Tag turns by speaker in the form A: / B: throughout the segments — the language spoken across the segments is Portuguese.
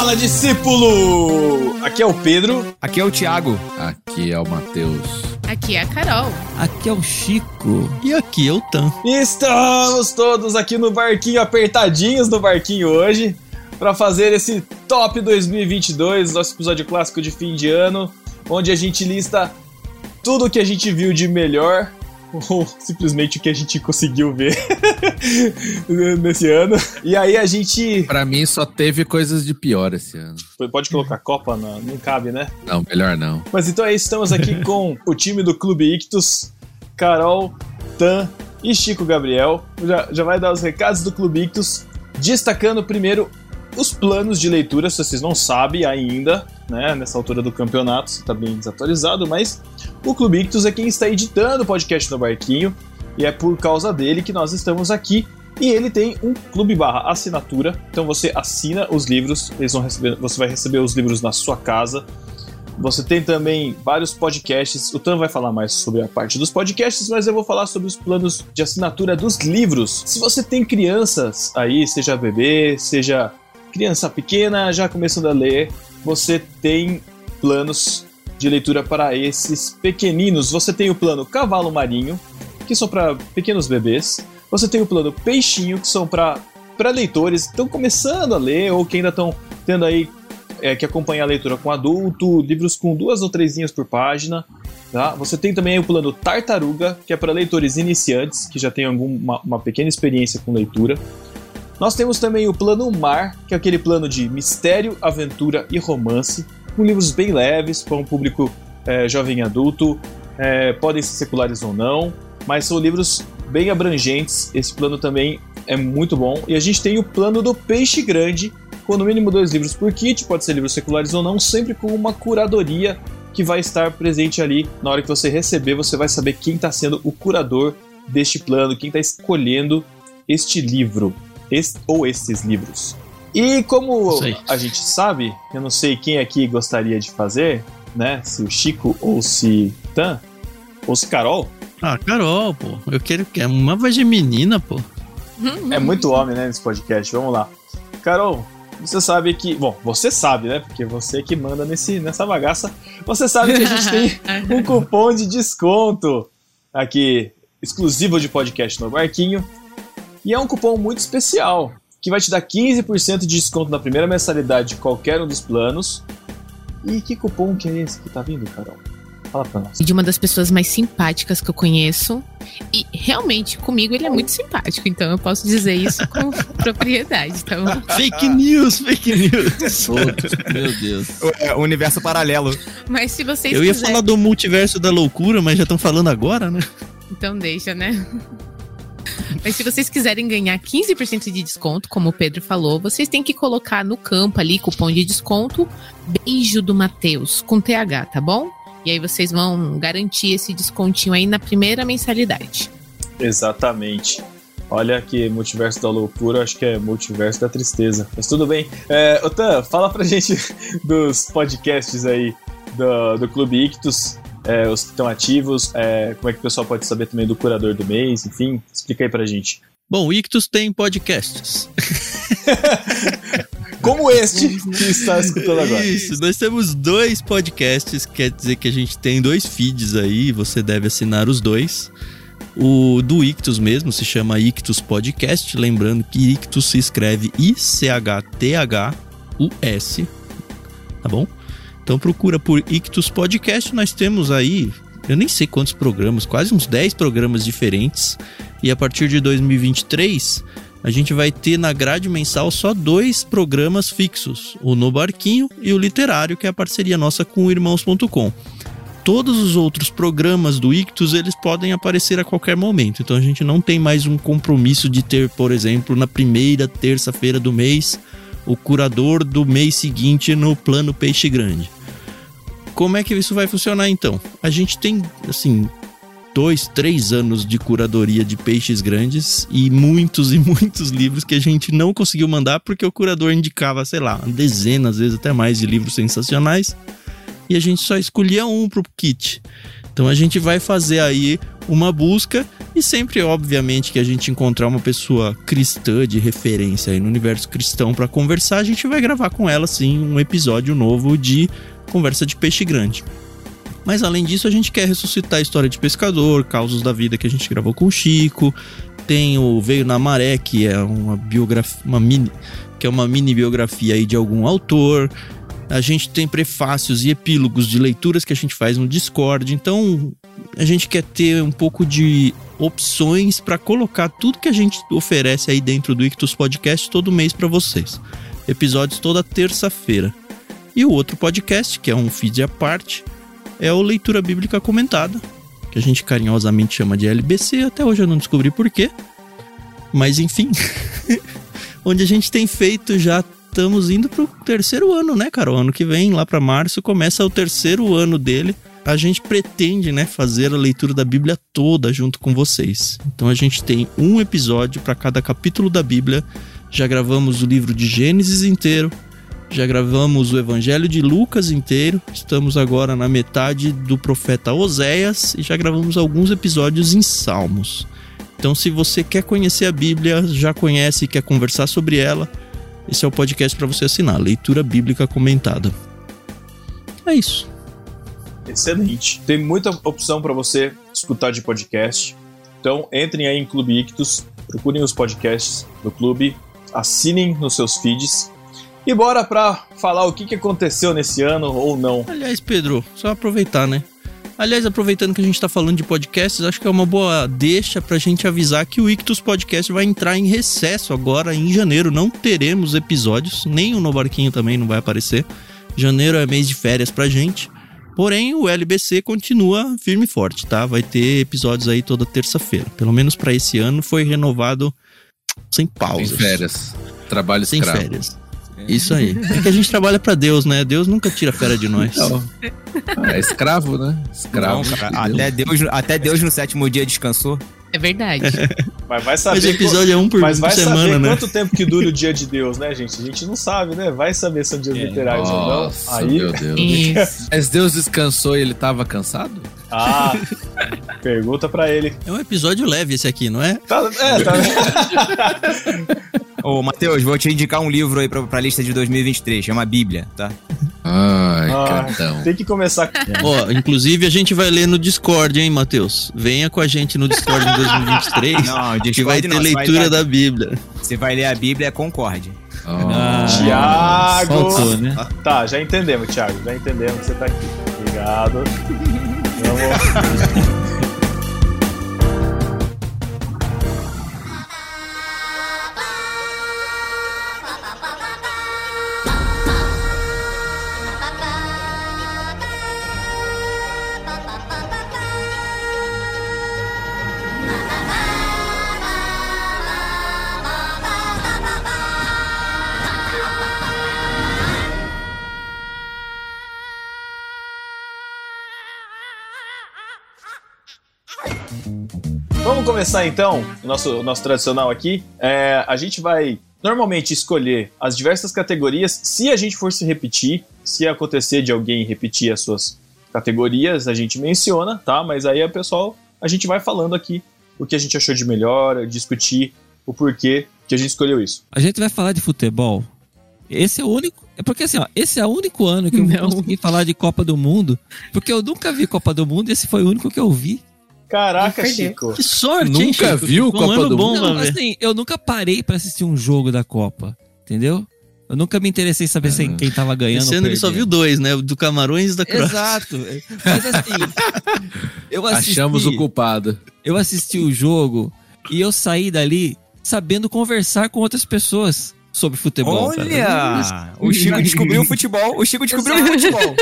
A: Fala, discípulo! Aqui é o Pedro.
B: Aqui é o Thiago.
C: Aqui é o Matheus.
D: Aqui é a Carol.
E: Aqui é o Chico. E aqui é o Tan.
A: Estamos todos aqui no barquinho, apertadinhos no barquinho hoje, para fazer esse Top 2022, nosso episódio clássico de fim de ano, onde a gente lista tudo o que a gente viu de melhor ou simplesmente o que a gente conseguiu ver nesse ano. E aí a gente.
C: Pra mim só teve coisas de pior esse ano.
A: Pode colocar Copa? Não, não cabe, né?
C: Não, melhor não.
A: Mas então é isso, estamos aqui com o time do Clube Ictus, Carol, Tan e Chico Gabriel. Já, já vai dar os recados do Clube Ictus, destacando primeiro os planos de leitura, se vocês não sabem ainda, né, nessa altura do campeonato, está bem desatualizado, mas o Clube Ictus é quem está editando o podcast no Barquinho, e é por causa dele que nós estamos aqui. E ele tem um clube barra assinatura, então você assina os livros, eles vão receber, você vai receber os livros na sua casa. Você tem também vários podcasts. O Tan vai falar mais sobre a parte dos podcasts, mas eu vou falar sobre os planos de assinatura dos livros. Se você tem crianças aí, seja bebê, seja criança pequena, já começando a ler, você tem planos de leitura para esses pequeninos. Você tem o plano Cavalo Marinho, que são para pequenos bebês. Você tem o plano Peixinho, que são para leitores que estão começando a ler ou que ainda estão tendo aí é, que acompanhar a leitura com adulto, livros com duas ou três linhas por página. Tá? Você tem também o plano Tartaruga, que é para leitores iniciantes, que já têm alguma uma pequena experiência com leitura. Nós temos também o plano Mar, que é aquele plano de mistério, aventura e romance, com livros bem leves para um público é, jovem adulto, é, podem ser seculares ou não, mas são livros bem abrangentes. Esse plano também é muito bom. E a gente tem o plano do Peixe Grande, com no mínimo dois livros por kit, pode ser livros seculares ou não, sempre com uma curadoria que vai estar presente ali. Na hora que você receber, você vai saber quem está sendo o curador deste plano, quem está escolhendo este livro este, ou estes livros. E como a gente sabe, eu não sei quem aqui gostaria de fazer, né? Se o Chico ou se Tan, ou se Carol.
E: Ah, Carol, pô. Eu quero que é uma voz de menina, pô.
A: É muito homem, né, nesse podcast. Vamos lá. Carol, você sabe que. Bom, você sabe, né? Porque você que manda nesse, nessa bagaça. Você sabe que a gente tem um cupom de desconto aqui, exclusivo de podcast no Barquinho. E é um cupom muito especial, que vai te dar 15% de desconto na primeira mensalidade de qualquer um dos planos. E que cupom que é esse que tá vindo, Carol? Fala pra nós.
D: De uma das pessoas mais simpáticas que eu conheço. E realmente, comigo ele é muito simpático, então eu posso dizer isso com propriedade, tá bom?
E: Fake news, fake news.
B: Meu Deus. É, o universo paralelo.
D: Mas se vocês
E: Eu ia
D: quiserem...
E: falar do multiverso da loucura, mas já estão falando agora, né?
D: Então deixa, né? Mas se vocês quiserem ganhar 15% de desconto, como o Pedro falou, vocês têm que colocar no campo ali, cupom de desconto, beijo do Matheus, com TH, tá bom? E aí vocês vão garantir esse descontinho aí na primeira mensalidade.
A: Exatamente. Olha que multiverso da loucura, acho que é multiverso da tristeza. Mas tudo bem. É, Otan, fala pra gente dos podcasts aí do, do Clube Ictus é, os que estão ativos, é, como é que o pessoal pode saber também do curador do mês, enfim, explica aí pra gente.
E: Bom, o Ictus tem podcasts.
A: Como este que está escutando agora.
E: Isso, nós temos dois podcasts, quer dizer que a gente tem dois feeds aí, você deve assinar os dois. O do Ictus mesmo se chama Ictus Podcast, lembrando que Ictus se escreve I-C-H-T-H-U-S, tá bom? Então procura por Ictus Podcast, nós temos aí, eu nem sei quantos programas, quase uns 10 programas diferentes. E a partir de 2023, a gente vai ter na grade mensal só dois programas fixos: o No Barquinho e o Literário, que é a parceria nossa com o Irmãos.com. Todos os outros programas do Ictus eles podem aparecer a qualquer momento, então a gente não tem mais um compromisso de ter, por exemplo, na primeira terça-feira do mês, o curador do mês seguinte no plano Peixe Grande. Como é que isso vai funcionar então? A gente tem, assim, dois, três anos de curadoria de peixes grandes e muitos e muitos livros que a gente não conseguiu mandar porque o curador indicava, sei lá, dezenas, às vezes até mais de livros sensacionais e a gente só escolhia um pro kit. Então a gente vai fazer aí uma busca E sempre, obviamente, que a gente encontrar uma pessoa cristã de referência aí no universo cristão para conversar, a gente vai gravar com ela, sim, um episódio novo de Conversa de Peixe Grande. Mas além disso, a gente quer ressuscitar a história de pescador, causos da vida que a gente gravou com o Chico. Tem o Veio na Maré, que é uma biografia, uma mini, que é uma mini biografia aí de algum autor. A gente tem prefácios e epílogos de leituras que a gente faz no Discord. Então, a gente quer ter um pouco de opções para colocar tudo que a gente oferece aí dentro do Ictus Podcast todo mês para vocês. Episódios toda terça-feira. E o outro podcast, que é um feed à parte, é o Leitura Bíblica Comentada, que a gente carinhosamente chama de LBC, até hoje eu não descobri porquê. Mas enfim, onde a gente tem feito já estamos indo pro terceiro ano, né, cara? O ano que vem, lá para março, começa o terceiro ano dele. A gente pretende, né, fazer a leitura da Bíblia toda junto com vocês. Então a gente tem um episódio para cada capítulo da Bíblia. Já gravamos o livro de Gênesis inteiro, já gravamos o Evangelho de Lucas inteiro, estamos agora na metade do profeta Oséias e já gravamos alguns episódios em Salmos. Então, se você quer conhecer a Bíblia, já conhece e quer conversar sobre ela, esse é o podcast para você assinar, Leitura Bíblica Comentada. É isso.
A: Excelente. Tem muita opção para você escutar de podcast. Então, entrem aí em Clube Ictus, procurem os podcasts do clube, assinem nos seus feeds e bora pra falar o que, que aconteceu nesse ano ou não.
E: Aliás, Pedro, só aproveitar, né? Aliás, aproveitando que a gente tá falando de podcasts, acho que é uma boa deixa pra gente avisar que o Ictus Podcast vai entrar em recesso agora em janeiro. Não teremos episódios, nem o No Barquinho também não vai aparecer. Janeiro é mês de férias pra gente. Porém, o LBC continua firme e forte, tá? Vai ter episódios aí toda terça-feira. Pelo menos para esse ano foi renovado sem pausas.
C: Sem férias. Trabalho
E: Sem
C: escravo.
E: férias. Isso aí. É que a gente trabalha pra Deus, né? Deus nunca tira férias de nós.
C: Não. É escravo, né? Escravo.
B: Não, cara,
C: de Deus.
B: até, Deus, até Deus no sétimo dia descansou.
D: É verdade.
A: Mas vai saber.
E: Mas episódio é um por,
A: Mas vai
E: por semana,
A: saber
E: né?
A: quanto tempo que dura o dia de Deus, né, gente? A gente não sabe, né? Vai saber se são dias
B: É.
A: literais ou não.
C: Nossa,
A: Aí.
C: meu Deus. Mas Deus descansou e ele tava cansado?
A: Ah, pergunta pra ele.
E: É um episódio leve esse aqui, não é?
A: Tá, é, tá.
B: Ô, Matheus, vou te indicar um livro aí pra, pra lista de 2023, chama Bíblia, tá?
C: Ai,
A: Ah,
C: cretão.
A: tem que começar.
E: Ó, inclusive a gente vai ler no Discord, hein, Matheus? Venha com a gente no Discord em 2023.
B: Não,
E: que
B: Discord
E: vai ter
B: não, vai
E: leitura
B: ler-
E: da Bíblia.
B: Você vai ler a Bíblia, é concorde.
C: Oh.
A: Tiago!
F: Faltou, né?
A: Tá, já entendemos, Thiago. Já entendemos que você tá aqui. Obrigado. Vamos. Vamos começar então, o nosso, nosso tradicional aqui. É, a gente vai normalmente escolher as diversas categorias. Se a gente for se repetir, se acontecer de alguém repetir as suas categorias, a gente menciona, tá? Mas aí o pessoal, a gente vai falando aqui o que a gente achou de melhor, discutir o porquê que a gente escolheu isso.
F: A gente vai falar de futebol. Esse é o único. É porque assim, ó, esse é o único ano que eu
D: Não.
F: vou conseguir falar de Copa do Mundo. Porque eu nunca vi Copa do Mundo e esse foi o único que eu vi.
A: Caraca. Chico.
E: Que sorte, hein,
C: Nunca
E: Chico?
C: viu
E: um
C: Copa
E: ano
C: do
E: bom,
F: Não, assim, eu nunca parei pra assistir um jogo da Copa. Entendeu? Eu nunca me interessei em saber se quem tava ganhando.
E: Ano ele só viu dois, né? O do Camarões e da Croácia.
F: Exato. Mas assim, eu assisti,
C: Achamos o culpado.
F: eu assisti o jogo e eu saí dali sabendo conversar com outras pessoas sobre futebol. cara.
B: Olha! O Chico descobriu o futebol. O Chico descobriu o futebol.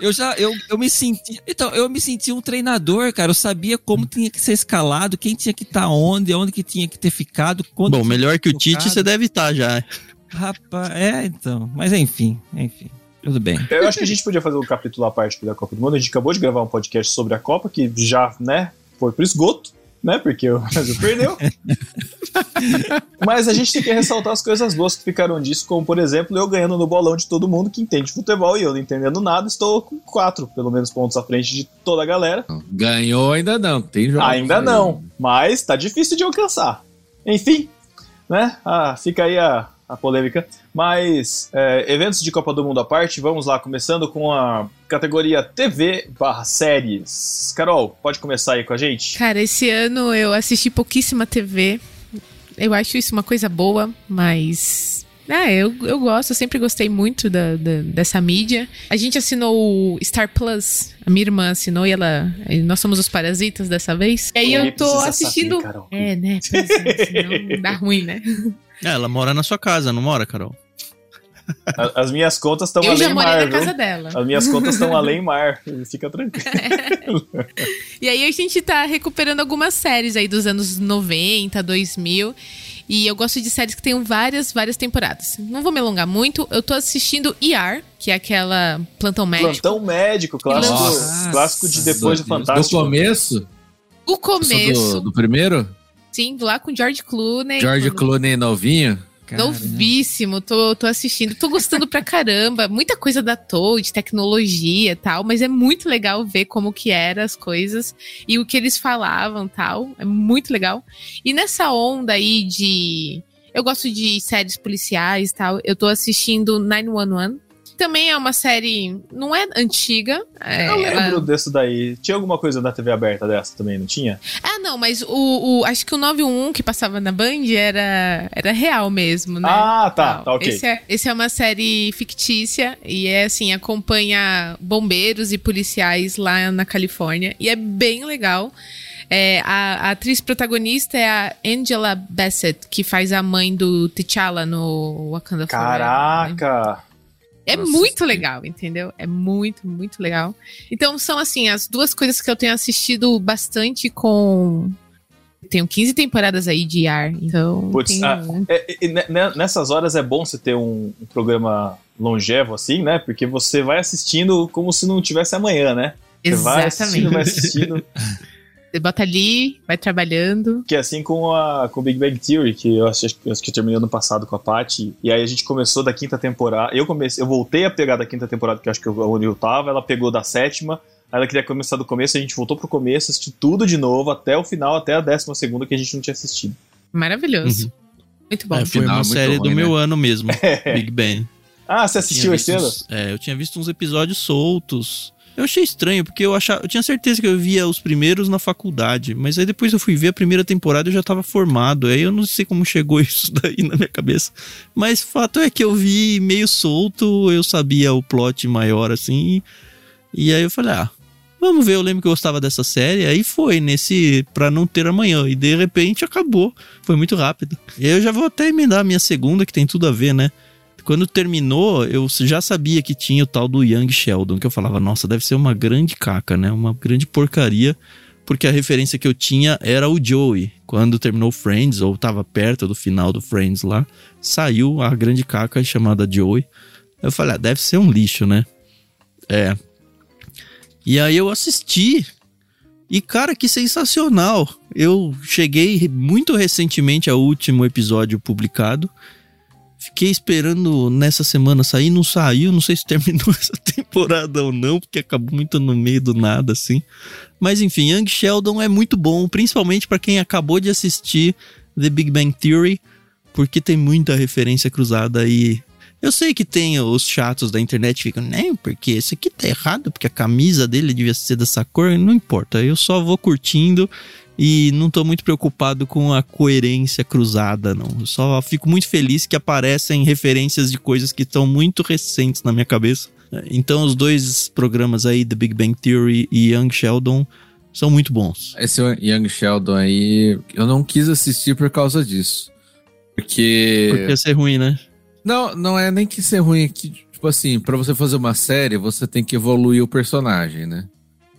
F: Eu já, eu, eu me senti. Então, eu me senti um treinador, cara. Eu sabia como tinha que ser escalado, quem tinha que estar onde, onde que tinha que ter ficado. Quando
E: Bom, melhor que o. Tite você deve estar já.
F: Rapaz, é, então. Mas enfim, enfim. Tudo bem.
A: Eu acho que a gente podia fazer um capítulo à parte da Copa do Mundo. A gente acabou de gravar um podcast sobre a Copa, que já, né, foi pro esgoto, né? Porque o Brasil perdeu. Mas a gente tem que ressaltar as coisas boas que ficaram disso, como por exemplo, eu ganhando no bolão de todo mundo que entende futebol e eu não entendendo nada, estou com quatro, pelo menos, pontos à frente de toda a galera.
C: Ganhou ainda não, tem jogo.
A: Ainda não, mas tá difícil de alcançar. Enfim, né? Ah, fica aí a, a polêmica. Mas, é, eventos de Copa do Mundo à parte, vamos lá, começando com a categoria TV barra séries. Carol, pode começar aí com a gente?
D: Cara, esse ano eu assisti pouquíssima TV. Eu acho isso uma coisa boa, mas. Ah, eu, eu gosto, eu sempre gostei muito da, da- dessa mídia. A gente assinou o Star Plus, a minha irmã assinou e ela. e Nós somos os parasitas dessa vez. E aí eu tô assistindo.
A: saber,
D: é, né? Pois é, senão dá ruim, né?
E: É, ela mora na sua casa, não mora, Carol?
A: A- As minhas contas estão
D: Eu já
A: além
D: morei
A: mar,
D: na
A: viu?
D: casa dela.
A: As minhas contas estão além mar. Fica tranquilo.
D: E aí a gente tá recuperando algumas séries aí dos anos 90, 2000. E eu gosto de séries que tenham várias, várias temporadas. Não vou me alongar muito. Eu tô assistindo ER, que é aquela Plantão Médico.
A: Plantão médico, clássico,
D: Nossa.
A: clássico de depois do,
C: Do
A: Fantástico.
C: começo?
D: O começo,
C: Do, do primeiro?
D: Sim, lá com George Clooney.
C: George Clooney novinho? Caramba.
D: Novíssimo, tô, tô assistindo, tô gostando pra caramba. Muita coisa da Toa, de tecnologia e tal, mas é muito legal ver como que eram as coisas e o que eles falavam tal. É muito legal. E nessa onda aí de. Eu gosto de séries policiais e tal. Eu tô assistindo 911. Também é uma série. Não é antiga. é,
A: Eu
D: ela-
A: lembro desse daí. Tinha alguma coisa na TV aberta dessa também, não tinha?
D: Ah, não, mas o, o- Acho que o 911 que passava na Band era, era real mesmo, né?
A: Ah, tá,
D: Tal.
A: tá, ok.
D: Esse é, esse é uma série fictícia e é assim, acompanha bombeiros e policiais lá na Califórnia e é bem legal. É, a, a atriz protagonista é a Angela Bassett, que faz a mãe do T'Challa no Wakanda Forever. né? É
C: Nossa,
D: muito
C: sim.
D: legal, entendeu? É muito, muito legal. Então são assim, as duas coisas que eu tenho assistido bastante com. Tenho 15 temporadas aí de ar, então.
A: Putz,
D: tenho-
A: ah, É, ne- nessas horas é bom você ter um, um programa longevo assim, né? Porque você vai assistindo como se não tivesse amanhã, né? Você vai assistindo, vai assistindo.
D: Você bota ali, vai trabalhando.
A: Que é assim com a com Big Bang Theory, que eu acho, eu acho que eu terminei ano passado com a Paty. E aí a gente começou da quinta temporada. Eu comecei, eu voltei a pegar da quinta temporada, que eu acho que eu, onde eu tava, ela pegou da sétima. Aí ela queria começar do começo, a gente voltou pro começo, assistiu tudo de novo, até o final, até a décima segunda que a gente não tinha assistido.
D: Maravilhoso. Muito bom.
E: É, foi
C: Final
E: uma
C: é
E: série do
C: ruim,
E: meu ano mesmo, Big Bang.
A: Ah, você assistiu esse ano?
E: É, eu tinha visto uns episódios soltos. Eu achei estranho, porque eu, achava, eu tinha certeza que eu via os primeiros na faculdade, mas aí depois eu fui ver a primeira temporada eu já tava formado. Aí eu não sei como chegou isso daí na minha cabeça. Mas fato é que eu vi meio solto, eu sabia o plot maior assim. E aí eu falei, ah, vamos ver, eu lembro que eu gostava dessa série. Aí foi nesse pra não ter amanhã. E de repente acabou. Foi muito rápido. E aí eu já vou até emendar a minha segunda, que tem tudo a ver, né? Quando terminou, eu já sabia que tinha o tal do Young Sheldon, que eu falava, nossa, deve ser uma grande caca, né? Uma grande porcaria, porque a referência que eu tinha era o Joey. Quando terminou Friends, ou tava perto do final do Friends lá, saiu a grande caca chamada Joey. Eu falei, ah, deve ser um lixo, né? É. E aí eu assisti. E cara, que sensacional! Eu cheguei muito recentemente ao último episódio publicado. Fiquei esperando nessa semana sair, não saiu, não sei se terminou essa temporada ou não, porque acabou muito no meio do nada, assim. Mas enfim, Young Sheldon é muito bom, principalmente pra quem acabou de assistir The Big Bang Theory, porque tem muita referência cruzada aí. Eu sei que tem os chatos da internet que ficam, né, porque esse aqui tá errado, porque a camisa dele devia ser dessa cor, não importa, eu só vou curtindo e não tô muito preocupado com a coerência cruzada, não. Eu só fico muito feliz que aparecem referências de coisas que estão muito recentes na minha cabeça. Então os dois programas aí, The Big Bang Theory e Young Sheldon, são muito bons.
C: Esse Young Sheldon aí, eu não quis assistir por causa disso. Porque.
E: Porque ia ser ruim, né?
C: Não, não é nem que ser ruim aqui. Tipo assim, pra você fazer uma série, você tem que evoluir o personagem, né?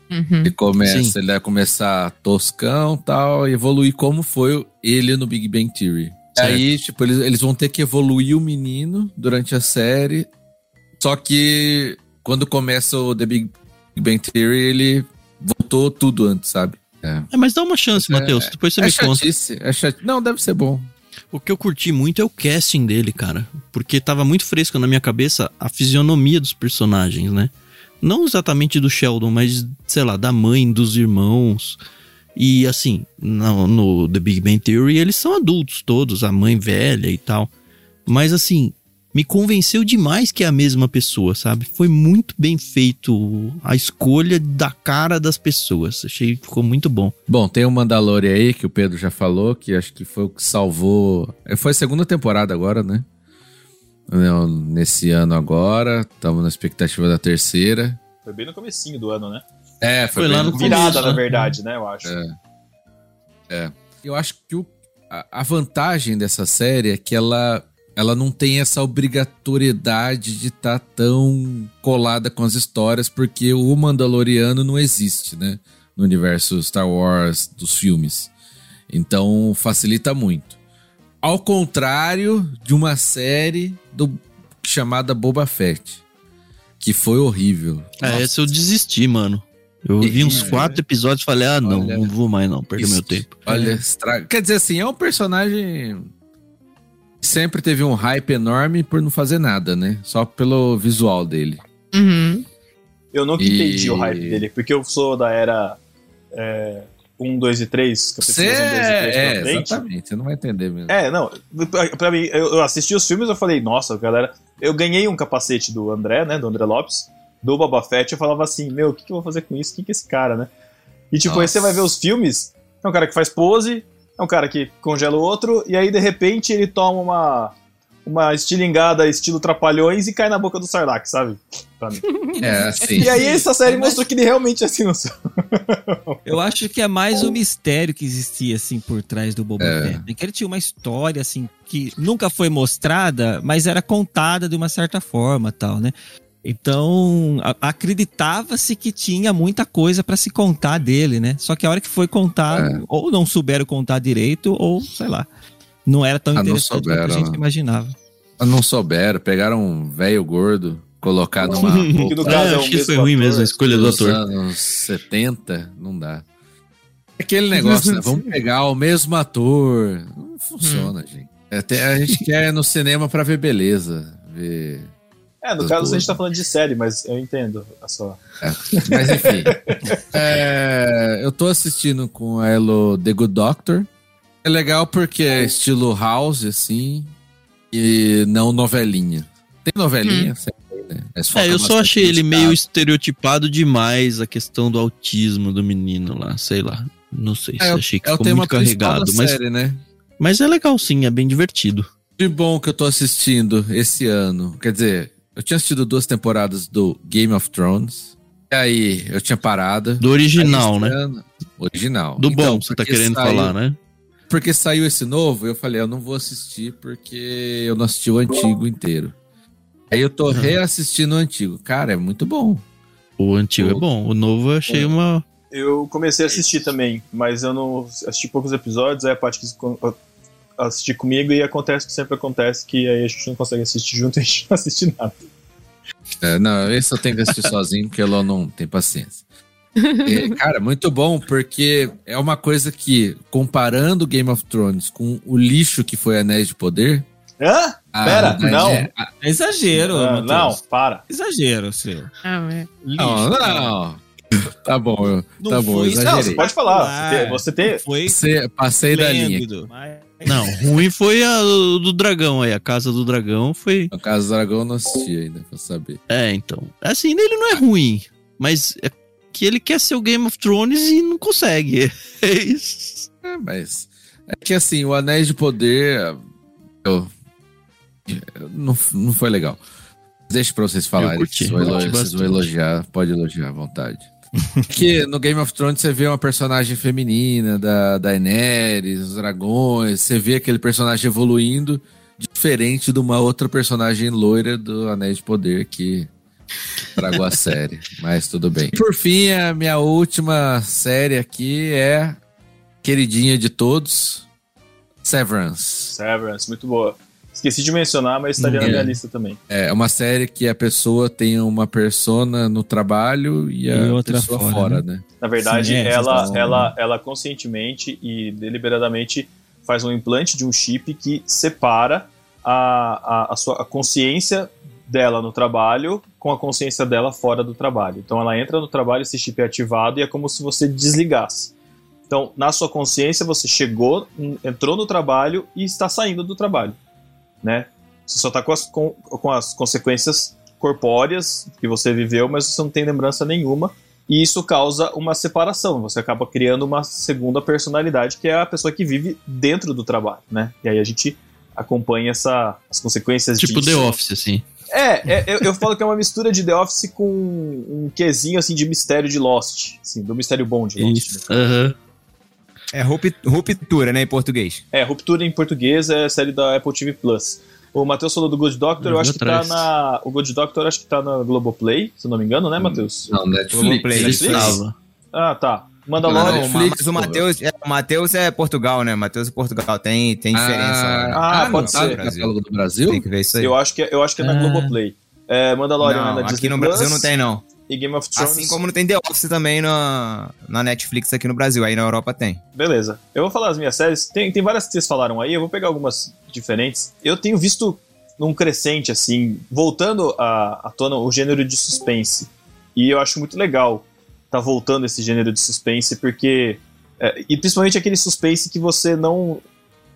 D: Uhum.
C: Ele começa,
E: Sim.
C: ele vai começar toscão tal, e evoluir como foi ele no Big Bang Theory.
E: Certo.
C: Aí, tipo, eles, eles vão ter que evoluir o menino durante a série. Só que quando começa o The Big Bang Theory, ele voltou tudo antes, sabe?
E: É, mas dá uma chance, Matheus. Depois você
C: é
E: me conta.
C: chatice, é chati... Não, deve ser bom.
E: O que eu curti muito é o casting dele, cara. Porque tava muito fresco na minha cabeça a fisionomia dos personagens, né? Não exatamente do Sheldon, mas, sei lá, da mãe, dos irmãos. E assim, no, no The Big Bang Theory, eles são adultos todos, a mãe velha e tal. Mas assim, me convenceu demais que é a mesma pessoa, sabe? Foi muito bem feito a escolha da cara das pessoas. Achei que ficou muito bom.
C: Bom, tem o Mandalorian aí, que o Pedro já falou, que acho que foi o que salvou. Foi a segunda temporada agora, né? Não, Nesse ano agora, estamos na expectativa da terceira.
A: Foi bem no comecinho do ano, né?
C: É,
E: Foi lá
C: bem
E: no
A: Virada,
E: começo,
A: na
E: né?
A: verdade, né? Eu acho.
C: É. Eu acho que o- a, a vantagem dessa série é que ela, ela não tem essa obrigatoriedade de estar tão colada com as histórias, porque o Mandaloriano não existe, né? No universo Star Wars dos filmes. Então facilita muito. Ao contrário de uma série do, chamada Boba Fett, que foi horrível.
E: É,
C: Nossa,
E: essa eu desisti, mano. Eu vi uns quatro episódios e falei, ah, não,
C: Olha,
E: não vou mais não, perder meu tempo.
C: Olha, estraga. Quer dizer assim, é um personagem que sempre teve um hype enorme por não fazer nada, né? Só pelo visual dele.
D: Uhum.
A: Eu nunca
C: E-
A: entendi o hype dele, porque eu sou da era é, 1, 2 e 3.
C: Você
A: capítulos 1, 2 e 3
C: é,
A: pra frente.
C: exatamente, você não vai entender mesmo.
A: É, não. Pra, mim, eu, assisti os filmes eu falei, nossa, galera. Eu ganhei um capacete do André, né? Do André Lopes, do Boba Fett. Eu falava assim, meu, o que, que eu vou fazer com isso? Quem que é esse cara, né? E tipo, aí
C: Nossa.
A: você vai ver os filmes, é um cara que faz pose, é um cara que congela o outro, e aí de repente ele toma uma. Uma estilingada estilo Trapalhões e cai na boca do Sarlacc, sabe? Pra mim.
C: É, assim.
A: E aí essa série
F: É
A: mostrou que ele realmente é assim não.
F: Eu acho que é mais o mistério que existia, assim, por trás do Boba
C: É.
F: Fett. né? Que ele tinha uma história, assim, que nunca foi mostrada, mas era contada de uma certa forma tal, né? Então, acreditava-se que tinha muita coisa pra se contar dele, né? Só que a hora que foi contar,
C: É.
F: ou não souberam contar direito, ou sei lá. Não era tão
C: Ah,
F: interessante quanto a gente imaginava.
C: Não souberam, pegaram um velho gordo, colocar numa
A: Que no caso
E: É,
A: é o
E: acho que
A: mesmo
E: foi ruim
A: ator.
E: mesmo a escolha do
C: dos
E: ator.
C: anos 70, não dá. Aquele negócio, né? Vamos pegar o mesmo ator. Não funciona, gente. Até a gente quer ir no cinema pra ver beleza. Ver...
A: É, no caso a gente tá falando de série, mas eu entendo a sua.
C: Mas enfim. É, eu tô assistindo com a Elo The Good Doctor. É legal porque é estilo house, assim, e não novelinha. Tem novelinha, sempre, né?
E: É, eu só achei ele meio estereotipado demais a questão do autismo do menino lá, sei lá. Não sei se
C: É,
E: achei que
C: é o
E: ficou muito carregado, mas,
C: série, né?
E: mas é legal sim, é bem divertido.
C: De bom que eu tô assistindo esse ano. Quer dizer, eu tinha assistido duas temporadas do Game of Thrones. E aí, eu tinha parado.
E: Do original, né?
C: ano- Original.
E: Do
C: Então,
E: bom, você tá querendo
C: saiu-
E: falar, né?
C: Porque saiu esse novo, eu falei, eu não vou assistir porque eu não assisti o antigo inteiro. Aí eu tô reassistindo o antigo. Cara, é muito bom.
E: O antigo é bom, o novo eu achei
A: É.
E: uma.
A: Eu comecei a assistir também, mas eu não assisti poucos episódios, aí a parte quis con- assistir comigo e acontece o que sempre acontece, que aí a gente não consegue assistir junto e a gente não assiste nada.
C: É, não, esse eu tenho que assistir sozinho porque ela não tem paciência. É, cara, muito bom, porque é uma coisa que, comparando Game of Thrones com o lixo que foi Anéis de Poder.
A: Hã?
C: a-
A: Pera,
C: a-
A: não.
C: é- a-
F: É exagero,
A: Ah, não, para.
F: Exagero, seu.
D: Ah, é.
C: não, não. Tá bom, eu,
F: Não
C: tá bom,
F: isso.
A: Não,
C: exagerei.
A: você pode falar. Você tem, você tem-
F: Foi
C: Você- passei da linha.
F: Mas-
E: Não, ruim foi a do dragão aí, a casa do dragão foi.
C: No caso do Dragão, eu não assisti ainda, pra saber.
E: É, então. Assim, ele não é ruim, mas é que ele quer ser o Game of Thrones e não consegue. É isso.
C: É, mas. É que assim, o Anéis de Poder. Eu, não, não foi legal. Deixa pra vocês falarem.
E: curti,
C: vocês, vão
E: curti
C: elo- vocês vão elogiar, pode elogiar à vontade. Porque no Game of Thrones você vê uma personagem feminina da Daenerys, os dragões, você vê aquele personagem evoluindo diferente de uma outra personagem loira do Anéis de Poder que tragou a série. Mas tudo bem. Por fim, a minha última série aqui é queridinha de todos, Severance.
A: Severance, muito boa. Esqueci de mencionar, mas estaria na
C: É.
A: minha lista também.
C: É uma série que a pessoa tem uma persona no trabalho e a
F: E outra
C: pessoa
F: fora,
C: fora, né?
A: Na verdade,
F: Sim, é,
A: ela,
F: vocês
A: ela, ela conscientemente e deliberadamente faz um implante de um chip que separa a, a, a sua a consciência dela no trabalho com a consciência dela fora do trabalho. Então ela entra no trabalho, esse chip é ativado e é como se você desligasse. Então, na sua consciência, você chegou, entrou no trabalho e está saindo do trabalho, né? Você só está com as, com, com as consequências corpóreas que você viveu, mas você não tem lembrança nenhuma e isso causa uma separação. Você acaba criando uma segunda personalidade, que é a pessoa que vive dentro do trabalho, né? E aí a gente acompanha essa, as consequências
E: Tipo
A: disso.
E: The Office, assim.
A: É, é, eu, eu falo que é uma mistura de The Office com um quesinho assim de mistério de Lost, assim, do mistério bom de Lost. Né?
E: Aham.
B: É ruptura, né, em português.
A: É, Ruptura em português é a série da Apple TV Plus. O Matheus falou do Good Doctor, eu
E: Eu
A: acho que tá na. O Good Doctor acho que tá na Globoplay, se eu não me engano, né, Matheus?
C: Não, Netflix.
B: Globoplay.
A: Netflix?
E: estava.
A: Ah, tá. Mandalorian.
B: Não,
C: Netflix,
B: o. Matheus é, o Mateus é Portugal, né? Matheus é Portugal. Tem, tem diferença. lá, né?
A: Ah,
C: não
A: pode ser.
C: do Brasil?
B: Tem que ver isso aí.
A: Eu acho que, é- eu acho que é na
F: Ah.
A: Globoplay. É, Mandalorian
B: Não,
A: é na
B: aqui
A: Disney
B: no
A: Plus
B: Brasil não tem, não.
A: E Game of Thrones.
B: Assim como não tem The Office também na, na Netflix aqui no Brasil. Aí na Europa tem.
A: Beleza. Eu vou falar as minhas séries. Tem, tem várias que vocês falaram aí, eu vou pegar algumas diferentes. Eu tenho visto num crescente, assim, voltando à, à tona o gênero de suspense. E eu acho muito legal tá voltando esse gênero de suspense, porque. é, e principalmente aquele suspense que você não,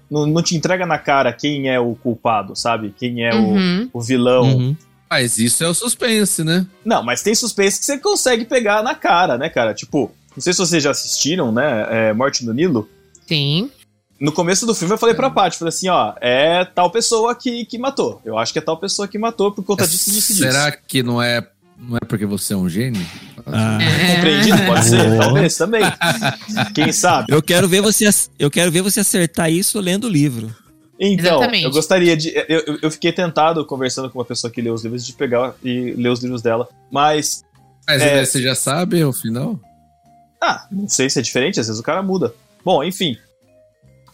A: não. não te entrega na cara quem é o culpado, sabe? Quem é o,
D: Uhum.
A: o vilão.
E: Uhum.
C: Mas isso é o suspense, né?
A: Não, mas tem suspense que você consegue pegar na cara, né, cara? Tipo, não sei se vocês já assistiram, né? É, Morte no Nilo.
D: Sim.
A: No começo do filme eu falei pra Paty, falei assim, ó, é tal pessoa que, que matou. Eu acho que é tal pessoa que matou por conta disso, disso, disso.
C: Será que não é, não é porque você é um gênio?
F: Ah,
A: Compreendido? Pode ser, talvez também. Quem sabe?
F: eu quero ver você, eu quero ver você acertar isso lendo o livro.
A: Então,
D: Exatamente.
A: eu gostaria de. Eu, eu- fiquei tentado, conversando com uma pessoa que lê os livros, de pegar e ler os livros dela. Mas,
C: Mas
A: É.
C: você já sabe o final?
A: ah, não sei se é diferente, às vezes o cara muda. Bom, enfim.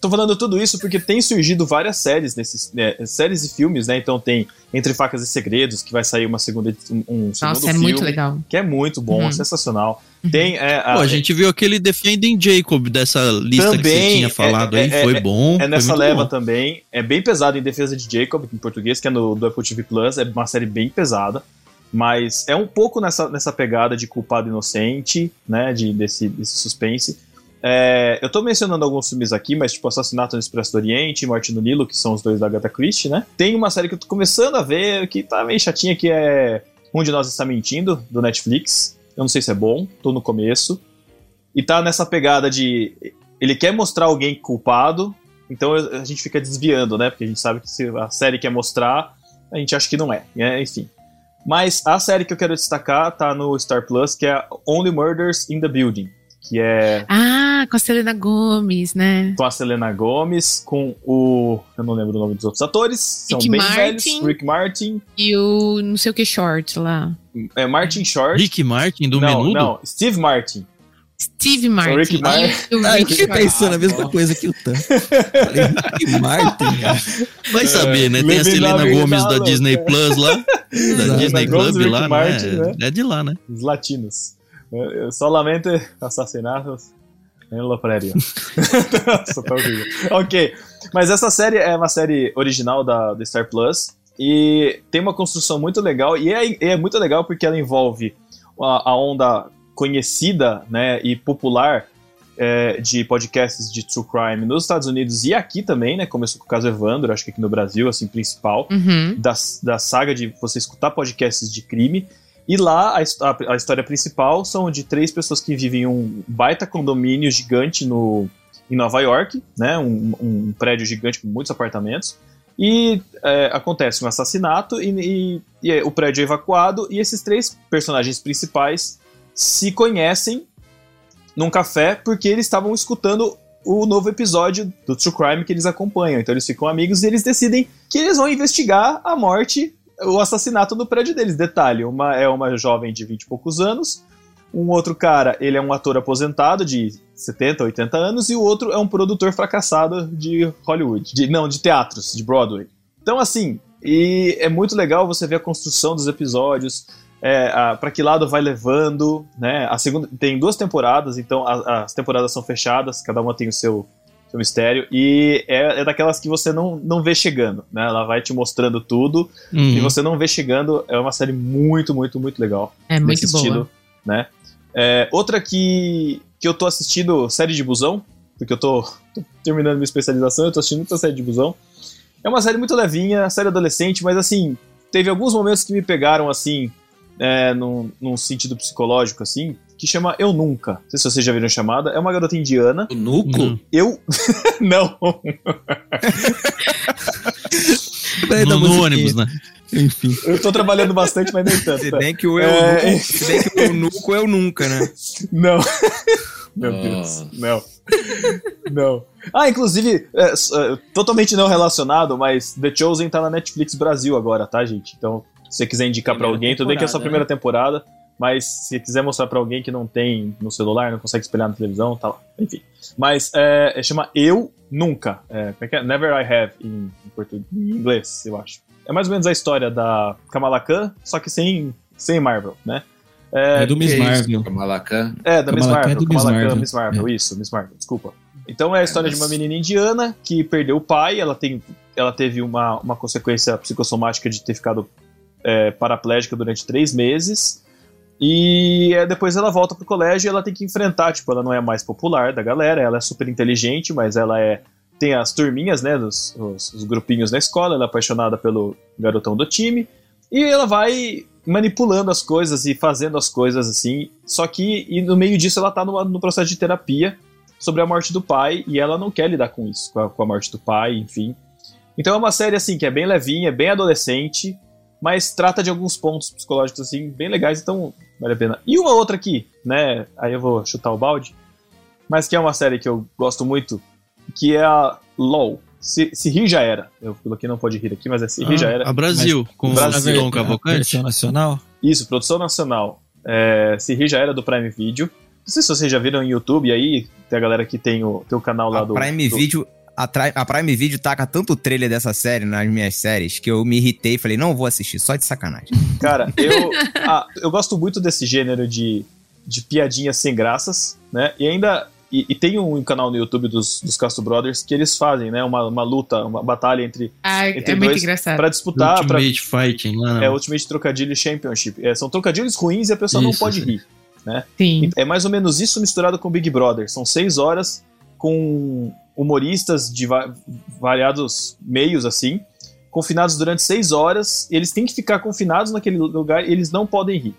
A: Tô falando tudo isso porque tem surgido várias séries nesses. né, séries e filmes, né? Então tem Entre Facas e Segredos, que vai sair uma segunda, um, um segundo
D: Nossa, é
A: filme.
D: muito legal.
A: Que é muito bom,
D: Uhum.
A: é sensacional. Tem. É,
E: Pô, a gente viu aquele Defending Jacob dessa lista que você
A: Também,
E: tinha falado
A: é-
E: aí.
A: é-
E: foi
A: é-
E: bom.
A: É nessa leva
E: bom.
A: também. É bem pesado em defesa de Jacob, em português, que é no do Apple TV Plus. É uma série bem pesada. Mas é um pouco nessa, nessa pegada de culpado inocente, né? De, desse, desse suspense. É, eu tô mencionando alguns filmes aqui, mas tipo Assassinato no Expresso do Oriente Morte no Nilo, que são os dois da Agatha Christie, né? Tem uma série que eu tô começando a ver, que tá meio chatinha, que é Um de Nós Está Mentindo, do Netflix. Eu não sei se é bom, tô no começo. E tá nessa pegada de. Ele quer mostrar alguém culpado, então a gente fica desviando, né? Porque a gente sabe que se a série quer mostrar, a gente acha que não é. né? Enfim. Mas a série que eu quero destacar tá no Star Plus, que é Only Murders in the Building. Que é
D: Ah, com a Selena Gomes, né?
A: com a Selena Gomes, com o. Eu não lembro o nome dos outros atores. São
D: Rick
A: bem
D: Martin.
A: velhos. Rick Martin.
D: E o não sei o que short lá.
A: É Martin Short.
E: Rick Martin do
A: não,
E: Menudo?
A: não, Steve Martin.
D: Steve Martin.
A: Rick Martin.
D: O
F: Ah, eu fiquei pensando a mesma coisa que o Tan. Falei, Rick Martin, cara.
E: Vai saber, né? Tem a Selena Gomes da. Disney Plus lá. Da Disney Club lá, né?
A: né?
E: É de lá, né?
A: Os latinos. Eu eu solamente assassinatos em tá horrível. Ok, mas essa série é uma série original da, da Star Plus e tem uma construção muito legal e é, é muito legal porque ela envolve a, a onda conhecida né, e popular é, de podcasts de true crime nos Estados Unidos e aqui também, né? Começou com o caso Evandro, acho que aqui no Brasil, assim, principal
D: Uhum.
A: da, da saga de você escutar podcasts de crime. E lá a, a- a história principal são de três pessoas que vivem em um baita condomínio gigante no, em Nova York, né? Um, um prédio gigante com muitos apartamentos. E é, acontece um assassinato e, e- e é, o prédio é evacuado e esses três personagens principais se conhecem num café porque eles estavam escutando o novo episódio do True Crime que eles acompanham. Então eles ficam amigos e eles decidem que eles vão investigar a morte, o assassinato no prédio deles. Detalhe, uma é uma jovem de 20 e poucos anos, um outro cara, ele é um ator aposentado de 70, 80 anos, e o outro é um produtor fracassado de Hollywood. De, não, de teatros, de Broadway. Então, assim, e é muito legal você ver a construção dos episódios, é, para que lado vai levando, né? A segunda tem duas temporadas, então a, as temporadas são fechadas, cada uma tem o seu, seu mistério e é, é, daquelas que você não, não vê chegando, né? Ela vai te mostrando tudo
E: Uhum.
A: e você não vê chegando. É uma série muito, muito, muito legal
D: É muito boa.
A: estilo, né? É, outra que, que eu tô assistindo, série de busão, porque eu tô, tô terminando minha especialização, eu tô assistindo muita série de busão. É uma série muito levinha, série adolescente, mas assim, teve alguns momentos que me pegaram assim, é, num, num sentido psicológico, assim, que chama Eu Nunca. Não sei se vocês já viram chamada. É uma garota indiana.
C: O núcleo?
E: Uhum.
A: Eu. Não.
F: Daí da
E: No, no ônibus, né?
F: Enfim.
A: Eu tô trabalhando bastante, mas nem tanto.
B: Se
A: tá?
B: bem que o
A: É.
B: eunuco, se bem que o eunuco é o nunca, né?
A: Não. Meu
C: Nossa.
A: Deus. Não. Não. Ah, inclusive, é, é, totalmente não relacionado, mas The Chosen tá na Netflix Brasil agora, tá, gente? Então, se você quiser indicar pra
F: Primeira
A: alguém, tudo bem que é só a primeira temporada, mas se quiser mostrar pra alguém que não tem no celular, não consegue espelhar na televisão, tá lá. Enfim. Mas é, é, chama Eu Nunca. É, como é que é? Never I Have em, em português, em inglês, eu acho. É mais ou menos a história da Kamala Khan, só que sem, sem Marvel, né?
F: É, do Miss Marvel.
C: Kamalakan.
A: É, da Miss
F: Kamala Khan
A: Marvel.
F: é do Miss
A: Kamala Khan,
F: Marvel.
A: Miss Marvel, isso, Miss Marvel, desculpa. Então é a história de uma menina indiana que perdeu o pai, ela, tem, ela teve uma, uma consequência psicossomática de ter ficado é, paraplégica durante três meses. E é, depois ela volta pro colégio e ela tem que enfrentar, tipo, ela não é mais popular da galera, ela é super inteligente, mas ela é. Tem as turminhas, né? Os, os grupinhos na escola, ela é apaixonada pelo garotão do time. E ela vai manipulando as coisas e fazendo as coisas assim. Só que no meio disso ela tá numa- no processo de terapia sobre a morte do pai e ela não quer lidar com isso, com a, com a morte do pai, enfim. Então é uma série assim que é bem levinha, bem adolescente, mas trata de alguns pontos psicológicos assim bem legais, então vale a pena. E uma outra aqui, né? Aí eu vou chutar o balde, mas que é uma série que eu gosto muito, que é a LOL. Se, se rir já era. Eu coloquei não pode rir aqui, mas é se rir já era.
E: A Brasil, com
A: Brasil.
F: A
E: Cavalcante.
F: versão nacional?
A: Isso, produção nacional. É, se rir já era do Prime Video. Não sei se vocês já viram no YouTube, aí tem a galera que tem o, tem o canal lá
B: A
A: do.
B: Prime
A: do-
B: Video. A, Prime Video taca tanto trailer dessa série nas minhas séries que eu me irritei e falei, não vou assistir, só de sacanagem.
A: Cara, eu, ah, eu gosto muito desse gênero de, de piadinhas sem graças, né? E ainda. E, e tem um canal no YouTube dos, dos Castro Brothers que eles fazem, né? Uma, uma luta, uma batalha entre.
D: Ah,
A: Entre
D: é muito
A: dois-
D: engraçado.
A: Pra disputar. Pra,
E: Ultimate Fighting lá.
A: é Ultimate Trocadilho Championship. É, são trocadilhos ruins e a pessoa não
E: Isso,
A: pode
E: sim.
A: rir.
D: Sim.
A: É mais ou menos isso misturado com Big Brother. São seis horas com humoristas de va- variados meios, assim, confinados durante seis horas. Eles têm que ficar confinados naquele lugar e eles não podem rir.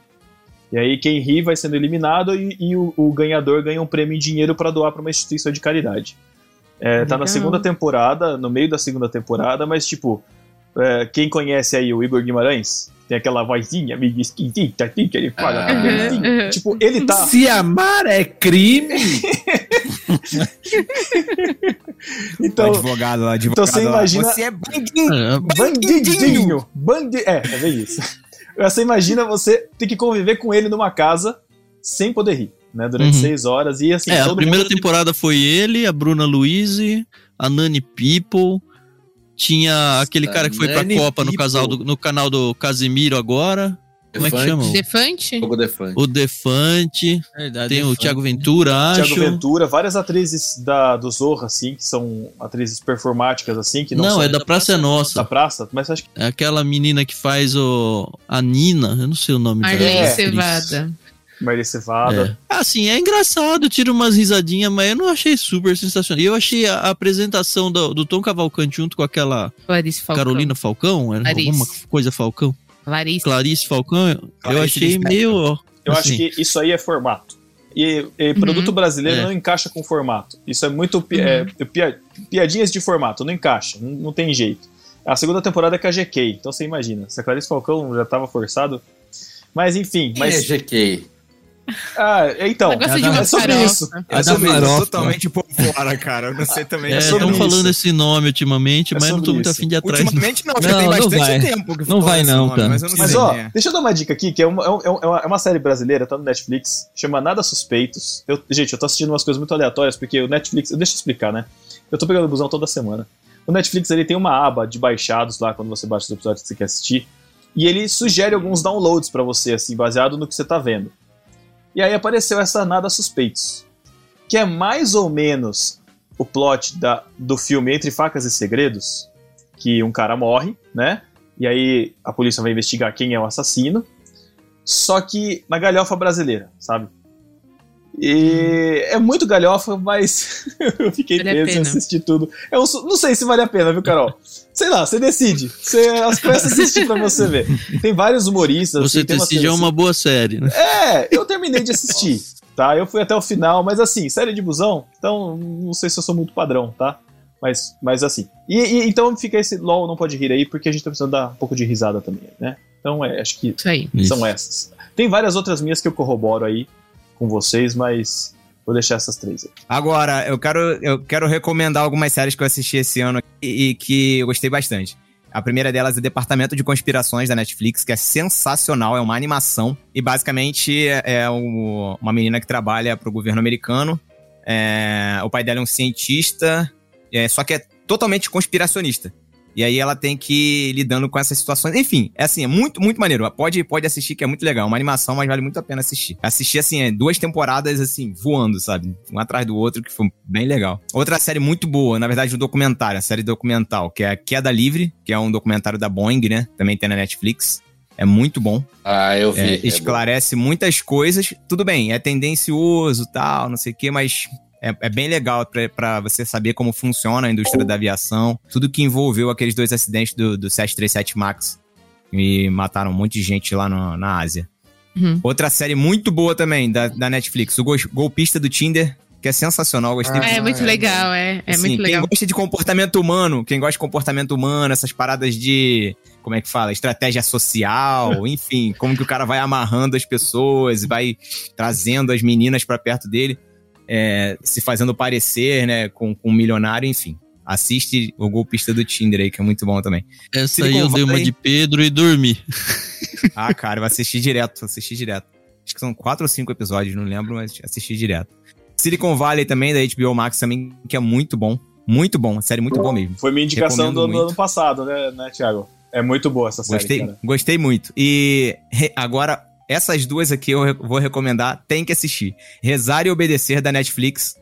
A: E aí quem ri vai sendo eliminado e, e o, o ganhador ganha um prêmio em dinheiro para doar para uma instituição de caridade. É, tá na segunda temporada, no meio da segunda temporada, mas tipo, é, quem conhece aí o Igor Guimarães, tem aquela vozinha meio esquisita, assim, que ele fala.
C: Ah.
A: assim, tipo, ele tá.
C: Se amar é crime.
A: Então,
B: advogado lá, advogado
A: você
B: lá,
A: imagina-
B: Você é bandinho.
E: É,
A: bandidinho! Bandi é, é isso. Você imagina você ter que conviver com ele numa casa sem poder rir, né? Durante
E: Uhum.
A: seis horas e assim.
E: É, a primeira
A: mundo-
E: temporada foi ele, a Bruna Luiz, a Nani People. Tinha aquele cara que foi pra
C: Nani
E: Copa no, casal do- no canal do Casimiro agora. Como é que chama?
D: Defante?
C: Fogo Defante.
E: O Defante.
F: Verdade.
E: Tem
F: é
E: o. Thiago Ventura, acho.
A: Thiago Ventura, várias atrizes da, do Zorra, assim, que são atrizes performáticas, assim, que não,
E: Não,
A: são
E: é da Praça é
A: da
E: Nossa.
A: praça, mas acho que
E: É aquela menina que faz o. A Nina, eu não sei o nome dela.
D: Marlene
A: É.
D: Cevada.
A: Marli Cevada.
E: É. Assim, é engraçado, tira umas risadinhas, mas eu não achei super sensacional. E eu achei a, a apresentação do, do Tom Cavalcante junto com aquela
D: Clarice Falcão.
E: Carolina Falcão, era
D: Clarice.
E: alguma coisa Falcão.
D: Clarice.
E: Clarice Falcão, eu
B: Clarice
E: achei
B: Lispector.
E: meio.
A: Eu
E: assim,
A: acho que isso aí é formato. E, e produto brasileiro
E: É.
A: não encaixa com formato. Isso é muito pi- é, pia- piadinhas de formato, não encaixa, não, não tem jeito. A segunda temporada é com a GK, então você imagina, se a Clarice Falcão já tava forçado. Mas enfim,
C: Mas...
A: mas.
C: É GK.
A: Ah, então.
F: É
D: de uma
A: é sobre isso. É
F: da
A: sobre isso.
B: totalmente por fora, cara. Eu não sei também.
E: É,
A: sobre
E: estão
A: isso.
E: falando esse nome ultimamente,
A: É
E: mas não tô muito afim de ir atrás.
B: Ultimamente não, já
F: Não,
B: tem bastante
F: vai.
B: tempo que
F: Não vai não,
B: nome,
F: cara.
B: Mas eu não
A: Mas ó,
B: é.
A: deixa eu dar uma dica aqui, que é uma, é uma, é uma- é uma série brasileira, tá no Netflix, chama Nada Suspeitos. Eu- gente, eu tô assistindo umas coisas muito aleatórias, porque o Netflix. Deixa eu explicar, né? Eu tô pegando o busão toda semana. o Netflix ele tem uma aba de baixados lá quando você baixa os episódios que você quer assistir. E ele sugere alguns downloads para você, assim, baseado no que você tá vendo. E aí apareceu essa Nada Suspeitos, que é mais ou menos o plot da, do filme Entre Facas e Segredos, que um cara morre, né? E aí a polícia vai investigar quem é o assassino. Só que na galhofa brasileira, sabe? E é muito galhofa, mas eu fiquei
D: Vale
A: preso em assistir tudo. Eu não sei se vale a pena, viu, Carol? Sei lá, você decide. Você começa a assistir pra você ver. Tem vários humoristas.
E: Você
A: assim,
E: decide é uma boa série, né?
A: é, eu terminei de assistir, tá? Eu fui até o final, mas assim, série de busão, então não sei se eu sou muito padrão, tá? Mas, mas assim. E, e- então fica esse LOL não pode rir aí, porque a gente tá precisando dar um pouco de risada também, né? Então é, acho que
D: aí.
E: Isso.
A: são essas. Tem várias outras minhas que eu corroboro aí com vocês, mas vou deixar essas três aí.
B: Agora, eu quero, eu quero recomendar algumas séries que eu assisti esse ano e, e que eu gostei bastante. A primeira delas é Departamento de Conspirações da Netflix, que é sensacional, é uma animação. E basicamente é o- uma menina que trabalha para o governo americano. É, o pai dela é um cientista, é, só que é totalmente conspiracionista. E aí ela tem que ir lidando com essas situações. Enfim, é assim, é muito, muito maneiro. Pode, pode assistir, que é muito legal. Uma animação, mas vale muito a pena assistir. Assisti, assim, é, duas temporadas, assim, voando, sabe? Um atrás do outro, que foi bem legal. Outra série muito boa, na verdade, um documentário, a série documental, que é Queda Livre, que é um documentário da Boeing, né? Também tem na Netflix. É muito bom.
G: Ah, eu vi.
B: É,
G: É
B: esclarece muitas coisas. Tudo bem, é tendencioso tal, não sei o quê, mas é, é bem legal pra- pra você saber como funciona a indústria da aviação. Tudo que envolveu aqueles dois acidentes do, do 737 MAX. E mataram um monte de gente lá no- na Ásia.
D: Uhum.
B: Outra série muito boa também, da, da Netflix, o Gol- Golpista do Tinder, que é sensacional, gostei
G: Ah.
D: É muito legal, é. É
B: Assim,
D: muito legal.
B: Quem gosta de comportamento humano, quem gosta de comportamento humano, essas paradas de. Como é que fala? Estratégia social, enfim, como que o cara vai amarrando as pessoas, vai trazendo as meninas pra perto dele, é, se fazendo parecer, né, com, com um milionário, enfim. Assiste o golpista do Tinder aí, que é muito bom também.
E: Essa aí
B: Silicon
E: eu dei uma
B: Valley.
E: de Pedro e dormi.
B: Ah, cara, eu assisti direto, assisti direto. Acho que são quatro ou cinco episódios, não lembro, mas assisti direto. Silicon Valley também, da HBO Max também, que é muito bom. Muito bom, série muito boa mesmo.
A: Foi minha indicação
B: Recomendo
A: do, do ano passado, né, né, Thiago? É muito boa essa série,
B: Gostei,
A: cara.
B: gostei muito. E re- agora, essas duas aqui eu vou recomendar, tem que assistir. Rezar e Obedecer, da Netflix.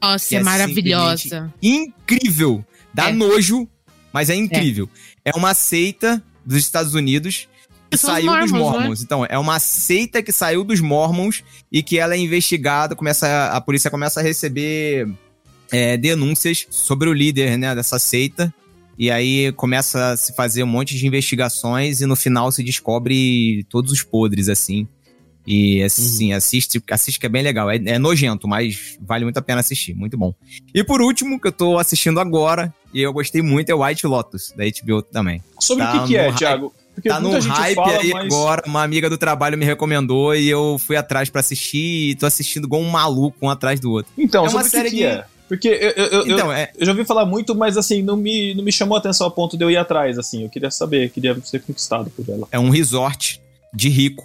D: Nossa, é
B: é
D: maravilhosa.
B: Incrível! Dá
D: É.
B: nojo, mas é incrível. É. uma seita dos Estados Unidos que
D: São
B: saiu dos
D: Mormons, né?
B: Mormons. Então, é uma seita que saiu dos Mormons e que ela é investigada, começa, a polícia começa a receber é, denúncias sobre o líder né, dessa seita. E aí começa a se fazer um monte de investigações e no final se descobre todos os podres, assim. E assim, assiste, assiste que é bem legal. É, é nojento, mas vale muito a pena assistir. Muito bom. E por último, que eu tô assistindo agora, e eu gostei muito, é White Lotus, da HBO também.
A: Sobre
B: Tá
A: o que, que é,
B: hype-
A: Thiago? Porque
B: tá no hype
A: fala,
B: aí
A: mas...
B: agora, uma amiga do trabalho me recomendou e eu fui atrás pra assistir e tô assistindo igual um maluco, um atrás do outro.
A: Então,
B: É uma
A: que,
B: série
A: que
B: de-
A: é? Porque eu, eu, eu, eu-
B: Então, é,
A: eu já ouvi falar muito, mas assim, não me, não me chamou a atenção a ponto de eu ir atrás, assim. Eu queria saber, queria ser conquistado por ela.
B: é um resort de rico.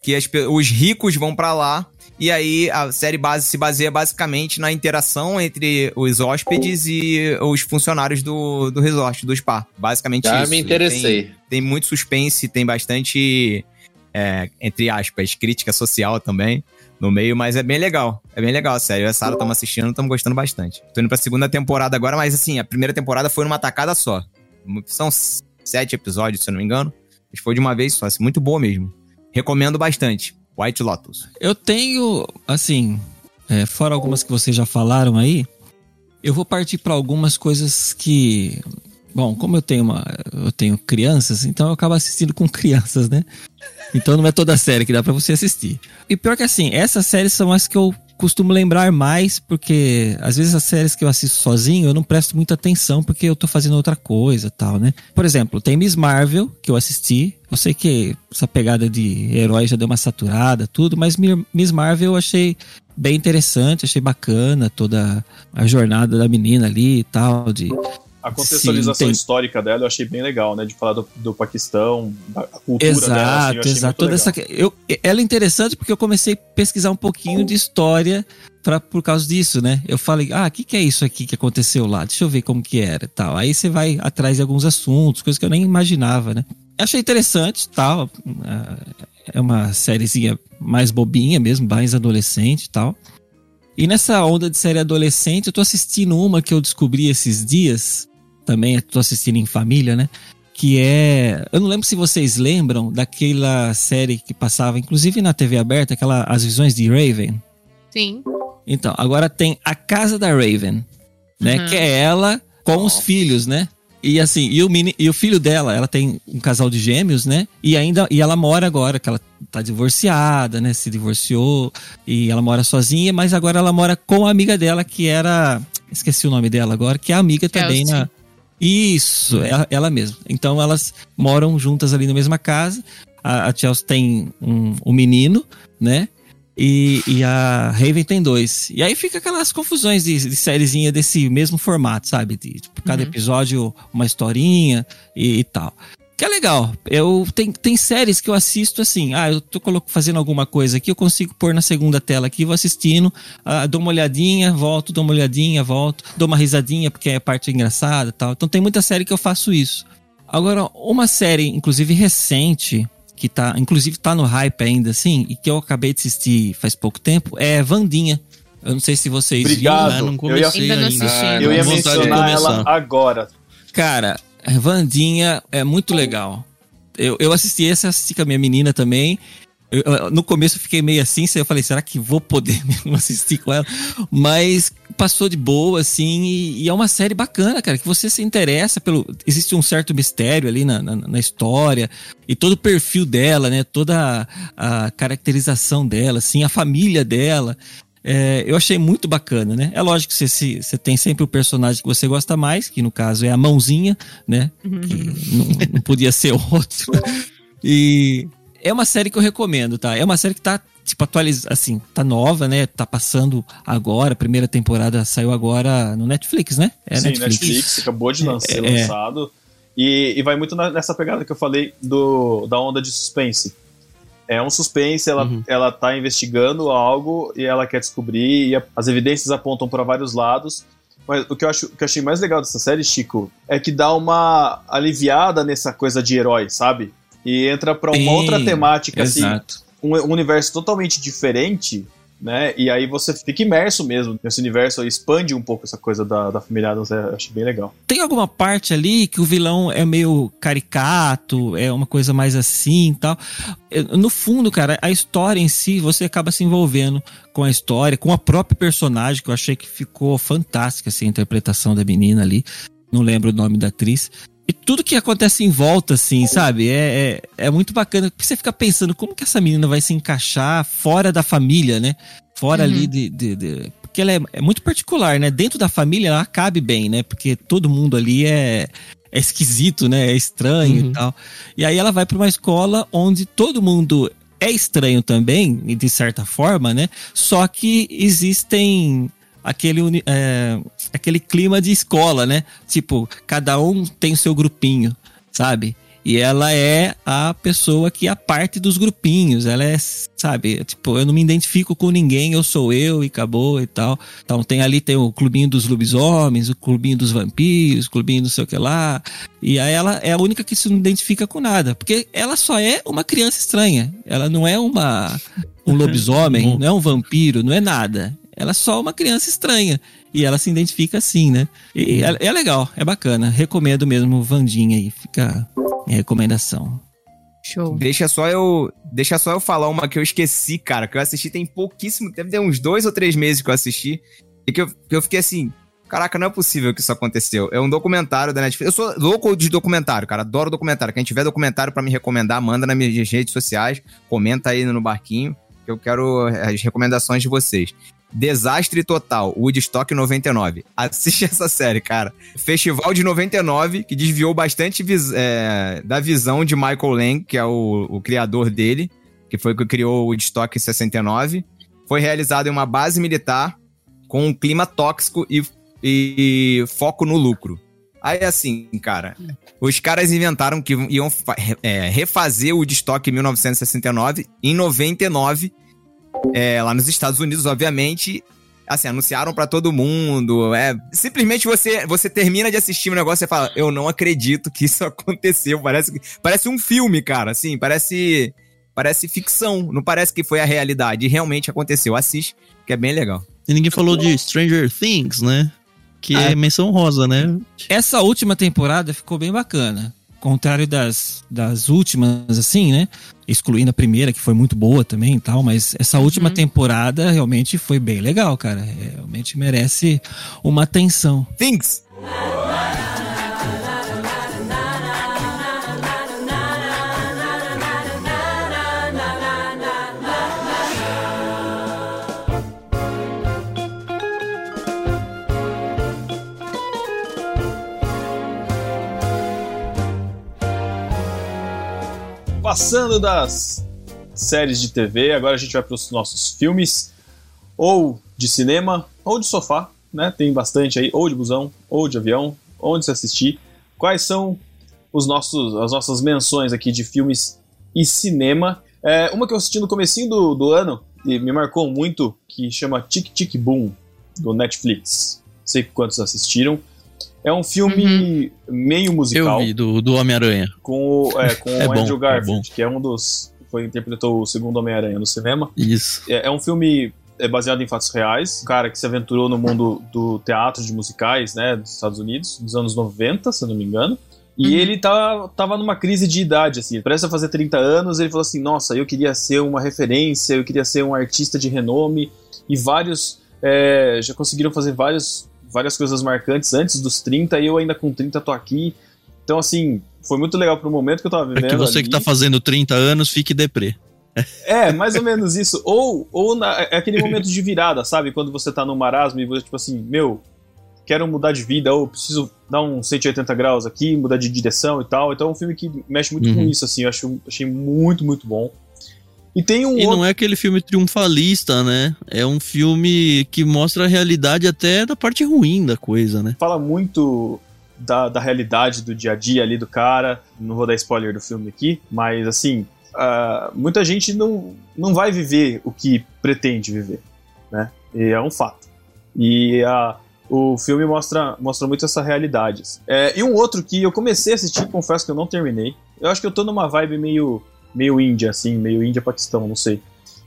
B: Que as os ricos vão pra lá. E aí a série base se baseia basicamente na interação entre os hóspedes e os funcionários do, do resort, do spa. Basicamente
G: Já
B: isso.
G: me interessei.
B: Tem, tem muito suspense, tem bastante, é, entre aspas, crítica social também no meio, mas é bem legal. É bem legal, sério. Eu e a Sarah estamos assistindo, estamos gostando bastante. Tô indo pra segunda temporada agora, mas assim, a primeira temporada foi numa tacada só. São sete episódios, se eu não me engano. Mas foi de uma vez só, assim, muito boa mesmo. Recomendo bastante. White Lotus.
F: Eu tenho, assim, é, fora algumas que vocês já falaram aí, eu vou partir para algumas coisas que, bom, como eu tenho uma, eu tenho crianças, então eu acabo assistindo com crianças, né? Então não é toda a série que dá para você assistir. E pior que assim, essas séries são as que eu costumo lembrar mais, porque às vezes as séries que eu assisto sozinho, eu não presto muita atenção porque eu tô fazendo outra coisa, tal, né? Por exemplo, tem Miss Marvel que eu assisti. Eu sei que essa pegada de herói já deu uma saturada, tudo, mas Mi- Miss Marvel eu achei bem interessante, achei bacana toda a jornada da menina ali e tal, de
A: A contextualização
F: Sim, tem-
A: histórica dela eu achei bem legal, né? De falar do, do Paquistão, da cultura
F: Exato,
A: dela, assim, eu
F: exato. Toda
A: legal.
F: essa, eu, ela é interessante porque eu comecei a pesquisar um pouquinho de história pra, por causa disso, né? Eu falei, ah, o que, que é isso aqui que aconteceu lá? Deixa eu ver como que era e tal. Aí você vai atrás de alguns assuntos, coisas que eu nem imaginava, né? Achei interessante tal. ah, É uma sériezinha mais bobinha mesmo, mais adolescente e tal. E nessa onda de série adolescente, eu tô assistindo uma que eu descobri esses dias. Também tô assistindo em família, né? que é. Eu não lembro se vocês lembram daquela série que passava, inclusive na TV aberta, aquela As Visões de Raven.
D: Sim.
F: Então, agora tem A Casa da Raven, né?
D: Uhum.
F: Que é ela com os filhos, né? E assim, e o, meni, e o filho dela, ela tem um casal de gêmeos, né? E ainda e ela mora agora, que ela tá divorciada, né? Se divorciou e ela mora sozinha, mas agora ela mora com a amiga dela, que era. Esqueci o nome dela agora, que é amiga também
D: Kelsey.
F: na. Isso, ela, ela mesma. Então elas moram juntas ali na mesma casa. A, a Chelsea tem um, um menino, né? E, e a Raven tem dois. E aí fica aquelas confusões de, de sériezinha desse mesmo formato, sabe? De, tipo, cada
D: Uhum.
F: episódio uma historinha e, e tal. Que é legal. Eu, tem, tem séries que eu assisto assim. Ah, eu tô colo- fazendo alguma coisa aqui, eu consigo pôr na segunda tela aqui, vou assistindo, ah, dou uma olhadinha, volto, dou uma olhadinha, volto, dou uma risadinha porque é a parte engraçada e tal. Então tem muita série que eu faço isso. Agora, uma série, inclusive recente, que tá, inclusive tá no hype ainda, assim, e que eu acabei de assistir faz pouco tempo, é Vandinha. Eu não sei se vocês
A: Obrigado.
E: Ah, não
A: Eu ia-
E: comecei
D: Ainda não
E: ainda.
D: assisti.
A: Eu ia mencionar ela agora.
F: Cara, Vandinha é muito legal. Eu, eu assisti essa, assisti com a minha menina também. Eu- eu- no começo eu fiquei meio assim, eu falei, será que vou poder mesmo assistir com ela? Mas passou de boa, assim, e, e é uma série bacana, cara, que você se interessa pelo. Existe um certo mistério ali na, na, na história, e todo o perfil dela, né? Toda a, a caracterização dela, assim, a família dela. É, eu achei muito bacana, né? É lógico que você, você tem sempre o personagem que você gosta mais, que no caso é a mãozinha, né? Que não, não podia ser outro. E é uma série que eu recomendo, tá? É uma série que tá, tipo, atualizada, assim, tá nova, né? Tá passando agora, a primeira temporada saiu agora no Netflix, né? É
A: Sim, Netflix. acabou de lan- ser
F: É.
A: lançado. E, e vai muito nessa pegada que eu falei do, da onda de suspense. É um suspense, ela,
E: Uhum.
A: ela tá investigando algo e ela quer descobrir, e a- as evidências apontam para vários lados. Mas o que eu, acho, o que eu achei mais legal dessa série, Chico, é que dá uma aliviada nessa coisa de herói, sabe? E entra pra uma
F: Sim,
A: outra temática, assim,
F: Exato.
A: um, um universo totalmente diferente, né? E aí você fica imerso mesmo nesse universo, expande um pouco essa coisa da, da família Adams, é, achei bem legal.
F: Tem alguma parte ali que o vilão é meio caricato, é uma coisa mais assim tal. No fundo, cara, a história em si, você acaba se envolvendo com a história, com a própria personagem, que eu achei que ficou fantástica assim, a interpretação da menina ali. Não lembro o nome da atriz. E tudo que acontece em volta, assim, sabe? É, é, é muito bacana. Porque você fica pensando como que essa menina vai se encaixar fora da família, né? Fora
D: Uhum.
F: ali de, de- de- Porque ela é, é muito particular, né? Dentro da família ela cabe bem, né? Porque todo mundo ali é, é esquisito, né? É estranho
E: Uhum.
F: e tal. E aí ela vai para uma escola onde todo mundo é estranho também, de certa forma, né? Só que existem aquele, é, aquele clima de escola, né? Tipo, cada um tem o seu grupinho, sabe? E ela é a pessoa que é a parte dos grupinhos. Ela é, sabe, tipo, eu não me identifico com ninguém, eu sou eu e acabou e tal. Então tem ali, tem o clubinho dos lobisomens, o clubinho dos vampiros, o clubinho não sei o que lá. E aí ela é a única que se não identifica com nada. Porque ela só é uma criança estranha. Ela não é uma um lobisomem, não é um vampiro, não é nada. Ela é só uma criança estranha. E ela se identifica assim, né? E é, é legal, é bacana. Recomendo mesmo Vandinha aí. Fica a recomendação.
D: Show.
B: Deixa só eu, deixa só eu falar uma que eu esqueci, cara, que eu assisti tem pouquíssimo, deve ter uns dois ou três meses que eu assisti, e que eu, que eu fiquei assim, caraca, não é possível que isso aconteceu. É um documentário da Netflix. Eu sou louco de documentário, cara, adoro documentário. Quem tiver documentário pra me recomendar, manda nas minhas redes sociais, comenta aí no barquinho, que eu quero as recomendações de vocês. Desastre Total, Woodstock 99. Assiste essa série, cara. Festival de 99, que desviou bastante vis- é, da visão de Michael Lang, que é o, o criador dele, que foi que criou o Woodstock em 69. Foi realizado em uma base militar com um clima tóxico e, e foco no lucro. Aí assim, cara, os caras inventaram que iam é, refazer o estoque em 1969 em 99, é, lá nos Estados Unidos, obviamente. Assim, anunciaram para todo mundo. É, simplesmente você você termina de assistir um negócio e fala: Eu não acredito que isso aconteceu. Parece, parece um filme, cara. Assim, parece parece ficção, não parece que foi a realidade. E realmente aconteceu. Assiste, que é bem legal.
E: E ninguém falou de Stranger Things, né? Que ah, é menção rosa, né?
F: Essa última temporada ficou bem bacana. Contrário das, das últimas, assim, né? Excluindo a primeira, que foi muito boa também e tal, mas essa última uhum. temporada realmente foi bem legal, cara. Realmente merece uma atenção.
B: Things!
A: Passando das séries de TV, agora a gente vai para os nossos filmes, ou de cinema, ou de sofá, né? Tem bastante aí, ou de busão, ou de avião, onde se assistir. Quais são os nossos, as nossas menções aqui de filmes e cinema? É, uma que eu assisti no comecinho do, do ano e me marcou muito, que chama Tic Tic Boom, do Netflix. Não sei quantos assistiram. É um filme uhum. meio musical.
E: Eu vi, do, do Homem-Aranha.
A: Com, é, com é o Andrew bom, é Garfield, é que é um dos. Foi, interpretou o segundo Homem-Aranha no cinema.
E: Isso.
A: É, é um filme é baseado em fatos reais. Um cara que se aventurou no mundo do teatro de musicais, né, dos Estados Unidos, dos anos 90, se eu não me engano. E uhum. ele tá, tava numa crise de idade, assim. Parece fazer 30 anos, ele falou assim: Nossa, eu queria ser uma referência, eu queria ser um artista de renome. E vários é, já conseguiram fazer vários várias coisas marcantes antes dos 30 e eu ainda com 30 tô aqui. Então, assim, foi muito legal pro momento que eu tava vivendo.
E: É que você
A: ali.
E: que tá fazendo 30 anos, fique deprê.
A: É, mais ou menos isso. Ou, ou na, é aquele momento de virada, sabe? Quando você tá no marasmo e você, tipo assim, meu, quero mudar de vida, ou preciso dar um 180 graus aqui, mudar de direção e tal. Então é um filme que mexe muito uhum. com isso, assim. Eu acho, achei muito, muito bom.
E: E tem um. E outro... não é aquele filme triunfalista, né? É um filme que mostra a realidade até da parte ruim da coisa, né?
A: Fala muito da, da realidade do dia a dia ali do cara. Não vou dar spoiler do filme aqui, mas assim, uh, muita gente não, não vai viver o que pretende viver, né? E é um fato. E uh, o filme mostra, mostra muito essa realidade. É, e um outro que eu comecei a assistir, confesso que eu não terminei. Eu acho que eu tô numa vibe meio meio Índia, assim, meio Índia-Paquistão, não sei.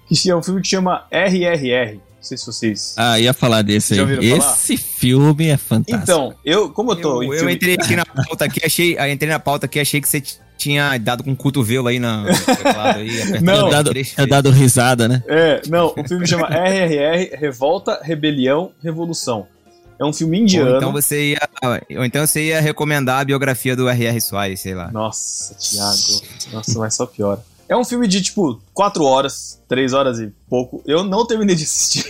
A: Que é um filme que chama RRR. Não sei se vocês.
F: Ah, ia falar desse aí. Esse falar? filme é fantástico.
A: Então, eu, como eu tô.
B: Eu, eu entrei aqui na pauta aqui, achei. Entrei na pauta aqui, achei que você tinha dado com um cotovelo aí na, teclado aí,
F: não, dado, é dado risada, né?
A: É, não, o filme chama RRR, Revolta, Rebelião, Revolução. É um filme indiano. Ou
B: então você ia, ou então você ia recomendar a biografia do R.R. Soares, sei lá.
A: Nossa, Thiago. Nossa, mas só pior. É um filme de, tipo, quatro horas, três horas e pouco. Eu não terminei de assistir.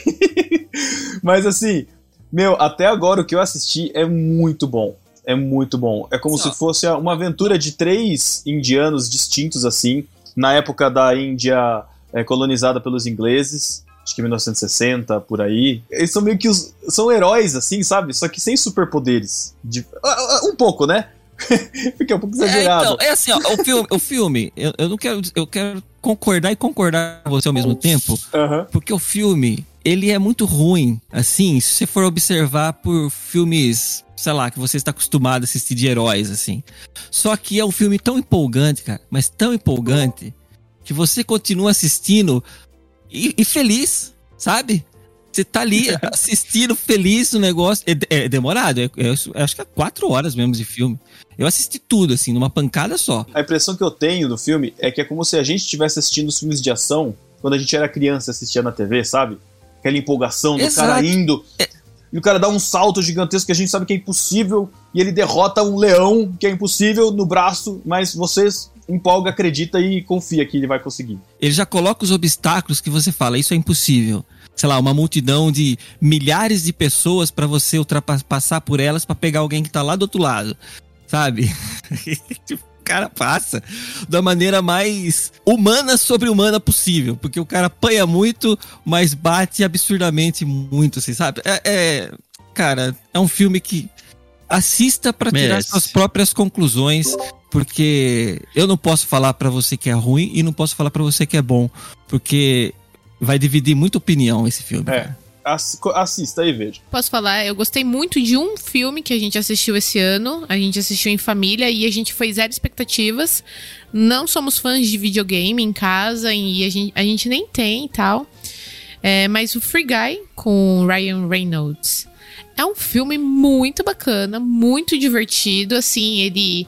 A: mas, assim, meu, até agora o que eu assisti é muito bom. É muito bom. É como Só. se fosse uma aventura de três indianos distintos, assim, na época da Índia é, colonizada pelos ingleses acho que 1960, por aí. Eles são meio que os. São heróis, assim, sabe? Só que sem superpoderes. De, um pouco, né? Fica um pouco exagerado. É, então,
F: é assim, ó, o filme, o filme eu, eu não quero. Eu quero concordar e concordar com você ao mesmo tempo.
A: Uhum.
F: Porque o filme, ele é muito ruim, assim, se você for observar por filmes, sei lá, que você está acostumado a assistir de heróis, assim. Só que é um filme tão empolgante, cara, mas tão empolgante, que você continua assistindo e, e feliz, sabe? Você tá ali assistindo feliz o negócio. É, é demorado, é, é, acho que é quatro horas mesmo de filme. Eu assisti tudo, assim, numa pancada só.
A: A impressão que eu tenho do filme é que é como se a gente estivesse assistindo os filmes de ação quando a gente era criança assistia na TV, sabe? Aquela empolgação do Exato. cara indo. É. E o cara dá um salto gigantesco que a gente sabe que é impossível. E ele derrota um leão que é impossível no braço, mas vocês empolga, acredita e confia que ele vai conseguir.
F: Ele já coloca os obstáculos que você fala, isso é impossível. Sei lá, uma multidão de milhares de pessoas para você ultrapassar por elas para pegar alguém que tá lá do outro lado. Sabe? Tipo, o cara passa da maneira mais humana sobre humana possível. Porque o cara apanha muito, mas bate absurdamente muito, assim, sabe? É, é, cara, é um filme que assista pra tirar suas próprias conclusões, porque eu não posso falar pra você que é ruim e não posso falar pra você que é bom, porque vai dividir muita opinião esse filme.
A: É. Ass- Assista aí, veja.
D: Posso falar, eu gostei muito de um filme que a gente assistiu esse ano. A gente assistiu em família e a gente foi zero expectativas. Não somos fãs de videogame em casa e a gente, a gente nem tem e tal. É, mas o Free Guy com o Ryan Reynolds é um filme muito bacana, muito divertido. Assim, ele,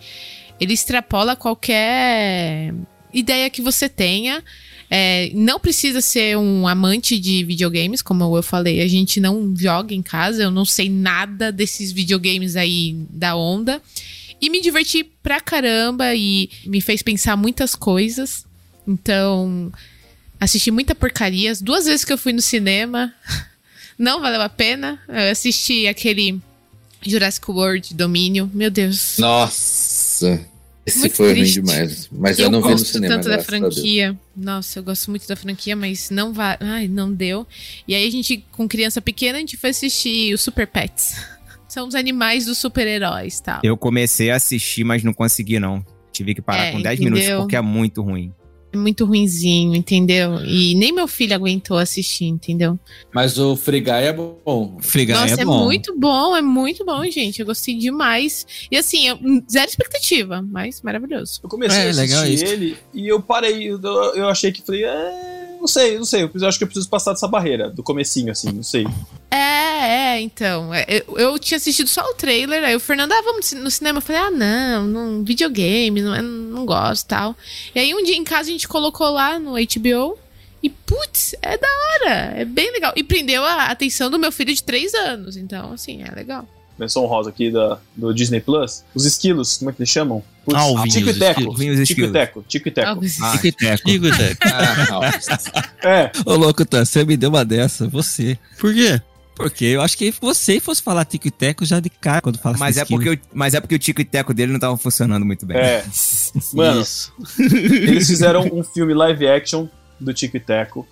D: ele extrapola qualquer ideia que você tenha. É, não precisa ser um amante de videogames, como eu falei, a gente não joga em casa, eu não sei nada desses videogames aí da onda. E me diverti pra caramba e me fez pensar muitas coisas. Então, assisti muita porcaria. As duas vezes que eu fui no cinema, não valeu a pena. Eu assisti aquele Jurassic World Domínio. Meu Deus.
G: Nossa. Esse
D: Muito
G: foi
D: triste.
G: ruim demais. Mas eu,
D: eu
G: não vi no
D: gosto
G: cinema.
D: tanto da
G: graças a Deus.
D: franquia. Nossa, eu gosto muito da franquia, mas não vai. Ai, não deu. E aí a gente, com criança pequena, a gente foi assistir o Super Pets. São os animais dos super-heróis, tá?
B: Eu comecei a assistir, mas não consegui, não. Tive que parar
D: É,
B: com 10
D: entendeu?
B: minutos porque é muito ruim.
D: É muito ruinzinho, entendeu? E nem meu filho aguentou assistir, entendeu?
G: Mas o Guy é bom.
F: Guy
D: Nossa,
F: é
D: é,
F: bom.
D: muito bom, é muito bom, gente. Eu gostei demais. E assim, eu- zero expectativa, mas maravilhoso.
A: Eu comecei
F: É,
A: a assistir ele e eu parei. Eu, eu achei que falei, é, não sei, não sei. Eu acho que eu preciso passar dessa barreira, do comecinho, assim, não sei.
D: É, é, então. é, Eu, eu tinha assistido só o trailer, aí o Fernando, ah, vamos no cinema. Eu falei, ah, não, não videogame, não, não gosto tal. E aí um dia em casa a gente colocou lá no HBO e, putz, é da hora, é bem legal. E prendeu a atenção do meu filho de 3 anos, então, assim, é legal.
A: Menção rosa aqui da, do Disney Plus. Os esquilos, como é que eles chamam? Putz,
E: Alvin,
A: Tico e
E: os
A: Teco. Tico e. Teco, Tico e Teco.
B: Ah,
F: Tico e teco.
E: Deck.
G: Ah, não.
A: É,
F: Ô, louco, Tan, você me deu uma dessa, você.
E: Por quê?
F: Porque eu acho que você fosse falar tico e teco já de cara quando fala
B: Mas é, porque o, mas é porque o tico e teco dele não estavam funcionando muito bem.
A: é. Mano, eles fizeram um filme live action do Tico e Teco.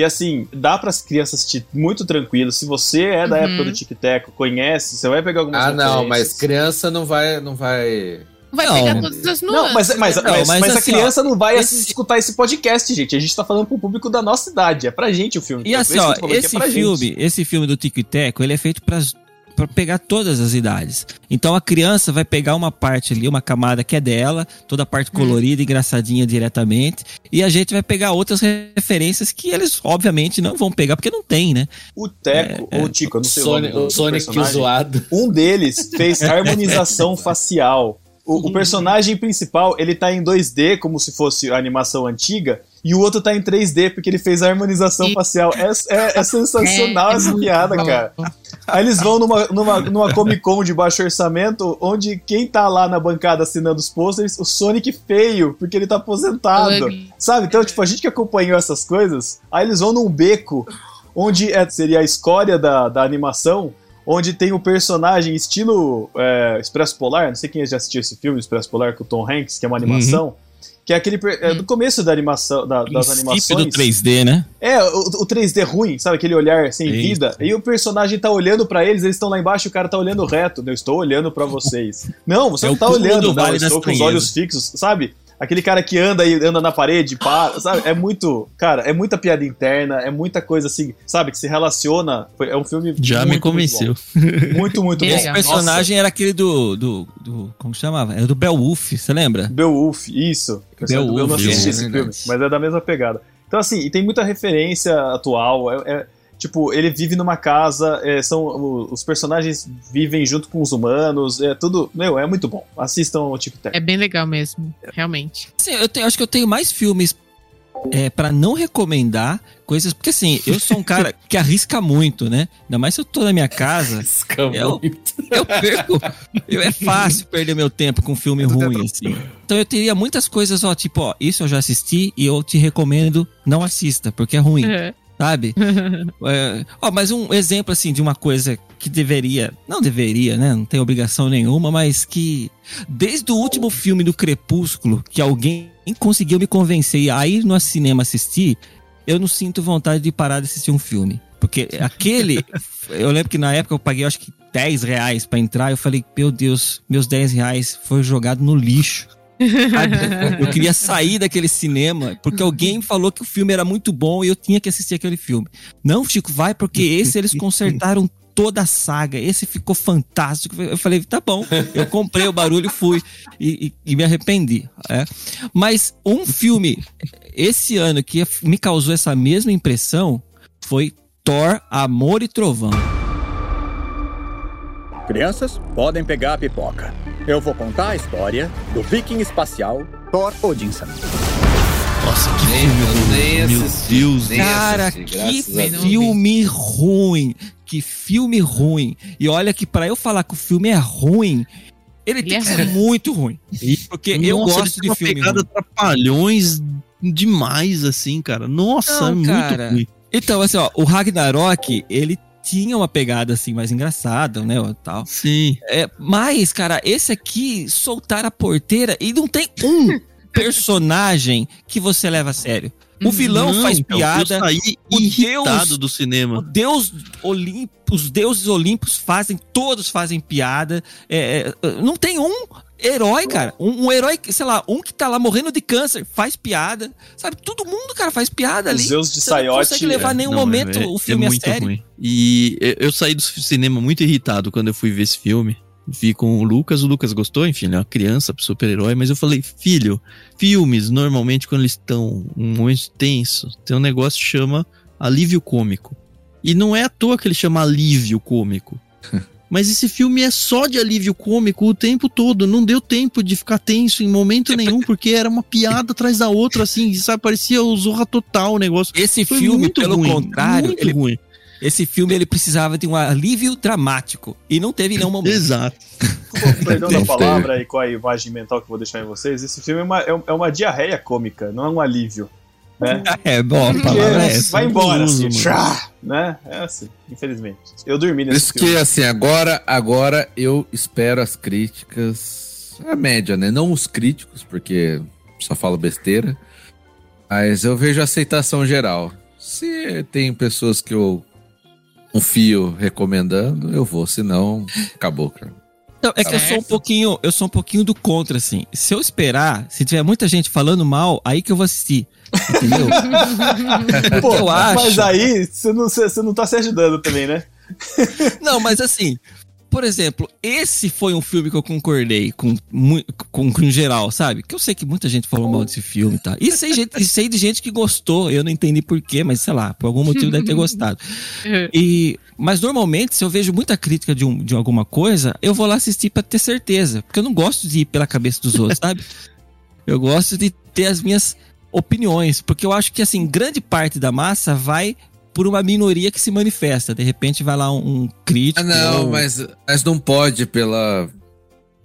A: E assim, dá para as crianças assistir muito tranquilo. Se você é da
D: Uhum.
A: época do Tic Teco, conhece, você vai pegar algumas
G: Ah, não, mas criança não vai. Não vai...
D: Vai
F: Não.
D: pegar todas as nuances.
A: Não, mas, mas?
F: Não,
A: mas,
F: mas
A: mas a
F: assim,
A: criança não vai
F: esse-
A: escutar esse podcast, gente. A gente tá falando pro público da nossa idade. É pra gente o filme.
F: E assim, ó,
A: é
F: esse
A: pra
F: filme,
A: gente.
F: esse filme do Tico e Teco, ele é feito pra, pra pegar todas as idades. Então a criança vai pegar uma parte ali, uma camada que é dela, toda a parte colorida, engraçadinha diretamente, e a gente vai pegar outras referências que eles, obviamente, não vão pegar, porque não tem, né?
A: O Teco,
F: É,
A: ou o Tico, eu não sei o,
G: Sonic,
A: nome do,
G: o Sonic zoado.
A: Um deles fez harmonização facial. O, o personagem principal, ele tá em 2D, como se fosse a animação antiga, e o outro tá em 3D, porque ele fez a harmonização
D: E-
A: facial. É, é- é sensacional
D: É, é
A: essa piada,
D: bom.
A: cara. Aí eles vão numa, numa, numa Comic Con de baixo orçamento, onde quem tá lá na bancada assinando os posters, o Sonic feio, porque ele tá aposentado. Sabe? Então, tipo, a gente que acompanhou essas coisas, aí eles vão num beco, onde é- seria a escória da, da animação, onde tem o personagem estilo é, Expresso Polar, não sei quem já assistiu esse filme, Expresso Polar, com o Tom Hanks, que é uma animação, que é aquele é, do começo da animação, da- das animações.
F: do 3D, né?
A: É, o, o 3D ruim, sabe? Aquele olhar sem
F: Isso.
A: vida. E o personagem tá olhando pra eles, eles estão lá embaixo e o cara tá olhando reto. Eu estou olhando pra vocês. Não, você
F: É
A: não tá olhando,
F: do
A: não. Eu estou com os olhos fixos, sabe? Aquele cara que anda e anda na parede, para, sabe? É muito. Cara, é muita piada interna, é muita coisa assim, sabe? Que se relaciona. Foi- É um filme.
E: Já
A: muito,
E: me convenceu.
A: Muito, muito, muito
D: Bem
A: bom.
F: Esse personagem era aquele do, do, do- Como chamava? Era do Beowulf, você lembra?
A: Beowulf, isso. Eu não
F: Beowulf,
A: assisti
G: é
A: esse filme, mas é da mesma pegada. Então, assim, e tem muita referência atual. É, é- tipo, ele vive numa casa, é, são os personagens vivem junto com os humanos, é tudo. Meu, é muito bom. Assistam o Tic Tac.
D: É bem legal mesmo, realmente.
F: Assim, eu tenho- acho que eu tenho mais filmes é, para não recomendar coisas. Porque assim, eu sou um cara que arrisca muito, né? Ainda mais se eu tô na minha casa. Eu, eu perco. eu- é fácil perder meu tempo com filme ruim, assim. Então eu teria muitas coisas, ó, tipo, ó, isso eu já assisti e eu te recomendo, não assista, porque é ruim, sabe? É, ó, mas um exemplo, assim, de uma coisa que deveria, não deveria, né? Não tem obrigação nenhuma, mas que desde o último filme do Crepúsculo, que alguém conseguiu me convencer a ir no cinema assistir, eu não sinto vontade de parar de assistir um filme. Porque aquele, eu lembro que na época eu paguei, acho que 10 reais pra entrar. Eu falei, meu Deus, meus 10 reais foi jogado no lixo. Eu queria sair daquele cinema porque alguém falou que o filme era muito bom e eu tinha que assistir aquele filme. Não, Chico, vai, porque esse eles consertaram toda a saga. Esse ficou fantástico. Eu falei, tá bom. Eu comprei o barulho fui. E, e- e me arrependi. é. Mas um filme esse ano que me causou essa mesma impressão foi Thor, Amor e Trovão.
H: Crianças, podem pegar a pipoca. Eu vou contar a história do viking espacial Thor Odinson.
E: Nossa, que
C: Nem-
E: filme
C: eu
E: ruim. Meu. Deus.
F: Cara,
C: assisti,
F: que filme ruim. Que filme ruim. E olha que pra eu falar que o filme é ruim, ele tem
D: Ele
F: que
D: é
F: ser muito ruim. Porque eu
E: Nossa, ele
F: gosto de
E: uma
F: filme
E: pegada
F: ruim.
E: trapalhões demais, assim, cara. Nossa,
F: Não,
E: é muito
F: cara.
E: ruim.
F: Então, assim, ó, o Ragnarok, ele tinha uma pegada assim mais engraçada, né, tal.
E: Sim.
F: É, mas, cara, esse aqui soltar a porteira e não tem um personagem que você leva a sério. O vilão
E: Não,
F: faz
E: então,
F: piada.
E: Eu saí
F: o
E: irritado
F: Deus-
E: do
F: O
E: cinema.
F: Deus Olimpo, os deuses olímpicos fazem, todos fazem piada. É, é, não tem um herói, cara. Um, um herói, sei lá, um que tá lá morrendo de câncer, faz piada. Sabe, todo mundo, cara, faz piada ali.
A: Os Zeus de
F: Você não consegue levar nenhum
E: Não,
F: momento
E: é-
F: o filme
E: é
F: a
E: muito
F: sério.
E: ruim. E eu- eu saí do cinema muito irritado quando eu fui ver esse filme. Vi com o Lucas, o Lucas gostou, enfim, ele é uma criança, super-herói, mas eu falei, filho, filmes, normalmente, quando eles estão um momento tenso, tem um negócio que chama alívio cômico. E não é à toa que ele chama alívio cômico. Mas esse filme é só de alívio cômico o tempo todo. Não deu tempo de ficar tenso em momento nenhum, porque era uma piada atrás da outra, assim, sabe? Parecia o Zorra Total o negócio.
F: Esse
E: Foi
F: filme,
E: muito
F: pelo
E: ruim,
F: contrário,
E: muito
F: ele,
E: ruim.
F: esse filme ele precisava de um alívio dramático. E não teve nenhum momento.
E: Exato.
A: Com perdão da palavra e com a imagem mental que eu vou deixar em vocês, esse filme é uma, é é uma diarreia cômica, não é um alívio. Né?
F: É, bom, a
A: Porque
F: palavra é essa.
A: vai embora,
E: uso,
A: assim, né? É assim, infelizmente. Eu dormi
C: Por
A: nesse
C: isso
A: filme.
C: que, assim, agora, agora eu espero as críticas. A média, né? Não os críticos, porque só falo besteira. Mas eu vejo a aceitação geral. Se tem pessoas que eu confio recomendando, eu vou. Se não, acabou, cara.
F: Não, é que eu sou um pouquinho, eu sou um pouquinho do contra, assim. Se eu esperar, se tiver muita gente falando mal, aí que eu vou assistir. Entendeu?
A: Pô,
F: eu acho.
A: Mas aí, você não, você você não tá se ajudando também, né?
F: Não, mas assim, por exemplo, esse foi um filme que eu concordei com, com, com geral, sabe? Que eu sei que muita gente falou mal desse filme e tal. E sei, gente, e sei de gente que gostou, eu não entendi porquê, mas sei lá, por algum motivo deve ter gostado. E, mas normalmente, se eu vejo muita crítica de, um, de alguma coisa, eu vou lá assistir pra ter certeza. Porque eu não gosto de ir pela cabeça dos outros, sabe? Eu gosto de ter as minhas opiniões. Porque eu acho que, assim, grande parte da massa vai por uma minoria que se manifesta. De repente vai lá um, um crítico.
C: Ah, não, mas, mas não pode pela,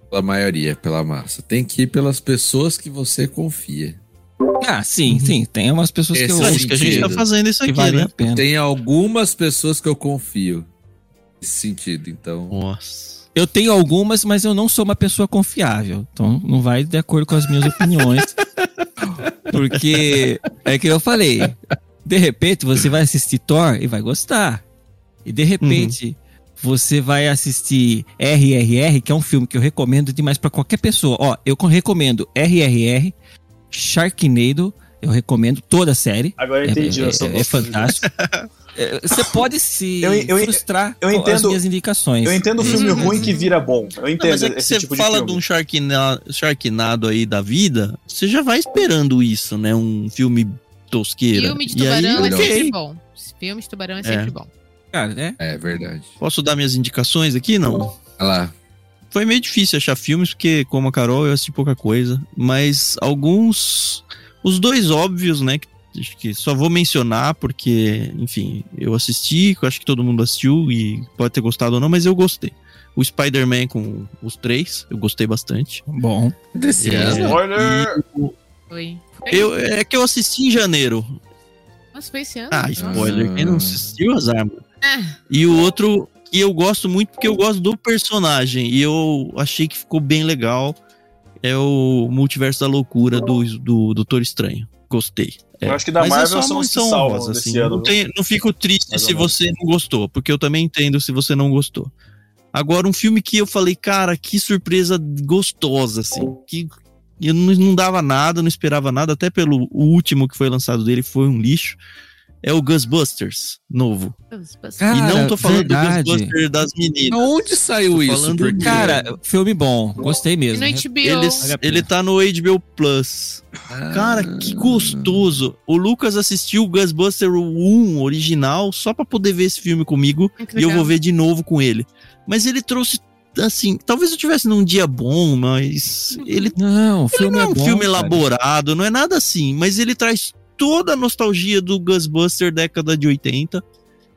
C: pela maioria, pela massa. Tem que ir pelas pessoas que você confia.
F: Ah, sim, sim. Tem umas pessoas que
C: Esse
F: eu
E: É isso que a gente tá fazendo isso
F: que
E: aqui,
F: valem
E: né?
F: a pena.
C: Tem algumas pessoas que eu confio nesse sentido, então.
E: Nossa.
F: Eu tenho algumas, mas eu não sou uma pessoa confiável. Então não vai de acordo com as minhas opiniões. Porque é que eu falei. De repente você vai assistir Thor e vai gostar. E de repente você vai assistir RRR, que é um filme que eu recomendo demais pra qualquer pessoa. Ó, eu recomendo RRR, Sharknado, eu recomendo toda a série.
A: Agora eu
F: É-
A: entendi.
F: é,
A: eu sou-
F: é, é fantástico. É, Você pode se
A: Eu- eu-
F: frustrar
A: eu
F: com as
A: entendo-
F: minhas indicações.
A: Eu entendo o filme ruim que vira bom. Eu
E: Não,
A: entendo
E: mas é que
A: esse
E: você
A: tipo de
E: fala
A: filme.
E: de um Sharknado, Sharknado aí da vida, você já vai esperando isso, né? Um filme tosqueira.
D: Filme de
E: E aí,
D: tubarão é
C: ok.
D: sempre bom. Filme de tubarão é sempre bom.
F: Cara, né?
C: É verdade.
E: Posso dar minhas indicações aqui? Não.
C: Olha lá.
E: Foi meio difícil achar filmes, porque, como a Carol, eu assisti pouca coisa. Mas alguns. Os dois óbvios, né? Que, acho que só vou mencionar, porque, enfim, eu assisti, eu acho que todo mundo assistiu e pode ter gostado ou não, mas eu gostei. O Spider-Man com os três, eu gostei bastante.
F: Bom.
C: Desse
E: É.
A: Spoiler!
D: Foi.
E: Eu, é que eu assisti em janeiro.
D: Nossa, foi esse ano?
E: Ah, spoiler. Quem não assistiu, azar, mano.
D: Ah,
E: E o outro que eu gosto muito porque eu gosto do personagem e eu achei que ficou bem legal é o Multiverso da Loucura do, do Doutor Estranho. Gostei. É.
A: Eu acho que da
E: Mas
A: Marvel
E: é
A: são os que desse
E: assim.
A: ano,
E: Não, tem- não fico triste se
A: menos.
E: você não gostou, porque eu também entendo se você não gostou. Agora, um filme que eu falei, cara, que surpresa gostosa, assim. Que eu não, não dava nada, não esperava nada, até pelo último que foi lançado dele foi um lixo. É o Ghostbusters novo.
C: Cara,
E: e não tô falando
F: verdade.
E: do Ghostbusters das meninas.
C: Onde saiu
E: Tô
C: isso? Porque-
F: Cara, filme bom. Gostei mesmo.
D: E no HBO.
E: Ele,
F: a pena.
E: ele tá no HBO Plus. Cara, que gostoso. O Lucas assistiu o Ghostbuster 1 original só pra poder ver esse filme comigo.
D: Ah,
E: E eu vou ver de novo com ele. Mas ele trouxe, assim, talvez eu tivesse num dia bom, mas ele,
F: Não, o
E: ele
F: filme
E: não é
F: é
E: um
F: bom,
E: filme
F: cara.
E: elaborado, não é nada assim, mas ele traz toda a nostalgia do Ghostbuster década de 80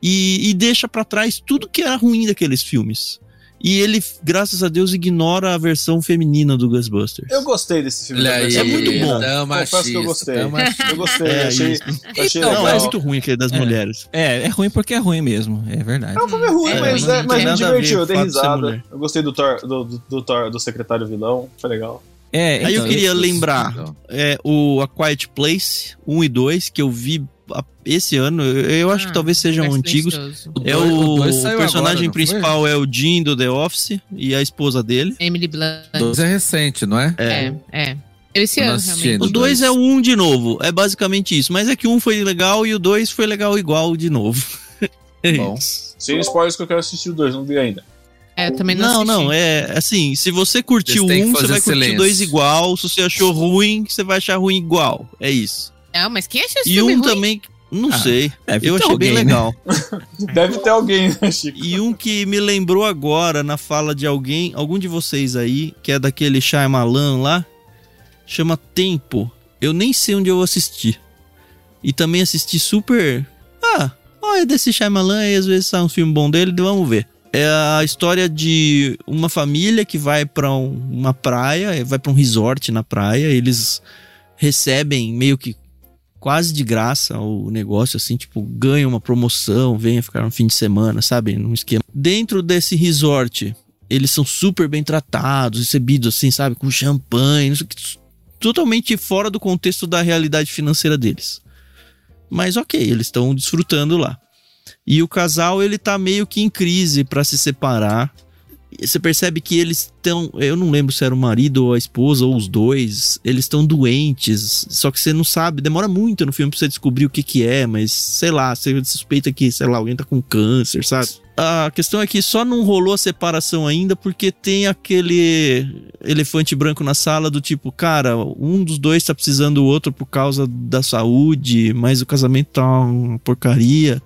E: e, e deixa pra trás tudo que era ruim daqueles filmes. E ele, graças a Deus, ignora a versão feminina do Ghostbusters.
A: Eu gostei desse filme.
C: Aí,
E: É muito bom.
A: Confesso que eu
C: machista,
A: gostei.
C: machista.
A: Eu gostei,
E: É,
A: achei, achei
C: Então,
E: não, é muito ruim aquele das
F: É.
E: mulheres.
F: É, é ruim porque é ruim mesmo. É verdade.
A: É um filme ruim,
D: É,
A: mas, é,
D: tem
A: mas me divertiu,
E: ver
A: eu dei risada. Eu gostei do Thor, do, do, do Thor, do secretário vilão, foi legal.
F: É,
E: Aí eu
F: então,
E: queria
C: Isso,
E: lembrar
C: então.
E: é, o A Quiet Place 1 e 2, que eu vi a- esse ano. Eu, eu acho
D: Ah,
E: que talvez sejam antigos. É
C: dois-
E: o,
C: dois saiu
E: personagem
C: agora,
E: principal é o Jim do The Office e a esposa dele.
D: Emily Blunt.
C: Dois é recente, não é?
D: É, é. Esse
C: Eu não
D: ano, realmente.
E: O
C: Do
E: 2
C: dois.
E: é o 1 um de novo. É basicamente isso. Mas é que o 1 um foi legal e o 2 foi legal igual de novo. É
C: Bom.
E: isso.
A: Sem spoilers que eu quero assistir o dois, não vi ainda.
D: É, também não
E: Não, não, é assim, se você curtiu um, você vai curtir
C: silêncio.
E: 2 igual. Se você achou ruim, você vai achar ruim igual. É isso.
D: Não, mas quem achou esse
E: E
D: filme
E: um
D: ruim?
E: também, não
F: Ah,
E: sei. Eu achei bem
F: alguém, né?
E: legal.
A: Deve ter alguém, né, Chico?
E: E um que me lembrou agora na fala de alguém, algum de vocês aí, que é daquele Shyamalan lá, chama Tempo. Eu nem sei onde eu assisti. E também assisti super. Ah, olha desse Shyamalan aí, às vezes sai um filme bom dele, vamos ver. É a história de uma família que vai pra um- uma praia, vai pra um resort na praia, eles recebem meio que quase de graça o negócio, assim, tipo, ganha uma promoção, venha ficar um fim de semana, sabe? Num esquema. Dentro desse resort, eles são super bem tratados, recebidos, assim, sabe? Com champanhe, totalmente fora do contexto da realidade financeira deles. Mas ok, eles estão desfrutando lá. E o casal, ele tá meio que em crise pra se separar. Você percebe que eles estão. Eu não lembro se era o marido ou a esposa ou os dois. Eles estão doentes. Só que você não sabe. Demora muito no filme pra você descobrir o que que é. Mas sei lá. Você suspeita que, sei lá, alguém tá com câncer, sabe? A questão é que só não rolou a separação ainda porque tem aquele elefante branco na sala do tipo, cara, um dos dois tá precisando do outro por causa da saúde, mas o casamento tá uma porcaria.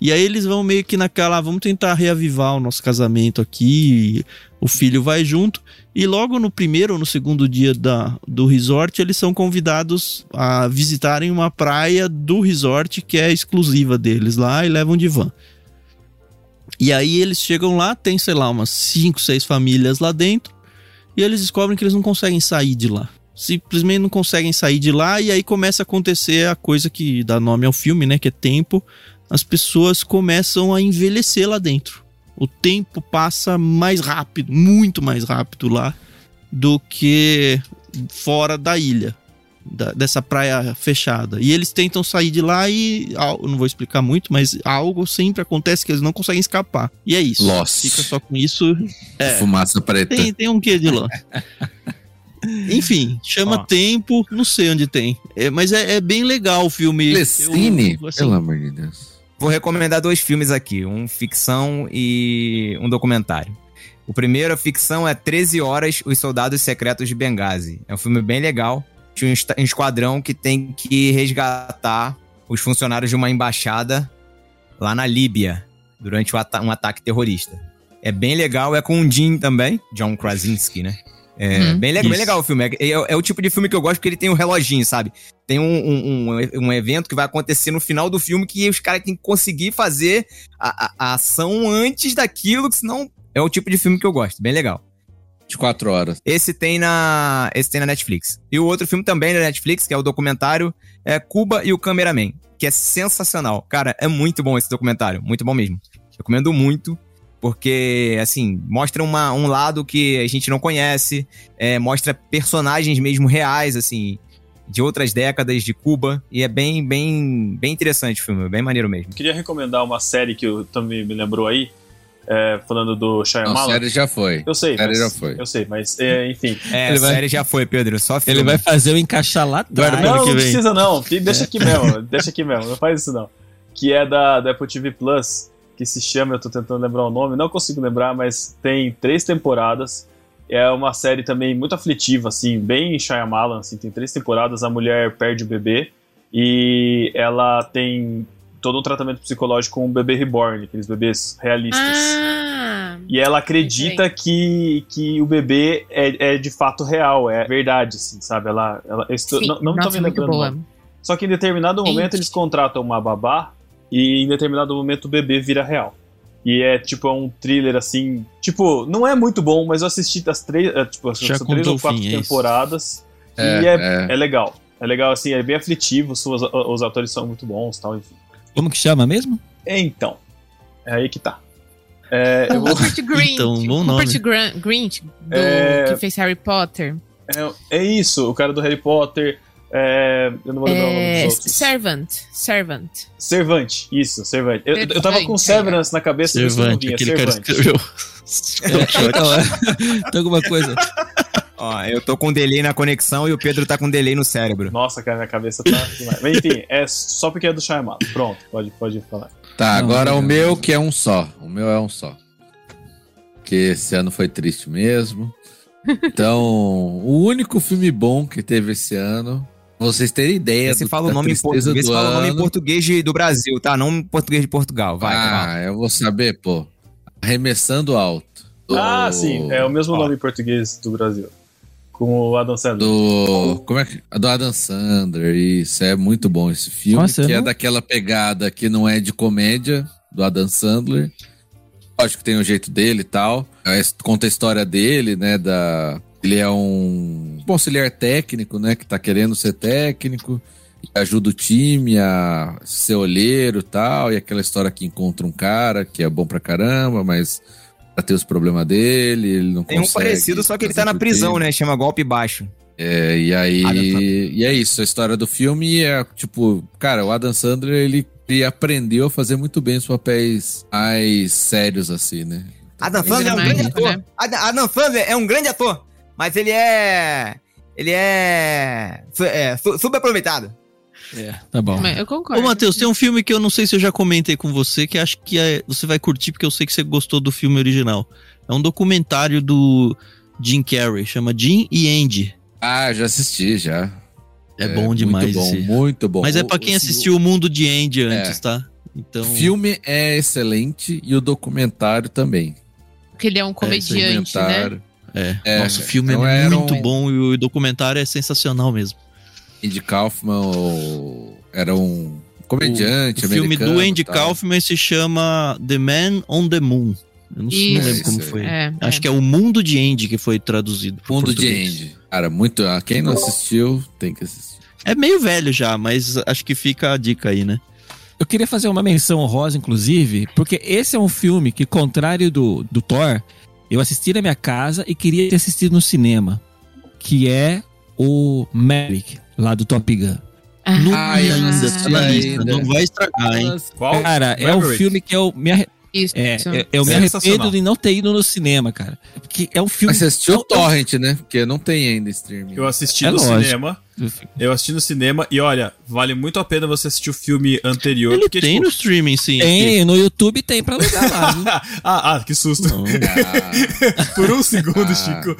E: E aí eles vão meio que naquela, ah, vamos tentar reavivar o nosso casamento aqui. O filho vai junto. E logo no primeiro ou no segundo dia da, do resort, eles são convidados a visitarem uma praia do resort que é exclusiva deles lá e levam de van. E aí eles chegam lá, tem, sei lá, umas 5, 6 famílias lá dentro. E eles descobrem que eles não conseguem sair de lá. Simplesmente não conseguem sair de lá. E aí começa a acontecer a coisa que dá nome ao filme, né? Que é tempo as pessoas começam a envelhecer lá dentro. O tempo passa mais rápido, muito mais rápido lá do que fora da ilha, da- dessa praia fechada. E eles tentam sair de lá e não vou explicar muito, mas algo sempre acontece que eles não conseguem escapar. E é isso.
C: Lost.
E: Fica só com isso. É.
C: Fumaça preta.
E: Tem, tem um quê de lá. Enfim, chama
F: Ó.
E: Tempo, não sei onde tem. É, mas é, é bem legal o filme.
C: Telecine?
E: Eu, assim,
C: Pelo amor de Deus.
B: Vou recomendar dois filmes aqui, um ficção e um documentário. O primeiro, a ficção, é 13 Horas, Os Soldados Secretos de Benghazi. É um filme bem legal. De um esquadrão que tem que resgatar os funcionários de uma embaixada lá na Líbia, durante um ataque terrorista. É bem legal, é com o Jim também, John Krasinski, né? É
D: Uhum.
B: bem, legal, bem legal o filme. É, é- é o tipo de filme que eu gosto porque ele tem um reloginho, sabe? Tem um, um, um- um evento que vai acontecer no final do filme que os caras têm que conseguir fazer a, a- a ação antes daquilo, que senão é o tipo de filme que eu gosto. Bem legal.
C: De quatro horas.
B: Esse tem na, esse tem na Netflix. E o outro filme também na Netflix, que é o documentário, é Cuba e o Cameraman, que é sensacional. Cara, é muito bom esse documentário, muito bom mesmo. Recomendo muito, porque, assim, mostra uma, um lado que a gente não conhece, é, mostra personagens mesmo reais, assim, de outras décadas de Cuba, e é bem, bem, bem interessante o filme, bem maneiro mesmo.
A: Queria recomendar uma série que eu também me lembrou aí. é, falando do
C: Não,
A: Shyamalan.
C: série já foi.
A: Eu sei,
C: série
A: mas,
C: já foi.
A: eu sei, mas é, enfim.
B: É,
F: Ele
B: a
F: vai-
B: série já foi, Pedro. Só filme.
F: Ele vai fazer eu encaixar lá atrás.
E: Guarda-
A: não, não
E: vem.
A: precisa não, deixa aqui mesmo, deixa aqui mesmo, não faz isso não. Que é da, da Apple TV Plus, que se chama, eu tô tentando lembrar o nome, não consigo lembrar, mas tem três temporadas. É uma série também muito aflitiva, assim, bem Shyamalan, assim, tem três temporadas, a mulher perde o bebê e ela tem todo um tratamento psicológico com um bebê reborn, aqueles bebês realistas.
D: Ah,
A: E ela acredita que, que o bebê é, é de fato real, é verdade, assim, sabe? Ela, ela estou-
D: sim.
A: não, não me tô
D: Nossa,
A: me lembrando. o. Só que em determinado momento
D: Gente.
A: eles contratam uma babá e em determinado momento o bebê vira real. E é tipo é um thriller assim, tipo, não é muito bom, mas eu assisti as três, é, tipo,
E: Já
A: são três ou quatro
E: fim, é
A: temporadas
C: É,
A: e é,
C: é.
A: é legal. É legal assim, é bem aflitivo, os, os atores são muito bons, tal, enfim.
F: Como que chama mesmo?
A: Então, é aí que tá. É, eu
D: O
A: vou-
D: Rupert Grint.
E: Então, bom
D: o
E: nome.
D: Rupert Grint, do,
A: É.
D: que fez Harry Potter.
A: É, é isso, o cara do Harry Potter. É, eu não vou lembrar o nome
D: É,
A: dos outros.
D: Servant. Servant.
A: Servante, isso, Servante. Eu, eu tava com
D: Servante,
A: Severance na cabeça, isso que eu não
E: Servante, aquele cara
A: Servante.
E: escreveu.
F: Então, é, tem alguma coisa.
B: Ó, eu tô com delay na conexão e o Pedro tá com delay no cérebro.
A: Nossa, cara, minha cabeça tá demais. Mas enfim, é só porque é do Shyamalan. Pronto, pode, pode falar.
C: Tá,
F: Não,
C: agora
F: não,
C: o
F: não.
C: meu que é um só. O meu é um só. Porque esse ano foi triste mesmo. Então, o único filme bom que teve esse ano, vocês terem ideia do-
B: fala o nome em português,
C: do
B: fala o nome em português de- do Brasil, tá? Não em português de Portugal. Vai,
C: ah,
B: vai.
C: eu vou saber, pô. Arremessando alto. Do-
A: Ah, sim, é o mesmo
C: ó,
A: nome em português do Brasil. Com o Adam Sandler.
C: Do. Como é que. Do Adam Sandler, isso. É muito bom esse filme.
F: Nossa,
C: que é
F: não-
C: daquela pegada que não é de comédia, do Adam Sandler. Lógico que tem o jeito dele e tal. É, Conta a história dele, né? Da. Ele é um auxiliar técnico, né? Que tá querendo ser técnico. Ajuda o time a ser olheiro e tal. E aquela história que encontra um cara que é bom pra caramba, mas pra ter os problemas dele, ele não
B: Tem um
C: consegue
B: parecido, só que ele tá na prisão,
C: tempo.
B: né? Chama Golpe Baixo.
C: É, e aí.
B: Adam Sandler.
C: E é isso, a história do filme é tipo, cara, o Adam Sandler ele, ele aprendeu a fazer muito bem os papéis mais sérios, assim, né?
B: Adam
D: Ele
B: Sandler é um
D: é
B: grande ator.
D: né?
B: Adam, Adam Sandler é um grande ator, mas ele é... Ele é... é su- subaproveitado.
F: Tá bom.
D: Eu concordo.
E: Ô, Matheus, tem um filme que eu não sei se eu já comentei com você, que acho que é- você vai curtir, porque eu sei que você gostou do filme original. É um documentário do Jim Carrey, chama Jim e Andy.
C: Ah, já assisti, já.
E: É, bom demais
C: Muito bom,
E: esse.
C: muito bom.
E: Mas é
C: O-
E: pra quem
C: o-
E: assistiu o Mundo de Andy antes, tá? Então,
C: O filme é excelente e o documentário também.
D: Porque ele é um
E: esse
D: comediante, né?
E: É.
C: É,
E: Nossa, o filme
C: então
E: é
C: era
E: muito
C: um-
E: bom e o documentário é sensacional mesmo.
C: Andy Kaufman o- era um comediante
E: o filme
C: americano.
E: do Andy
C: tal.
E: Kaufman se chama The Man on the Moon. Eu não, sei- não
D: Isso.
E: lembro como
C: Isso
E: foi.
D: É,
E: Acho que é o Mundo de Andy que foi traduzido. pro
C: Fundo de
E: português.
C: Andy. Cara, muito. ah, Quem não assistiu, tem que assistir.
E: É meio velho já, mas acho que fica a dica aí, né?
F: Eu queria fazer uma menção honrosa, inclusive, porque esse é um filme que, contrário do, do Thor, eu assisti na minha casa e queria ter assistido no cinema. Que é o Maverick, lá do Top Gun.
D: Ah,
E: Não
C: Ah,
E: ainda, tá na lista. Não vai estragar, hein?
A: Qual?
F: Cara, é um
A: Maverick?
F: filme que eu me, arre-
D: Isso.
F: é, eu, eu me arrependo de não ter ido no cinema, cara. Porque é um filme.
C: Mas você assistiu
F: é
C: o Torrent, né? Porque não tem ainda streaming.
A: Eu assisti
F: É
A: no
F: lógico.
A: cinema. Eu assisti no cinema e olha, vale muito a pena você assistir o filme anterior.
E: Ele
A: porque,
E: tem
A: tipo,
E: no streaming, sim.
F: Tem, no YouTube tem pra alugar lá.
A: ah, ah, que susto. Por um segundo,
C: Ah.
A: Chico.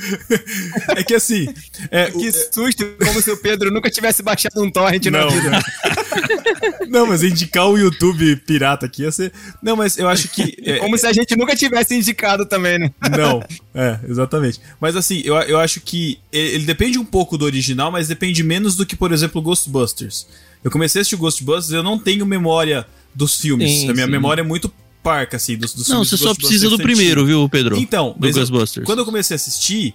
A: é que assim. É, o-
B: Que susto, como se o Pedro nunca tivesse baixado um torrent na
A: Não,
B: vida.
A: não. Não, mas indicar o YouTube pirata aqui ia ser. Não, mas eu acho que. é,
B: Como se a gente nunca tivesse indicado também, né?
A: Não, é, exatamente. Mas assim, eu, eu acho que ele, ele depende um pouco do original, mas depende menos do que, por exemplo, Ghostbusters. Eu comecei a assistir o Ghostbusters, eu não tenho memória dos filmes.
F: Sim,
A: a minha
F: sim.
A: memória é muito parca, assim, dos, dos
E: Não,
A: filmes
E: você
A: do
E: só
A: Ghostbusters
E: precisa do primeiro, viu, Pedro?
A: Então,
E: do
A: mas eu-
E: Ghostbusters.
A: quando eu comecei a assistir,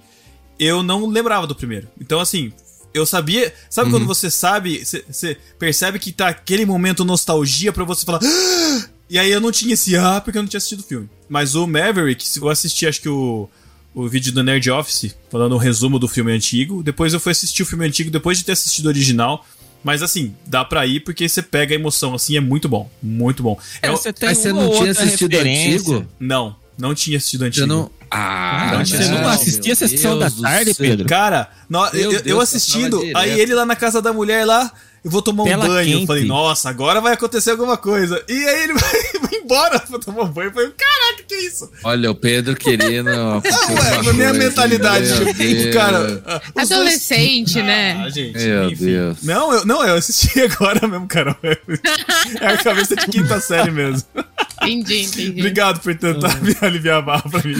A: eu não lembrava do primeiro. Então, assim, eu sabia. Sabe
E: Uhum.
A: quando você sabe, você- você percebe que tá aquele momento nostalgia pra você falar. "Ah!" E aí eu não tinha esse ah, porque eu não tinha assistido o filme. Mas o Maverick, se eu assisti, acho que o. O vídeo do Nerd Office, falando um resumo do filme antigo. Depois eu fui assistir o filme antigo depois de ter assistido o original. Mas assim, dá pra ir porque você pega a emoção, assim, é muito bom. Muito bom. É,
F: É, você tem
C: Mas você não tinha assistido o
F: referência.
C: antigo?
A: não, Não tinha assistido
C: Eu
A: antigo.
C: não. Ah,
A: Não,
F: você não
A: não,
F: assistia a sessão da
C: Deus do
F: tarde. Pedro?
A: Cara, no- eu, eu assistindo, aí ele lá na casa da mulher lá, eu vou tomar um
F: Tela
A: banho. Eu
F: quente.
A: falei, nossa, agora vai acontecer alguma coisa. E aí ele vai, vai embora pra tomar um banho. Eu falei, caraca, que é isso?
C: Olha, o Pedro querendo.
A: Não, é, a minha mentalidade, tipo, cara. os dois-
D: Adolescente,
A: Ah,
D: né?
A: gente,
C: Meu
A: enfim.
C: Deus.
A: Não, eu, não, eu assisti agora mesmo, Carol. É a cabeça de quinta série mesmo.
D: Entendi, entendi.
A: Obrigado por tentar me aliviar a barra pra mim.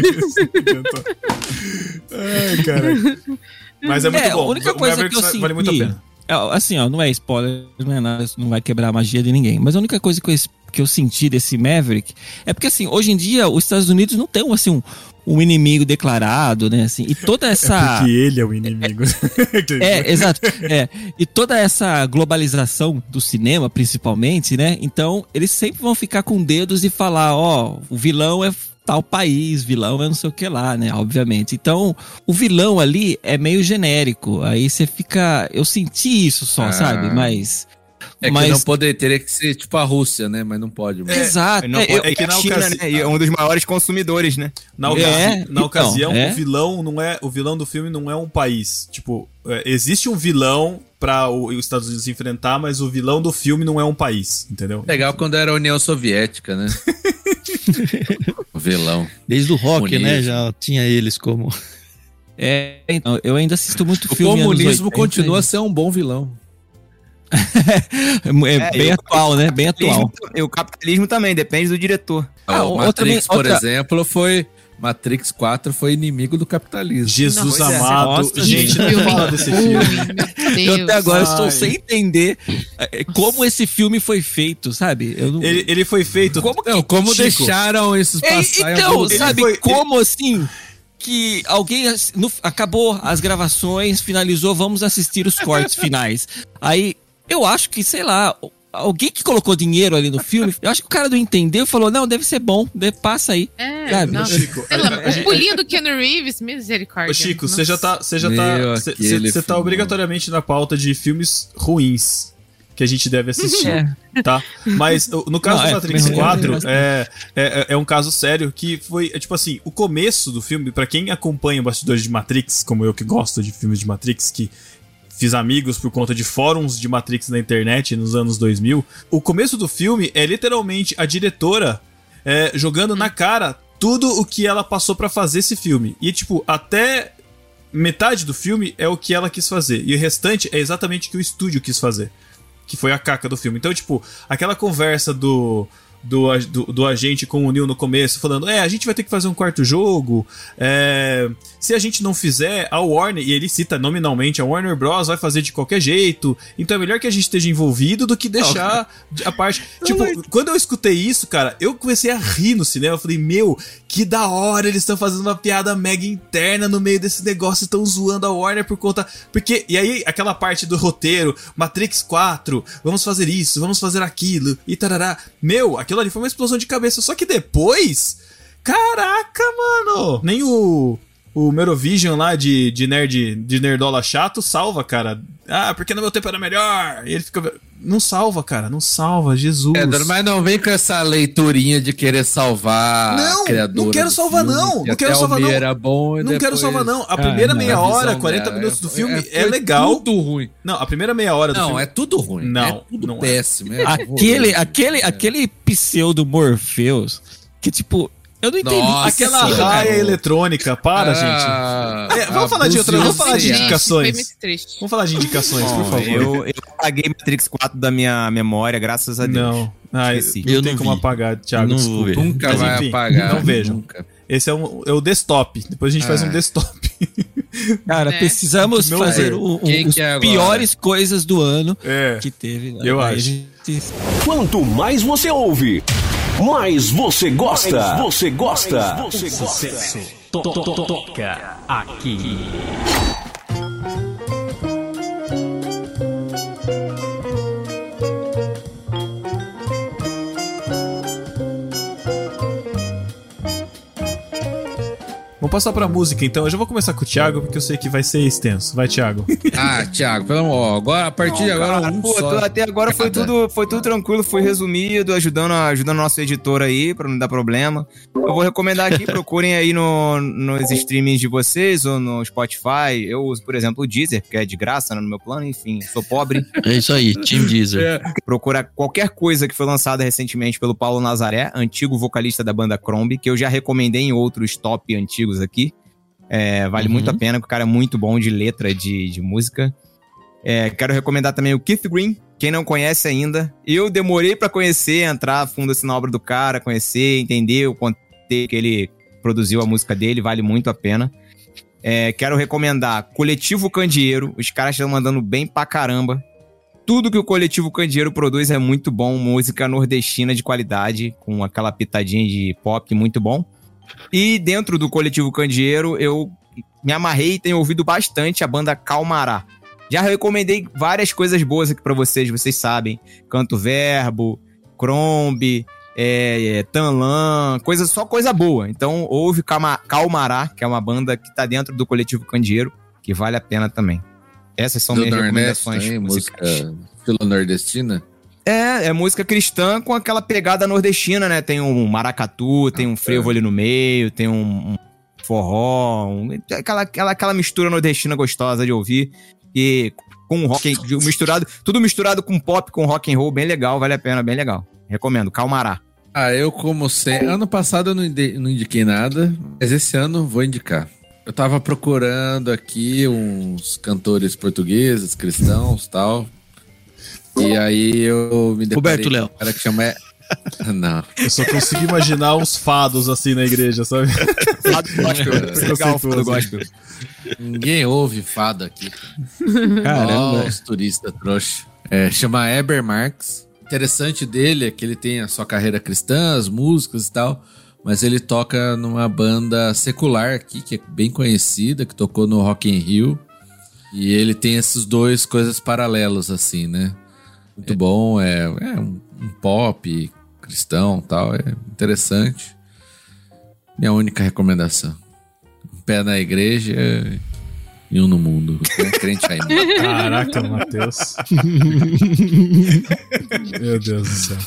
A: Ai, cara. Mas é muito
F: É,
A: bom.
F: a única
A: O
F: coisa
A: Mavericks
F: que eu
A: vale muito a
F: senti-
A: pena.
F: É, Assim, ó, não é spoiler, não é nada, não vai quebrar a magia de ninguém. Mas a única coisa que eu, que eu senti desse Maverick é porque, assim, hoje em dia os Estados Unidos não tem, assim, um, um inimigo declarado, né? Assim, e toda essa.
A: Porque ele é o inimigo.
F: É, exato. É. E toda essa globalização do cinema, principalmente, né? Então, eles sempre vão ficar com dedos e falar, ó, o vilão é tal país, vilão é não sei o que lá, né? Obviamente. Então, o vilão ali é meio genérico. Aí você fica. Eu senti isso só,
C: Ah.
F: sabe? Mas.
C: É que
F: mas.
C: não poderia, teria que ser tipo a Rússia, né? Mas não pode. mais.
F: Exato.
B: Não,
F: é, eu-
A: é que
B: é
A: na
B: a China,
A: ocasi-
B: né? E é um dos maiores consumidores, né?
A: Na,
F: É,
A: na
F: então,
A: ocasião,
F: é.
A: o vilão não é. O vilão do filme não é um país. Tipo, é, existe um vilão pra o- os Estados Unidos enfrentar, mas o vilão do filme não é um país, entendeu?
C: Legal quando era a União Soviética, né? o vilão.
E: Desde o rock,
C: Comunismo.
E: né? Já tinha eles como.
F: É, então, eu ainda assisto muito
C: O
F: filme. anos
C: comunismo
F: 80,
C: continua a ser um bom vilão.
F: É, é bem
B: eu-
F: atual, né? Bem atual.
B: E o capitalismo também, depende do diretor.
F: Ah,
C: o
F: outra
C: Matrix,
F: também-
C: por
F: outra-
C: exemplo, foi. Matrix 4 foi inimigo do capitalismo.
A: Jesus
B: pois é.
A: amado.
F: Nossa,
A: gente,
F: gente.
A: não fala desse filme.
F: Eu até agora
A: Ai.
F: estou sem entender é, como esse filme foi feito, sabe? Eu não...
A: Ele, ele foi feito.
F: Como
C: Não, como
A: Chico.
C: deixaram esses
F: É,
C: passar
F: então, sabe,
A: foi-
F: como assim que alguém no- acabou as gravações, finalizou, vamos assistir os cortes finais. Aí, eu acho que, sei lá, alguém que colocou dinheiro ali no filme, eu acho que o cara não entendeu e falou, não, deve ser bom, passa aí.
D: É,
F: Sabe?
D: nossa.
A: Chico,
D: o pulinho do Keanu Reeves, misericórdia.
A: Ô, Chico, você já tá. Você já tá. Você tá obrigatoriamente na pauta de filmes ruins que a gente deve assistir.
F: É.
A: Tá? Mas o- no caso
F: Não,
A: do
F: é,
A: Matrix
F: ruim
A: 4,
F: eu
A: é, é, é um caso sério que foi, é, tipo assim, o começo do filme, pra quem acompanha bastidores de Matrix, como eu que gosto de filmes de Matrix, que fiz amigos por conta de fóruns de Matrix na internet nos anos 2000, o começo do filme é literalmente a diretora é, jogando na cara tudo o que ela passou pra fazer esse filme. E, tipo, até metade do filme é o que ela quis fazer. E o restante é exatamente o que o estúdio quis fazer. Que foi a caca do filme. Então, tipo, aquela conversa do. Do, do, do agente com o Neil no começo, falando: É, a gente vai ter que fazer um quarto jogo. é, se a gente não fizer, a Warner, e ele cita nominalmente, a Warner Bros. vai fazer de qualquer jeito. Então é melhor que a gente esteja envolvido do que deixar a parte. Tipo, quando eu escutei isso, cara, eu comecei a rir no cinema. Eu falei: Meu, que da hora, eles estão fazendo uma piada mega interna no meio desse negócio, estão zoando a Warner por conta. Porque, e aí, aquela parte do roteiro, Matrix 4, vamos fazer isso, vamos fazer aquilo, e tarará. Meu, aquilo ali foi uma explosão de cabeça. Só que depois. Caraca, mano! Nem o. O Merovision lá de, de nerd de nerdola chato salva, cara. Ah, porque no meu tempo era melhor. E ele fica. Não salva, cara. Não salva, Jesus.
C: É, mas não vem com essa leiturinha de querer salvar
A: Não, não quero salvar,
C: filme,
A: não,
C: que
A: não quero salvar, não.
C: Era bom
A: Não quero salvar, não. A
F: Ah,
A: primeira
F: não.
A: meia
C: a
A: hora,
C: visão
A: 40
C: dela,
A: minutos do
C: é-
A: filme
C: é-
A: é, legal.
C: Tudo ruim.
A: Não, a primeira meia hora do
C: Não,
A: filme.
C: é tudo ruim.
A: Não,
C: é tudo
A: não é.
C: péssimo. É
F: Aquele, aquele,
C: É.
F: aquele pseudo Morpheus, que tipo, eu não entendi.
C: Nossa,
A: Aquela raia
C: cara.
A: eletrônica, para, gente.
C: Ah,
A: É, vamos falar de outra- vamos falar de indicações. Vamos falar de indicações, por favor.
B: Eu, eu apaguei Matrix 4 da minha memória, graças a Deus.
A: Não. Ah,
B: Esqueci.
E: Eu não
A: como
E: vi.
A: apagar, Thiago.
E: Não
A: desculpa.
E: ver.
C: Nunca
A: Mas,
C: vai
A: enfim,
C: apagar.
A: Não vejam.
C: Nunca.
A: Esse é, um, é o desktop. Depois a gente faz
C: Ah.
A: um desktop.
F: Cara,
D: É.
F: precisamos
A: Não
F: fazer
A: é.
F: o, o,
C: Quem
F: os
C: que é
F: piores coisas do ano
A: É.
F: que teve.
A: Eu
F: Aí a
A: acho.
F: gente-
I: Quanto mais você ouve, mais você gosta. você gosta. você gosta.
J: Toca aqui.
A: Vamos passar pra música então. Eu já vou começar com o Thiago, porque eu sei que vai ser extenso. Vai, Thiago.
C: Ah, Thiago, pelo amor, agora, a partir de agora,
B: Cara,
C: um
B: pô,
C: só.
B: até agora foi tudo, foi tudo tranquilo, foi resumido, ajudando, ajudando nosso editor aí, pra não dar problema. Eu vou recomendar aqui, procurem aí no, nos streamings de vocês ou no Spotify. Eu uso, por exemplo, o Deezer, que é de graça né, no meu plano, enfim, sou pobre.
E: É isso aí, Team Deezer.
C: É,
B: Procura qualquer coisa que foi lançada recentemente pelo Paulo Nazaré, antigo vocalista da banda Crombie, que eu já recomendei em outros top antigos aqui. É, vale
E: Uhum.
B: muito a pena, porque o cara é muito bom de letra de, de música. É, quero recomendar também o Keith Green, quem não conhece ainda. Eu demorei pra conhecer, entrar fundo assim na obra do cara, conhecer, entender o contexto que ele produziu a música dele, vale muito a pena. É, quero recomendar Coletivo Candeeiro, os caras estão mandando bem pra caramba. Tudo que o Coletivo Candeeiro produz é muito bom, música nordestina de qualidade, com aquela pitadinha de pop muito bom. E dentro do Coletivo Candeeiro, eu me amarrei e tenho ouvido bastante a banda Calmará. Já recomendei várias coisas boas aqui pra vocês, vocês sabem. Canto Verbo, Crombe, é, é, Tanlan, coisa, só coisa boa. Então ouve Calma- Calmará, que é uma banda que tá dentro do Coletivo Candeeiro, que vale a pena também. Essas são
C: do
B: minhas
C: Nordeste,
B: recomendações
C: também,
B: musicais.
C: música filo nordestina.
B: É, é música cristã com aquela pegada nordestina, né? Tem um maracatu, tem um frevo ali no meio, tem um, um forró, um- aquela, aquela, aquela mistura nordestina gostosa de ouvir. E com rock misturado, tudo misturado com pop, com rock and roll, bem legal, vale a pena, bem legal. Recomendo, Calmará.
C: Ah, eu como sempre. Ano passado eu não, não indiquei nada, mas esse ano vou indicar. Eu tava procurando aqui uns cantores portugueses, cristãos tal. E aí eu me deparei
E: Roberto Léo.
C: um cara que chama. Não.
A: Eu só consigo imaginar uns fados assim na igreja, sabe?
B: Fado gospel, legal, fado gospel.
C: Ninguém ouve fado aqui.
F: Caramba.
C: Ó, os turistas trouxa. É, chama Eber Marx. Interessante dele é que ele tem a sua carreira cristã, as músicas e tal, mas ele toca numa banda secular aqui, que é bem conhecida, que tocou no Rock in Rio. E ele tem esses dois coisas paralelos, assim, né? Muito bom, é, é um, um pop cristão tal, é interessante. Minha única recomendação. Um pé na igreja e um no mundo. É crente aí.
A: Caraca, Matheus. Meu Deus do céu.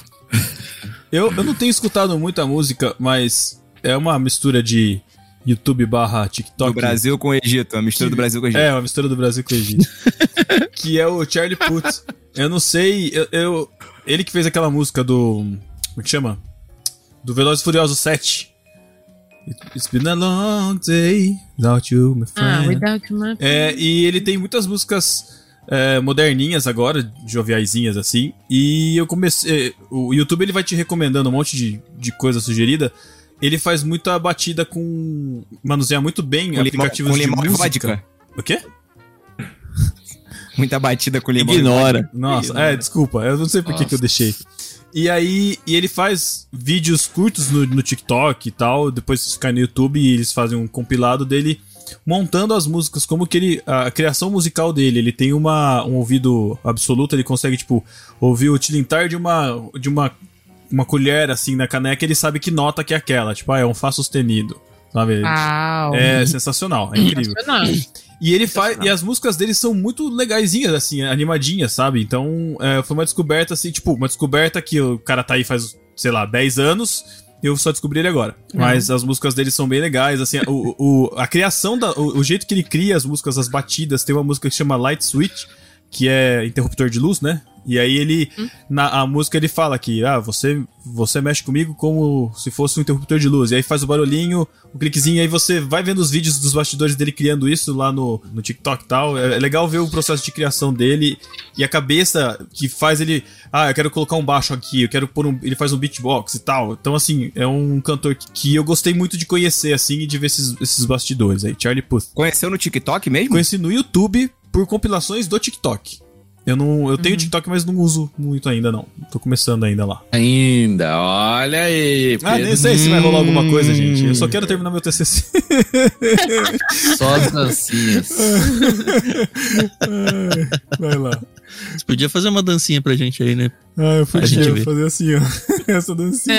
A: Eu, eu não tenho escutado muita música, mas é uma mistura de YouTube barra TikTok.
B: Do Brasil com o Egito, a mistura do Brasil com o Egito.
A: É, uma mistura do Brasil com o Egito. Que é o Charlie Puth. Eu não sei, eu, eu- ele que fez aquela música do. Como é que chama? Do Velozes e Furiosos 7. It's been a long day without you, my
D: Ah,
A: friend.
D: without my
A: É, e ele tem muitas músicas é, moderninhas agora, joviaizinhas assim. E eu comecei. O YouTube ele vai te recomendando um monte de, de coisa sugerida. Ele faz muita batida com. manuseia muito bem
B: Com limão,
A: aplicativos
B: com
A: de
B: limão e
A: música.
B: vodka.
A: O quê?
B: Muita batida com limão. e
F: Ignora.
A: Nossa, é, desculpa, eu não sei por que que eu deixei. E aí, e ele faz vídeos curtos no, no TikTok e tal, depois isso cai no YouTube e eles fazem um compilado dele montando as músicas, como que ele. A criação musical dele, ele tem uma, um ouvido absoluto, ele consegue, tipo, ouvir o tilintar de uma. de uma. uma colher assim na caneca, ele sabe que nota que é aquela. Tipo, ah, é um Fá sustenido. Sabe?
D: Uau.
A: É sensacional, é incrível.
D: Sensacional.
A: E ele faz. E as músicas dele são muito legaisinhas, assim, animadinhas, sabe? Então, é, foi uma descoberta, assim, tipo, uma descoberta que o cara tá aí faz, sei lá, 10 anos. Eu só descobri ele agora. Mas as músicas dele são bem legais, assim, o, o- a criação, da, o, o jeito que ele cria as músicas, as batidas, tem uma música que chama Light Switch, que é interruptor de luz, né? E aí ele, na a música ele fala que, ah, você, você mexe comigo como se fosse um interruptor de luz. E aí faz o barulhinho, o cliquezinho, e aí você vai vendo os vídeos dos bastidores dele criando isso lá no, no TikTok e tal. É, é legal ver o processo de criação dele e a cabeça que faz ele, ah, eu quero colocar um baixo aqui, eu quero pôr um, ele faz um beatbox e tal. Então assim, é um cantor que, que eu gostei muito de conhecer assim e de ver esses, esses bastidores aí, Charlie Puth.
B: Conheceu no TikTok mesmo?
A: Conheci no YouTube por compilações do TikTok. Eu não, eu tenho TikTok, mas não uso muito ainda não. Tô começando ainda lá.
C: Ainda, olha aí.
A: Ah, nem
C: Pedro.
A: sei se vai rolar alguma coisa, gente. Eu só quero terminar meu TCC.
C: Só as dancinhas.
A: Vai lá.
E: Você podia fazer uma dancinha pra gente aí, né?
A: Ah, eu podia
E: ver.
A: fazer assim, ó. Essa dancinha.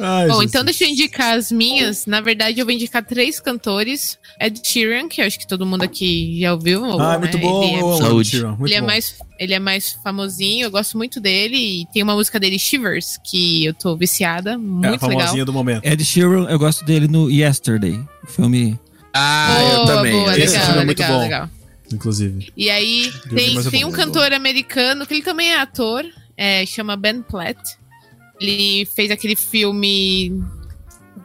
A: Ai,
D: Bom,
A: Jesus.
D: então deixa eu indicar as minhas. Na verdade, eu vou indicar três cantores. Ed Sheeran, que eu acho que todo mundo aqui já ouviu.
A: Ah,
D: né?
A: muito bom.
D: Ele é,
A: eu amo
E: Saúde.
A: Muito
D: ele é
A: bom.
D: mais, ele é mais famosinho, eu gosto muito dele. E tem uma música dele, Shivers, que eu tô viciada.
A: É, a
D: Muito legal.
A: famosinha do momento.
F: Ed Sheeran, eu gosto dele no Yesterday. Filme.
C: Ah, eu
D: Boa,
C: também.
D: boa,
A: Esse
D: legal,
A: filme é muito
D: legal,
A: bom.
D: legal.
A: Inclusive.
D: E aí tem, tem um cantor americano que ele também é ator, é, chama Ben Platt. Ele fez aquele filme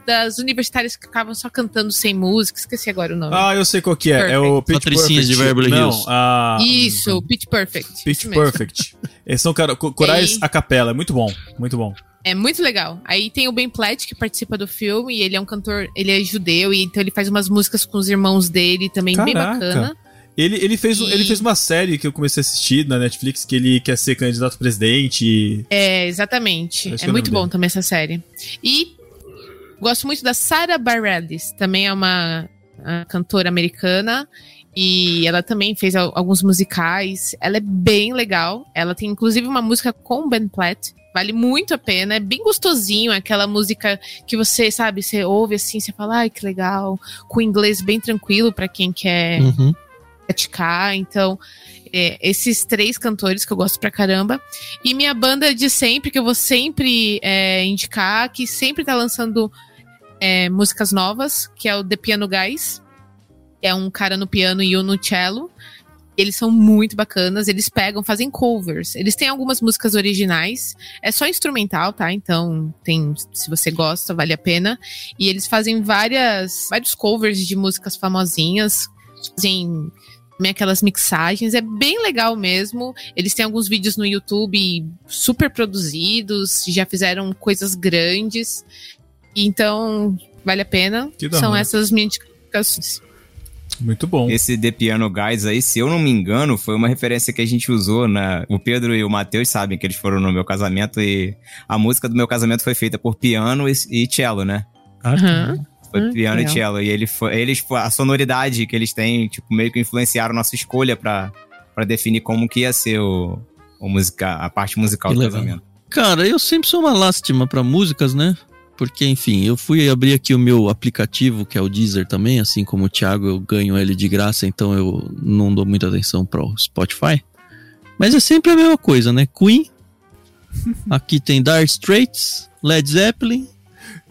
D: das universitárias que ficavam só cantando sem música, esqueci agora o nome.
A: Ah, eu sei qual que é. É o Pitch
E: Patricinhas
A: Perfect.
E: de Beverly
A: Não,
E: Hills.
A: a...
D: Isso, Pitch Perfect.
A: Pitch. Perfect. Eles são co- corais
D: E
A: a capela. É muito bom. Muito bom.
D: É muito legal. Aí tem o Ben Platt que participa do filme e ele é um cantor, ele é judeu e então ele faz umas músicas com os irmãos dele também bem
A: Caraca.
D: bacana.
A: Ele, ele, fez,
D: E-
A: ele fez uma série que eu comecei a assistir na Netflix que ele quer ser candidato a presidente. e-
D: É, exatamente. É
A: eu
D: muito bom
A: dele.
D: também essa série. E gosto muito da Sarah Bareilles, também é uma ah, cantora americana. E ela também fez al- alguns musicais. Ela é bem legal. Ela tem inclusive uma música com o Ben Platt. Vale muito a pena. É bem gostosinho. é Aquela música que você, sabe, você ouve assim, você fala, ai, que legal. Com inglês bem tranquilo pra quem quer
E: Uhum.
D: praticar. Então, é, esses três cantores que eu gosto pra caramba. E minha banda de sempre, que eu vou sempre é, indicar, que sempre tá lançando é, músicas novas, que é o The Piano Guys. que É um cara no piano e um no cello. Eles são muito bacanas, eles pegam, fazem covers. Eles têm algumas músicas originais, é só instrumental, tá? Então, tem, se você gosta, vale a pena. E eles fazem várias, vários covers de músicas famosinhas, fazem também aquelas mixagens, é bem legal mesmo. Eles têm alguns vídeos no YouTube super produzidos, já fizeram coisas grandes. Então, vale a pena. São
A: hora.
D: essas minhas indicações.
A: Muito bom.
B: Esse The Piano Guys aí, se eu não me engano, foi uma referência que a gente usou na. O Pedro e o Matheus sabem que eles foram no meu casamento e a música do meu casamento foi feita por piano e, e cello, né?
D: Aham.
B: Foi
D: Hum,
B: piano
D: legal.
B: e cello. E ele foi, eles, foi- a sonoridade que eles têm, tipo, meio que influenciaram nossa escolha pra, pra definir como que ia ser o, o musica, a parte musical
E: Que
B: do
E: legal.
B: casamento.
E: Cara, eu sempre sou uma lástima pra músicas, né? Porque, enfim, eu fui abrir aqui o meu aplicativo, que é o Deezer também, assim como o Thiago, eu ganho ele de graça, então eu não dou muita atenção pro Spotify. Mas é sempre a mesma coisa, né? Queen, aqui tem Dire Straits, Led Zeppelin,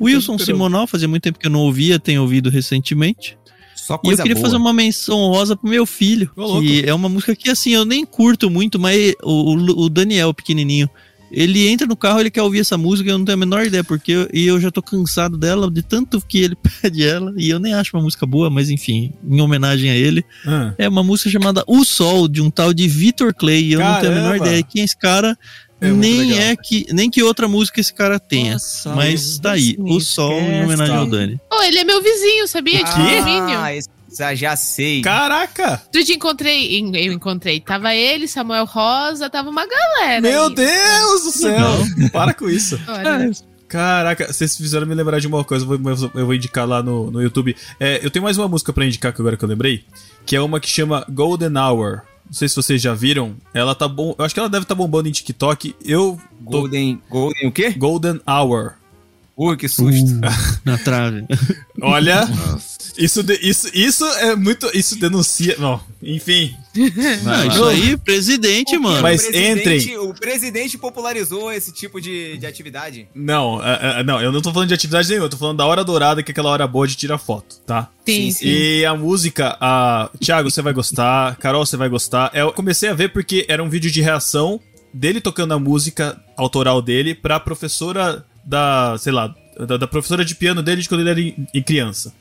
E: Wilson Simonal, fazia muito tempo que eu não ouvia, tenho ouvido recentemente.
B: Só
E: E eu
B: coisa
E: queria
B: boa.
E: fazer uma menção honrosa pro meu filho.
A: Ô, louco.
E: que é uma música que, assim, eu nem curto muito, mas o, o- o Daniel, pequenininho, ele entra no carro, ele quer ouvir essa música, eu não tenho a menor ideia, porque eu, e eu já tô cansado dela, de tanto que ele pede ela, e eu nem acho uma música boa, mas enfim, em homenagem a ele.
A: Ah,
E: É uma música chamada O Sol, de um tal de Vitor Clay, e eu não tenho a menor
A: Caramba!
E: ideia quem é esse cara,
A: É
E: nem
A: legal.
E: é que, nem que outra música esse cara tenha.
F: Nossa,
E: mas tá aí,
F: me
E: O Sol, em homenagem ao
A: Tá.
E: Dani.
D: Oh, ele é meu vizinho, sabia? De condomínio.
B: Ah, esse- já, já sei.
A: Caraca!
D: Outro dia encontrei, em- eu encontrei, tava ele, Samuel Rosa, tava uma galera.
A: Meu
D: aí.
A: Deus do céu! Para com isso.
D: Olha,
A: Caraca, vocês fizeram me lembrar de uma coisa, eu vou, eu vou indicar lá no, no YouTube. É, eu tenho mais uma música pra indicar que agora que eu lembrei, que é uma que chama Golden Hour. Não sei se vocês já viram. Ela tá bom. Eu acho que ela deve estar bombando em TikTok. Eu. Tô,
B: Golden. Golden o quê?
A: Golden Hour.
B: Ui, que susto.
E: Na trave.
A: Olha, isso, de- isso, isso é muito. Isso denuncia. Não, enfim.
E: Ah, isso aí, presidente, mano.
A: Mas entrem.
B: O presidente popularizou esse tipo de, de atividade.
A: Não, é, é, não, eu não tô falando de atividade nenhuma, eu tô falando da hora dourada, que é aquela hora boa de tirar foto, tá?
D: sim,
B: sim,
D: sim.
A: E a música, a Thiago, você vai gostar, Carol, você vai gostar. Eu comecei a ver porque era um vídeo de reação dele tocando a música autoral dele pra professora da, sei lá, da, da professora de piano dele de quando ele era em- em criança.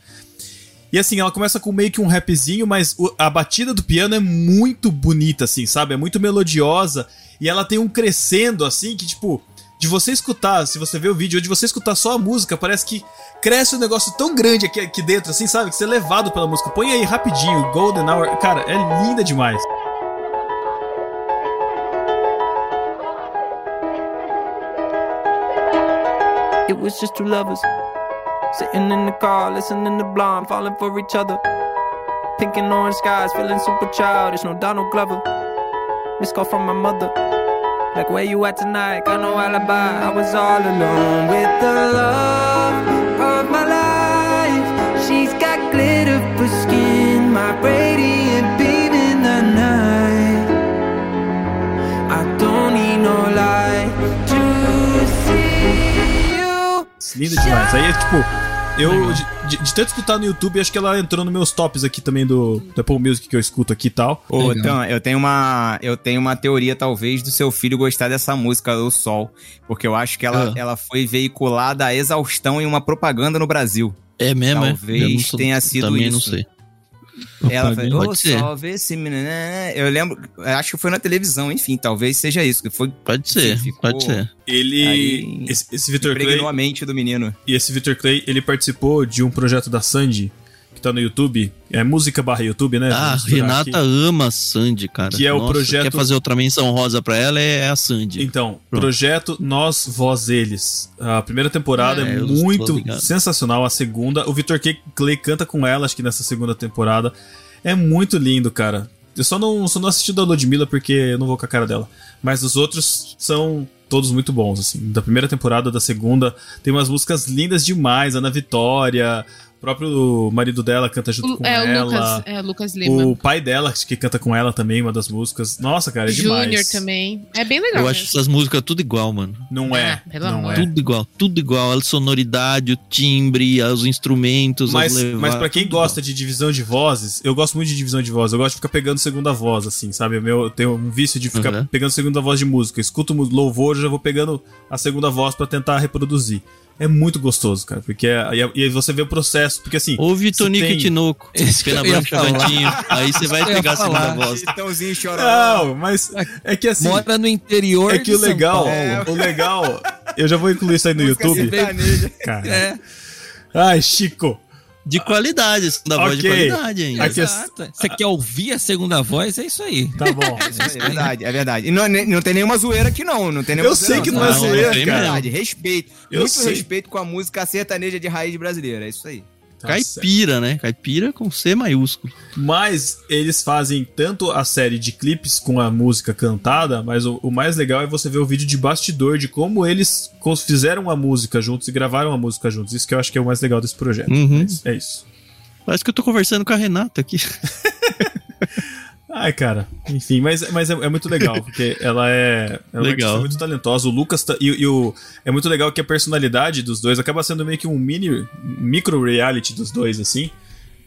A: E assim, ela começa com meio que um rapzinho, mas a batida do piano é muito bonita, assim, sabe? É muito melodiosa. E ela tem um crescendo, assim, que tipo, de você escutar, se você ver o vídeo, ou de você escutar só a música, parece que cresce um negócio tão grande aqui, aqui dentro, assim, sabe? Que você é levado pela música. Põe aí rapidinho, Golden Hour. Cara, é linda demais.
K: It was just two lovers sitting in the car, listening to Blonde, falling for each other. Pink and orange skies, feeling super childish. No Donald Glover. Missed call from my mother. Like where you at tonight? Got no alibi. I was all alone with the love of my life. She's got glitter for skin, my radiant
A: Linda demais. Aí é tipo. Eu, de, de- tanto escutar no YouTube, acho que ela entrou nos meus tops aqui também do, do Apple Music que eu escuto aqui e tal.
B: Ô, então, eu tenho uma eu tenho uma teoria talvez do seu filho gostar dessa música O Sol, porque eu acho que ela,
E: Ah.
B: ela foi veiculada a exaustão em uma propaganda no Brasil.
E: É mesmo,
B: Talvez
E: é? Eu não sou-
B: tenha sido
E: Também
B: isso.
E: não sei.
B: Ela
E: Pode
B: falou, "Ô,
E: ser.
B: Sol, vê esse menino, né?" Eu lembro, acho que foi na televisão, enfim, talvez seja isso, que foi
E: Pode ser,
B: ficou-
E: pode ser.
A: Ele.
B: Aí-
A: esse, esse Victor Clay.
B: a mente do menino.
A: E esse Victor Clay, ele participou de um projeto da Sandy, que tá no YouTube. É música barra YouTube, né?
E: Ah, Renata
A: aqui.
E: ama a Sandy, cara.
A: Que é o projeto-
E: Quer fazer outra menção rosa pra ela, é a Sandy.
A: Então,
E: Pronto.
A: projeto Nós, Vós, Eles. A primeira temporada é,
E: É,
A: muito sensacional. A segunda, o Victor K- Clay canta com ela, acho que nessa segunda temporada. É muito lindo, cara. Eu só não, só não assisti da Ludmilla porque eu não vou com a cara dela. Mas os outros são todos muito bons, assim. Da primeira temporada, da segunda, tem umas músicas lindas demais. Ana Vitória, próprio marido dela canta junto
D: O-
A: com
D: é, o
A: ela.
D: Lucas, é, o Lucas Lima.
A: O pai dela, que canta com ela também, uma das músicas. Nossa, cara, é
D: Júnior
A: demais.
D: também. É bem legal.
E: Eu
D: né?
E: acho essas músicas tudo igual, mano.
A: Não é.
D: Ah,
A: não
D: amor.
A: é.
E: Tudo igual, tudo igual. A sonoridade, o timbre, os instrumentos,
A: Mas,
E: as
A: mas para quem gosta de divisão de vozes, eu gosto muito de divisão de voz. Eu gosto de ficar pegando segunda voz, assim, sabe? O meu, eu tenho um vício de ficar
E: Uhum.
A: pegando segunda voz de música. Eu escuto louvor, eu já vou pegando a segunda voz pra tentar reproduzir. É muito gostoso, cara, porque é, e, aí você vê o processo, porque assim.
E: Ouve Tonico
A: tem-
E: e Tinoco. Pena Branca. Branquinho. Aí você vai pegar a segunda voz.
B: Chorando.
A: Não, mas é que assim.
F: Mora no interior
A: É que
F: de
A: o
F: São
A: legal,
F: Paulo.
A: o legal, eu já vou incluir isso aí no YouTube. Cara.
F: É,
A: Ai, Chico.
E: De qualidade, segunda voz de qualidade ainda.
A: Aqui é-
F: exato. Você quer ouvir a segunda voz? É isso aí.
A: Tá bom.
B: É verdade, é verdade. E não, não tem nenhuma zoeira aqui, não. Não tem nenhuma
A: Eu sei
B: zoeira,
A: que não é
E: Não,
A: zoeira,
E: não tem
B: É
A: cara.
B: verdade, respeito.
A: Eu
B: Muito
A: sei.
B: respeito com a música sertaneja de raiz brasileira. É isso aí.
A: Tá certo.
E: Caipira, né? Caipira com C maiúsculo.
A: Mas eles fazem tanto a série de clipes com a música cantada, mas o, o mais legal é você ver o vídeo de bastidor de como eles fizeram a música juntos e gravaram a música juntos. Isso que eu acho que é o mais legal desse projeto.
E: Uhum.
A: É isso.
E: Parece que eu tô conversando com a Renata aqui.
A: Ai, cara. Enfim, mas, mas é, é muito legal, porque ela é, ela é uma
E: Legal.
A: artista muito talentosa. O Lucas tá- e, e o, é muito legal que a personalidade dos dois acaba sendo meio que um mini micro reality dos dois, assim.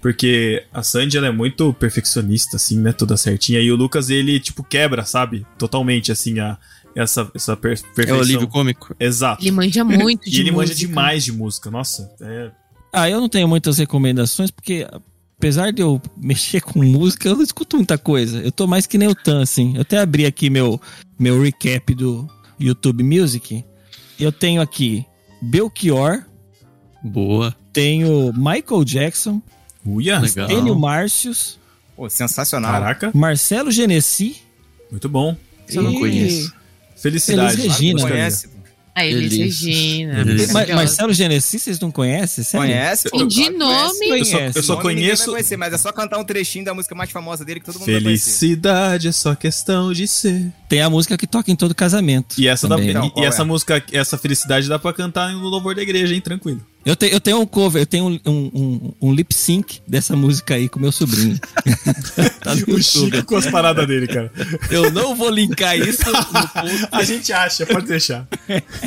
A: Porque a Sandy ela é muito perfeccionista, assim, né? Toda certinha. E o Lucas, ele, tipo, quebra, sabe? Totalmente, assim, a, essa, essa per
E: É
A: perfeição.
E: o alívio cômico.
A: Exato.
D: Ele manja muito de
A: E ele manja
D: música.
A: demais de música. Nossa, é.
F: Ah, eu não tenho muitas recomendações, porque apesar de eu mexer com música, eu não escuto muita coisa. Eu tô mais que nem o Tan, assim. Eu até abri aqui meu, meu recap do YouTube Music. Eu tenho aqui Belchior,
E: Boa.
F: tenho Michael Jackson,
A: Uia!
E: Legal.
F: Enio Márcios,
B: Pô, sensacional.
A: Caraca,
F: Marcelo Genesi
A: muito bom.
E: Eu não conheço.
A: Felicidade.
F: Elis Regina.
B: Conhece?
D: A Elis
E: Elis.
D: Regina.
E: Elis.
F: Ma-
D: maravilhosa.
F: Marcelo Genesi, vocês não conhecem? Sério?
B: Conhece? pô,
D: de nome.
A: Eu só, eu só
B: Nome ninguém vai
A: conheço.
B: conhecer, mas é só cantar um trechinho da música mais famosa dele que todo mundo vai conhecer.
A: Felicidade é só questão de ser.
F: Tem a música que toca em todo casamento.
A: E essa, dá-
F: também.
B: Então,
A: e- e essa
B: é?
A: música, essa felicidade dá pra cantar no louvor da igreja, hein? Tranquilo.
F: Eu, te- eu tenho um cover, eu tenho um, um, um- um lip sync dessa música aí com meu sobrinho. tá no
A: o. Chico com as paradas dele, cara.
F: Eu não vou linkar isso.
A: A gente acha, pode deixar.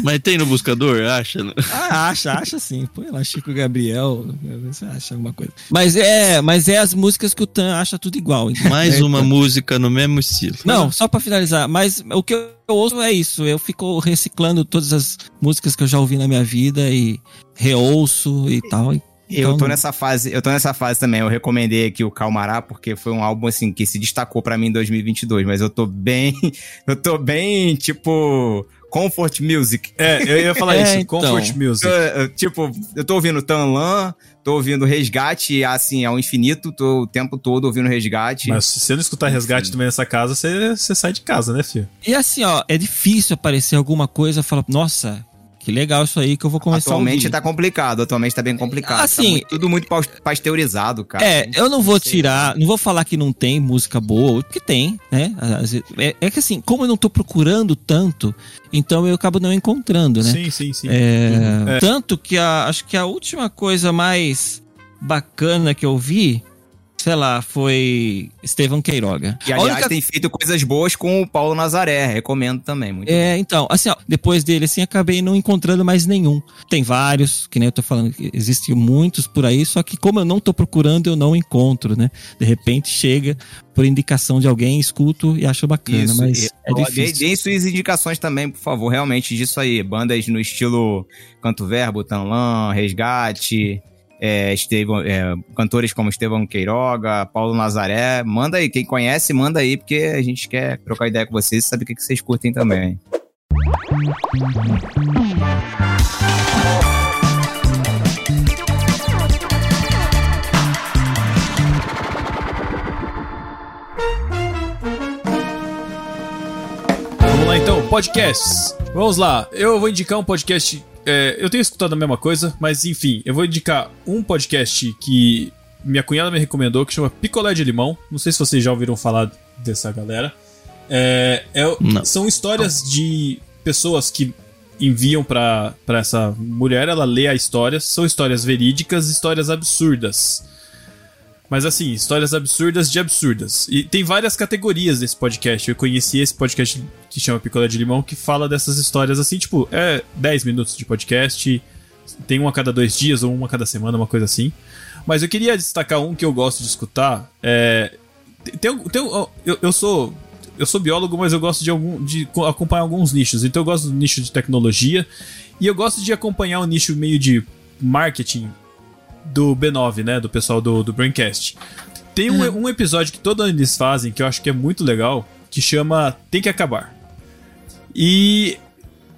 E: Mas tem no buscador, acha? né?
F: Ah, acha, acha sim. Põe lá Chico Gabriel, você acha alguma coisa. Mas é, mas é as músicas que o Tan acha tudo igual. então.
E: Mais
F: É,
E: uma
F: então.
E: música no mesmo estilo.
F: Não, só pra finalizar, mas o que eu ouço é isso, eu fico reciclando todas as músicas que eu já ouvi na minha vida e reouço e tal.
B: Eu
F: Então,
B: tô nessa fase, eu tô nessa fase também. Eu recomendei aqui o Calmará porque foi um álbum assim que se destacou pra mim em 2022, mas eu tô bem, eu tô bem tipo comfort music.
A: É, eu ia falar
F: É,
A: isso.
F: então.
A: Comfort Music.
B: Eu- eu, tipo, eu tô ouvindo Tanlan, tô ouvindo Resgate assim ao infinito, tô o tempo todo ouvindo Resgate.
A: Mas se você não escutar resgate
B: Enfim.
A: também nessa casa, você, você sai de casa, né, filho?
F: E assim, ó, é difícil aparecer alguma coisa e falar, nossa, que legal isso aí que eu vou começar a
B: Atualmente
F: ouvir.
B: tá complicado, atualmente tá bem complicado.
F: Assim,
B: Tá muito- tudo muito pasteurizado, cara.
F: É, eu não vou tirar, não vou falar que não tem música boa, porque tem, né? É, é que assim, como eu não tô procurando tanto, então eu acabo não encontrando, né?
A: Sim, sim, sim.
F: É,
A: Uhum. É.
F: Tanto que a, acho que a última coisa mais bacana que eu vi, sei lá, foi Estevão Queiroga.
B: E
F: A
B: aliás,
F: única-
B: tem feito coisas boas com o Paulo Nazaré, recomendo também. Muito
F: É, então, assim, ó, depois dele, assim, acabei não encontrando mais nenhum. Tem vários, que nem eu tô falando, existem muitos por aí, só que como eu não tô procurando, eu não encontro, né? De repente chega por indicação de alguém, escuto e acho bacana,
B: Isso,
F: mas
B: e-
F: é
B: ó,
F: difícil.
B: Deem suas indicações também, por favor, realmente, disso aí. Bandas no estilo Canto Verbo, Tanlan, Resgate, é, Estevão, é, cantores como Estevão Queiroga, Paulo Nazaré. Manda aí, quem conhece, manda aí, porque a gente quer trocar ideia com vocês e saber o que que vocês curtem também.
A: Vamos lá então, podcasts. Vamos lá, eu vou indicar um podcast. É, eu tenho escutado a mesma coisa, mas enfim, eu vou indicar um podcast que minha cunhada me recomendou, que chama Picolé de Limão. Não sei se vocês já ouviram falar dessa galera. É, é- são histórias de pessoas que enviam pra essa mulher, ela lê a história. São histórias verídicas, histórias absurdas. Mas assim, histórias absurdas de absurdas. E tem várias categorias desse podcast. Eu conheci esse podcast que chama Picolé de Limão, que fala dessas histórias assim, tipo, é 10 minutos de podcast, tem um a cada dois dias ou uma a cada semana, uma coisa assim. Mas eu queria destacar um que eu gosto de escutar. É, tem, tem, eu, eu sou eu sou biólogo, mas eu gosto de, algum, de co- acompanhar alguns nichos. Então eu gosto do nicho de tecnologia e eu gosto de acompanhar o nicho meio de marketing do B9, né? Do pessoal do, do Braincast. Tem um, um episódio que todo ano eles fazem, que eu acho que é muito legal, que chama Tem que Acabar. E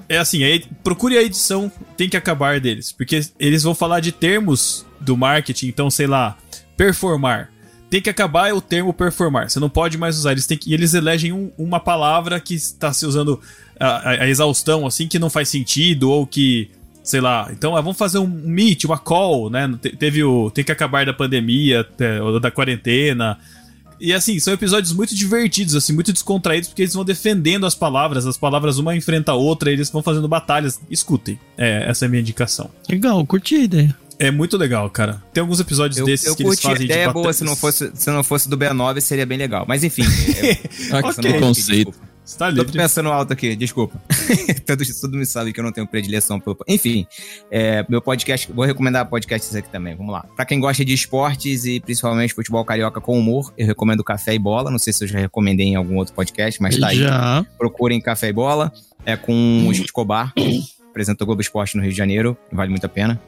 A: é assim, aí, procure a edição Tem que Acabar deles, porque eles vão falar de termos do marketing, então sei lá, performar. Tem que acabar é o termo performar. Você não pode mais usar. Eles têm que, e eles elegem um- uma palavra que está se usando a, a- a exaustão, assim, que não faz sentido, ou que, sei lá. Então, ah, vamos fazer um meet, uma call, né? Te- Teve o. Tem que acabar da pandemia, ou da quarentena. E assim, são episódios muito divertidos, assim, muito descontraídos, porque eles vão defendendo as palavras, as palavras uma enfrenta a outra, e eles vão fazendo batalhas. Escutem. É, essa é a minha indicação.
E: Legal, curti a ideia.
A: É muito legal, cara. Tem alguns episódios
B: Eu,
A: desses
B: eu
A: que eles
B: curti a
A: fazem
B: ideia
A: de
B: boa,
A: batalhas.
B: se não, fosse, se não fosse do B9 seria bem legal. Mas enfim.
F: Ah,
B: eu,
F: que preconceito.
A: Você tá
B: Tô
A: livre.
B: pensando alto aqui, desculpa. Todos, todo mundo sabe que eu não tenho predileção pelo. Enfim, é, meu podcast, vou recomendar podcasts aqui também, vamos lá. Pra quem gosta de esportes e principalmente futebol carioca com humor, eu recomendo Café e Bola. Não sei se eu já recomendei em algum outro podcast, mas tá aí.
E: Já.
B: Procurem Café e Bola. É com o Escobar, apresenta o Globo Esporte no Rio de Janeiro, vale muito a pena.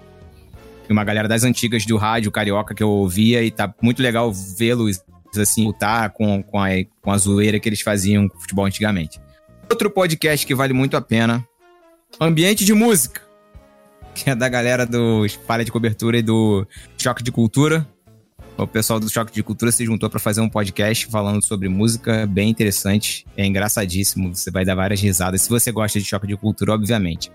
B: E uma galera das antigas do rádio carioca que eu ouvia e tá muito legal vê-los assim lutar com, com, a, com a zoeira que eles faziam com o futebol antigamente. Outro podcast que vale muito a pena, Ambiente de Música, que é da galera do Falha de Cobertura e do Choque de Cultura. O pessoal do Choque de Cultura se juntou para fazer um podcast falando sobre música, bem interessante, é engraçadíssimo, você vai dar várias risadas, se você gosta de Choque de Cultura, obviamente.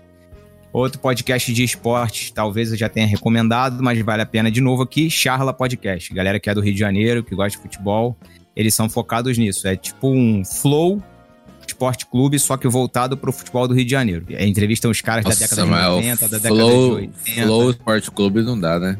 B: Outro podcast de esportes, talvez eu já tenha recomendado, mas vale a pena de novo aqui, Charla Podcast. Galera que é do Rio de Janeiro, que gosta de futebol, eles são focados nisso. É tipo um flow esporte clube, só que voltado pro futebol do Rio de Janeiro. É, entrevistam os caras da década de
C: mas o
B: 90, da década
C: Flow,
B: de 80.
C: Flow Sport Clube não dá, né?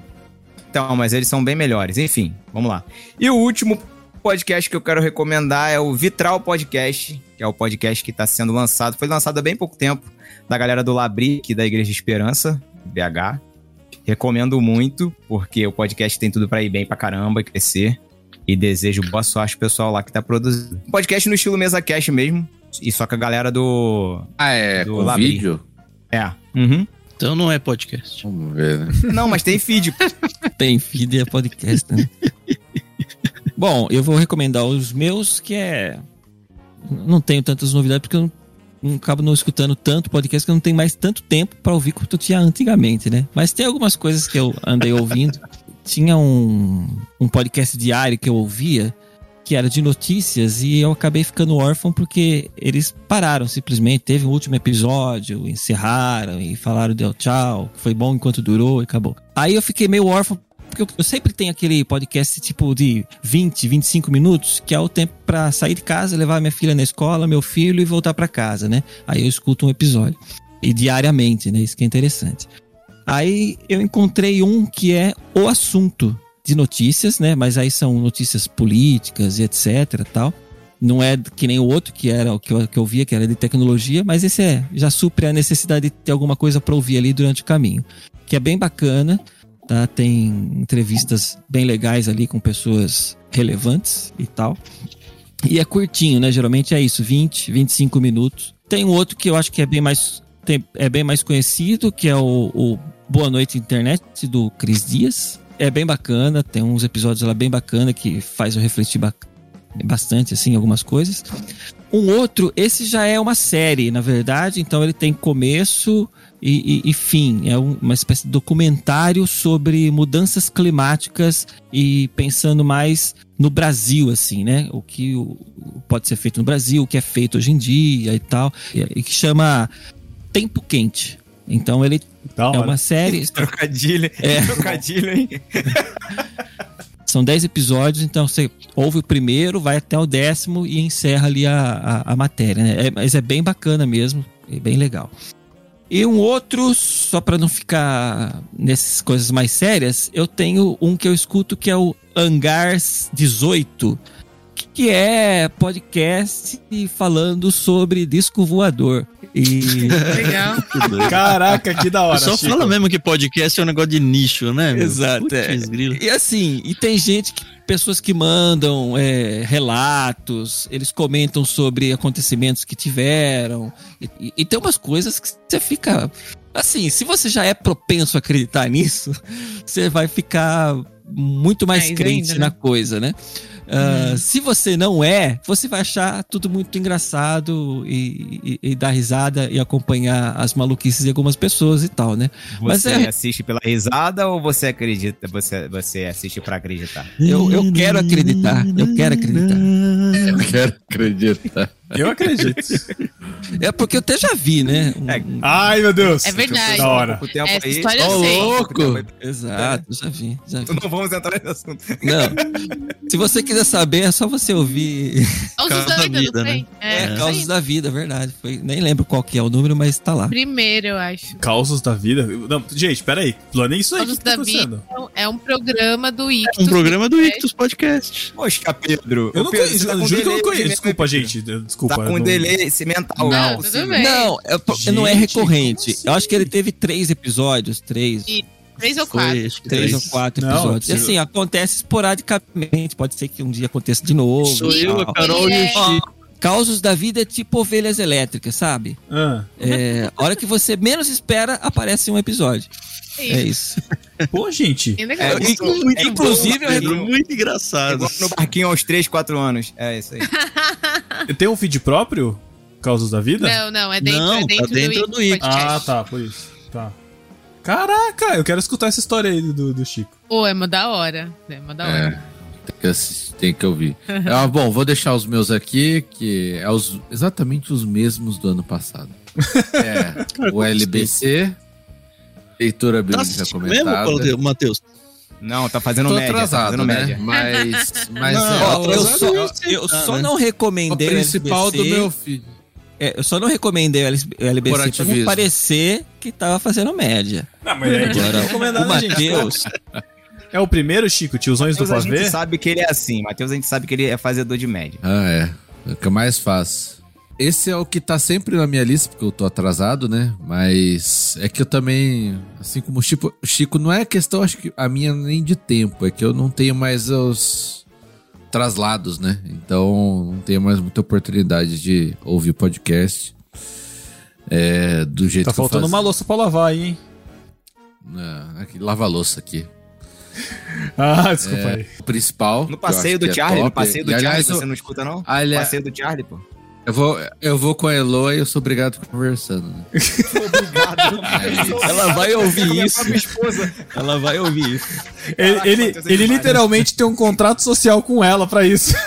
B: Então, mas eles são bem melhores. Enfim, vamos lá. E o último podcast que eu quero recomendar é o Vitral Podcast, que é o podcast que está sendo lançado. Foi lançado há bem pouco tempo, da galera do Labric, da Igreja Esperança, BH. Recomendo muito, porque o podcast tem tudo para ir bem pra caramba e crescer. E desejo boa sorte pro pessoal lá que tá produzindo. Podcast no estilo mesa cast mesmo. E só com a galera do.
C: Ah, é
B: do
C: com
B: Labri.
C: vídeo?
B: É. Uhum.
E: Então não é podcast.
C: Vamos ver, né?
B: Não, mas tem feed.
F: Tem feed e é podcast, né? Bom, eu vou recomendar os meus, que é. Não tenho tantas novidades, porque eu não, não acabo não escutando tanto podcast, que eu não tenho mais tanto tempo pra ouvir quanto eu tinha antigamente, né? Mas tem algumas coisas que eu andei ouvindo. Tinha um, um podcast diário que eu ouvia, que era de notícias e eu acabei ficando órfão porque eles pararam simplesmente. Teve um último episódio, encerraram e falaram deu tchau, foi bom enquanto durou e acabou. Aí eu fiquei meio órfão porque eu, eu sempre tenho aquele podcast tipo de 20, 25 minutos, que é o tempo pra sair de casa, levar minha filha na escola, meu filho e voltar pra casa, né? Aí eu escuto um episódio. E diariamente, né? Isso que é interessante. Aí eu encontrei um que é o assunto de notícias, né? Mas aí são notícias políticas e etc tal. Não é que nem o outro, que era o que eu, que eu via, que era de tecnologia, mas esse é, já supre a necessidade de ter alguma coisa para ouvir ali durante o caminho. Que é bem bacana, tá? Tem entrevistas bem legais ali com pessoas relevantes e tal. E é curtinho, né? Geralmente é isso, 20, 25 minutos. Tem um outro que eu acho que é bem mais, tem, é bem mais conhecido, que é o, o Boa Noite Internet, do Cris Dias. É bem bacana, tem uns episódios lá bem bacana que faz eu refletir ba- bastante, assim, algumas coisas. Um outro, esse já é uma série, na verdade, então ele tem começo e, e- e fim. É um- uma espécie de documentário sobre mudanças climáticas e pensando mais no Brasil, assim, né? O que pode ser feito no Brasil, o que é feito hoje em dia e tal. E, que chama Tempo Quente. Então ele é uma série.
B: Trocadilho.
F: É.
B: Trocadilho, hein?
F: São 10 episódios, então você ouve o primeiro, vai até o décimo e encerra ali a, a, a matéria, né? É- mas é bem bacana mesmo, é bem legal. E um outro, só para não ficar nessas coisas mais sérias, eu tenho um que eu escuto que é o Angars 18, que é podcast falando sobre disco voador. E
D: Legal.
A: Caraca, que da hora.
E: Só
A: Chico.
E: fala mesmo que podcast é um negócio de nicho, né? meu?
F: Exato, é.
E: Putz, grilo.
F: E assim, e tem gente que. Pessoas que mandam é, relatos, eles comentam sobre acontecimentos que tiveram. E, e- e tem umas coisas que você fica. Assim, se você já é propenso a acreditar nisso, você vai ficar muito mais
D: Mais
F: crente
D: ainda, né?
F: na coisa, né? Ah, Se você não é, você vai achar tudo muito engraçado e, e, e dar risada e acompanhar as maluquices de algumas pessoas e tal, né? Mas
B: Você
F: é-
B: assiste pela risada ou você acredita? Você, você assiste pra acreditar?
F: Eu, eu quero acreditar, eu quero acreditar.
C: Eu quero acreditar.
A: Eu acredito.
F: É porque eu até já vi, né? Um-
B: É.
A: Ai, meu Deus.
D: É verdade.
A: Da hora.
B: Tempo
D: Essa
B: aí.
D: história eu
B: Ô,
D: sei.
B: louco!
F: Exato, já vi, já vi.
B: Não vamos entrar nesse assunto.
F: Não. Se você quiser saber, é só você ouvir.
D: Causos da
E: da
D: vida,
E: vida,
D: não
E: né?
F: É, Causas
D: aí.
F: da Vida, verdade. Foi, nem lembro qual que é o número, mas tá lá.
D: Primeiro, eu acho.
A: Causos da vida. Não, gente, peraí. Planeja isso aí.
D: Causos
A: que tá
D: da vida
A: acontecendo?
D: é um programa do Ictus.
E: Um programa do Ictus Podcast.
B: Poxa, Pedro.
A: Eu não conheço.
B: tá
A: juro que eu não conheço.
B: de
A: Desculpa, gente. Desculpa.
B: Tá com
A: não-
B: delay mental.
D: Não,
B: é
D: tudo bem.
F: Não, é, po- não é
A: Gente,
F: recorrente. Eu acho que ele teve três episódios, três.
D: E- Três ou
E: Foi,
D: quatro.
E: acho que
F: Três
E: três.
F: ou quatro
A: Não,
F: episódios. E
A: eu-
F: assim, acontece esporadicamente. Pode ser que um dia aconteça de novo.
E: Sou eu, a Carol e o
D: é-
E: Chico.
F: Causos da vida é tipo ovelhas elétricas, sabe?
A: Ah,
F: É, a hora que você menos espera, aparece um episódio. É isso.
A: pô, gente.
D: Bem legal.
B: É, muito
F: inclusive,
B: bom,
F: eu
B: Pedro.
E: Muito engraçado.
B: Igual no barquinho aos 3, 4 anos. É isso aí.
A: Tem um feed próprio? Causos da vida?
D: Não, não, é dentro,
E: Não,
D: é
E: tá
D: dentro,
E: dentro
D: do,
E: do
D: Ictus
A: Ah, tá, por isso. Tá. Caraca, eu quero escutar essa história aí do, do Chico.
D: Pô, é uma da hora. É uma da hora.
C: É, tem que, assistir, tem que ouvir. Ah, bom, vou deixar os meus aqui, que é os, exatamente os mesmos do ano passado. É o LBC, leitura
E: Tá
C: bíblica
E: mesmo,
C: comentada.
E: Matheus?
B: Não, tá fazendo
C: Tô
B: média. tá
C: atrasado,
B: fazendo
C: né?
B: média.
C: Mas, mas
E: Não,
C: é
F: Ó,
C: o-
F: eu só, eu
E: Ah,
F: só
E: né?
F: não
C: o
F: recomendei o
C: principal do
F: LBC,
C: meu filho.
F: É, eu só não recomendei o LBC pra não parecer que tava fazendo média.
A: Não, mas é
F: Agora,
A: recomendado,
F: o. Matheus,
A: É o primeiro, Chico, tiozões do
B: Matheus, a gente
A: pavê?
B: sabe que ele é assim. Matheus, a gente sabe que ele é fazedor de média.
C: Ah, é. É o que eu mais faço. Esse é o que tá sempre na minha lista, porque eu tô atrasado, né? Mas é que eu também, assim como o Chico, o Chico não é questão, acho que a minha nem de tempo, é que eu não tenho mais os traslados, né? Então não tenho mais muita oportunidade de ouvir podcast. É, do jeito
A: Tá
C: que eu
A: faltando
C: faço.
A: uma louça pra lavar aí, hein?
C: É, aqui, lava a louça aqui.
A: Ah, desculpa
C: É,
A: aí.
C: o principal.
B: No
C: eu
B: passeio do
C: que é
B: Charlie, no passeio do
C: e, aliás,
B: Charlie, você não escuta, não?
C: Aliás-
B: Passeio do Charlie, pô.
C: Eu vou, eu vou com a Elo e eu sou obrigado conversando. né?
E: Ela vai ouvir isso. Ela vai ouvir isso.
A: Ele, ele, ele literalmente tem um contrato social com ela pra isso.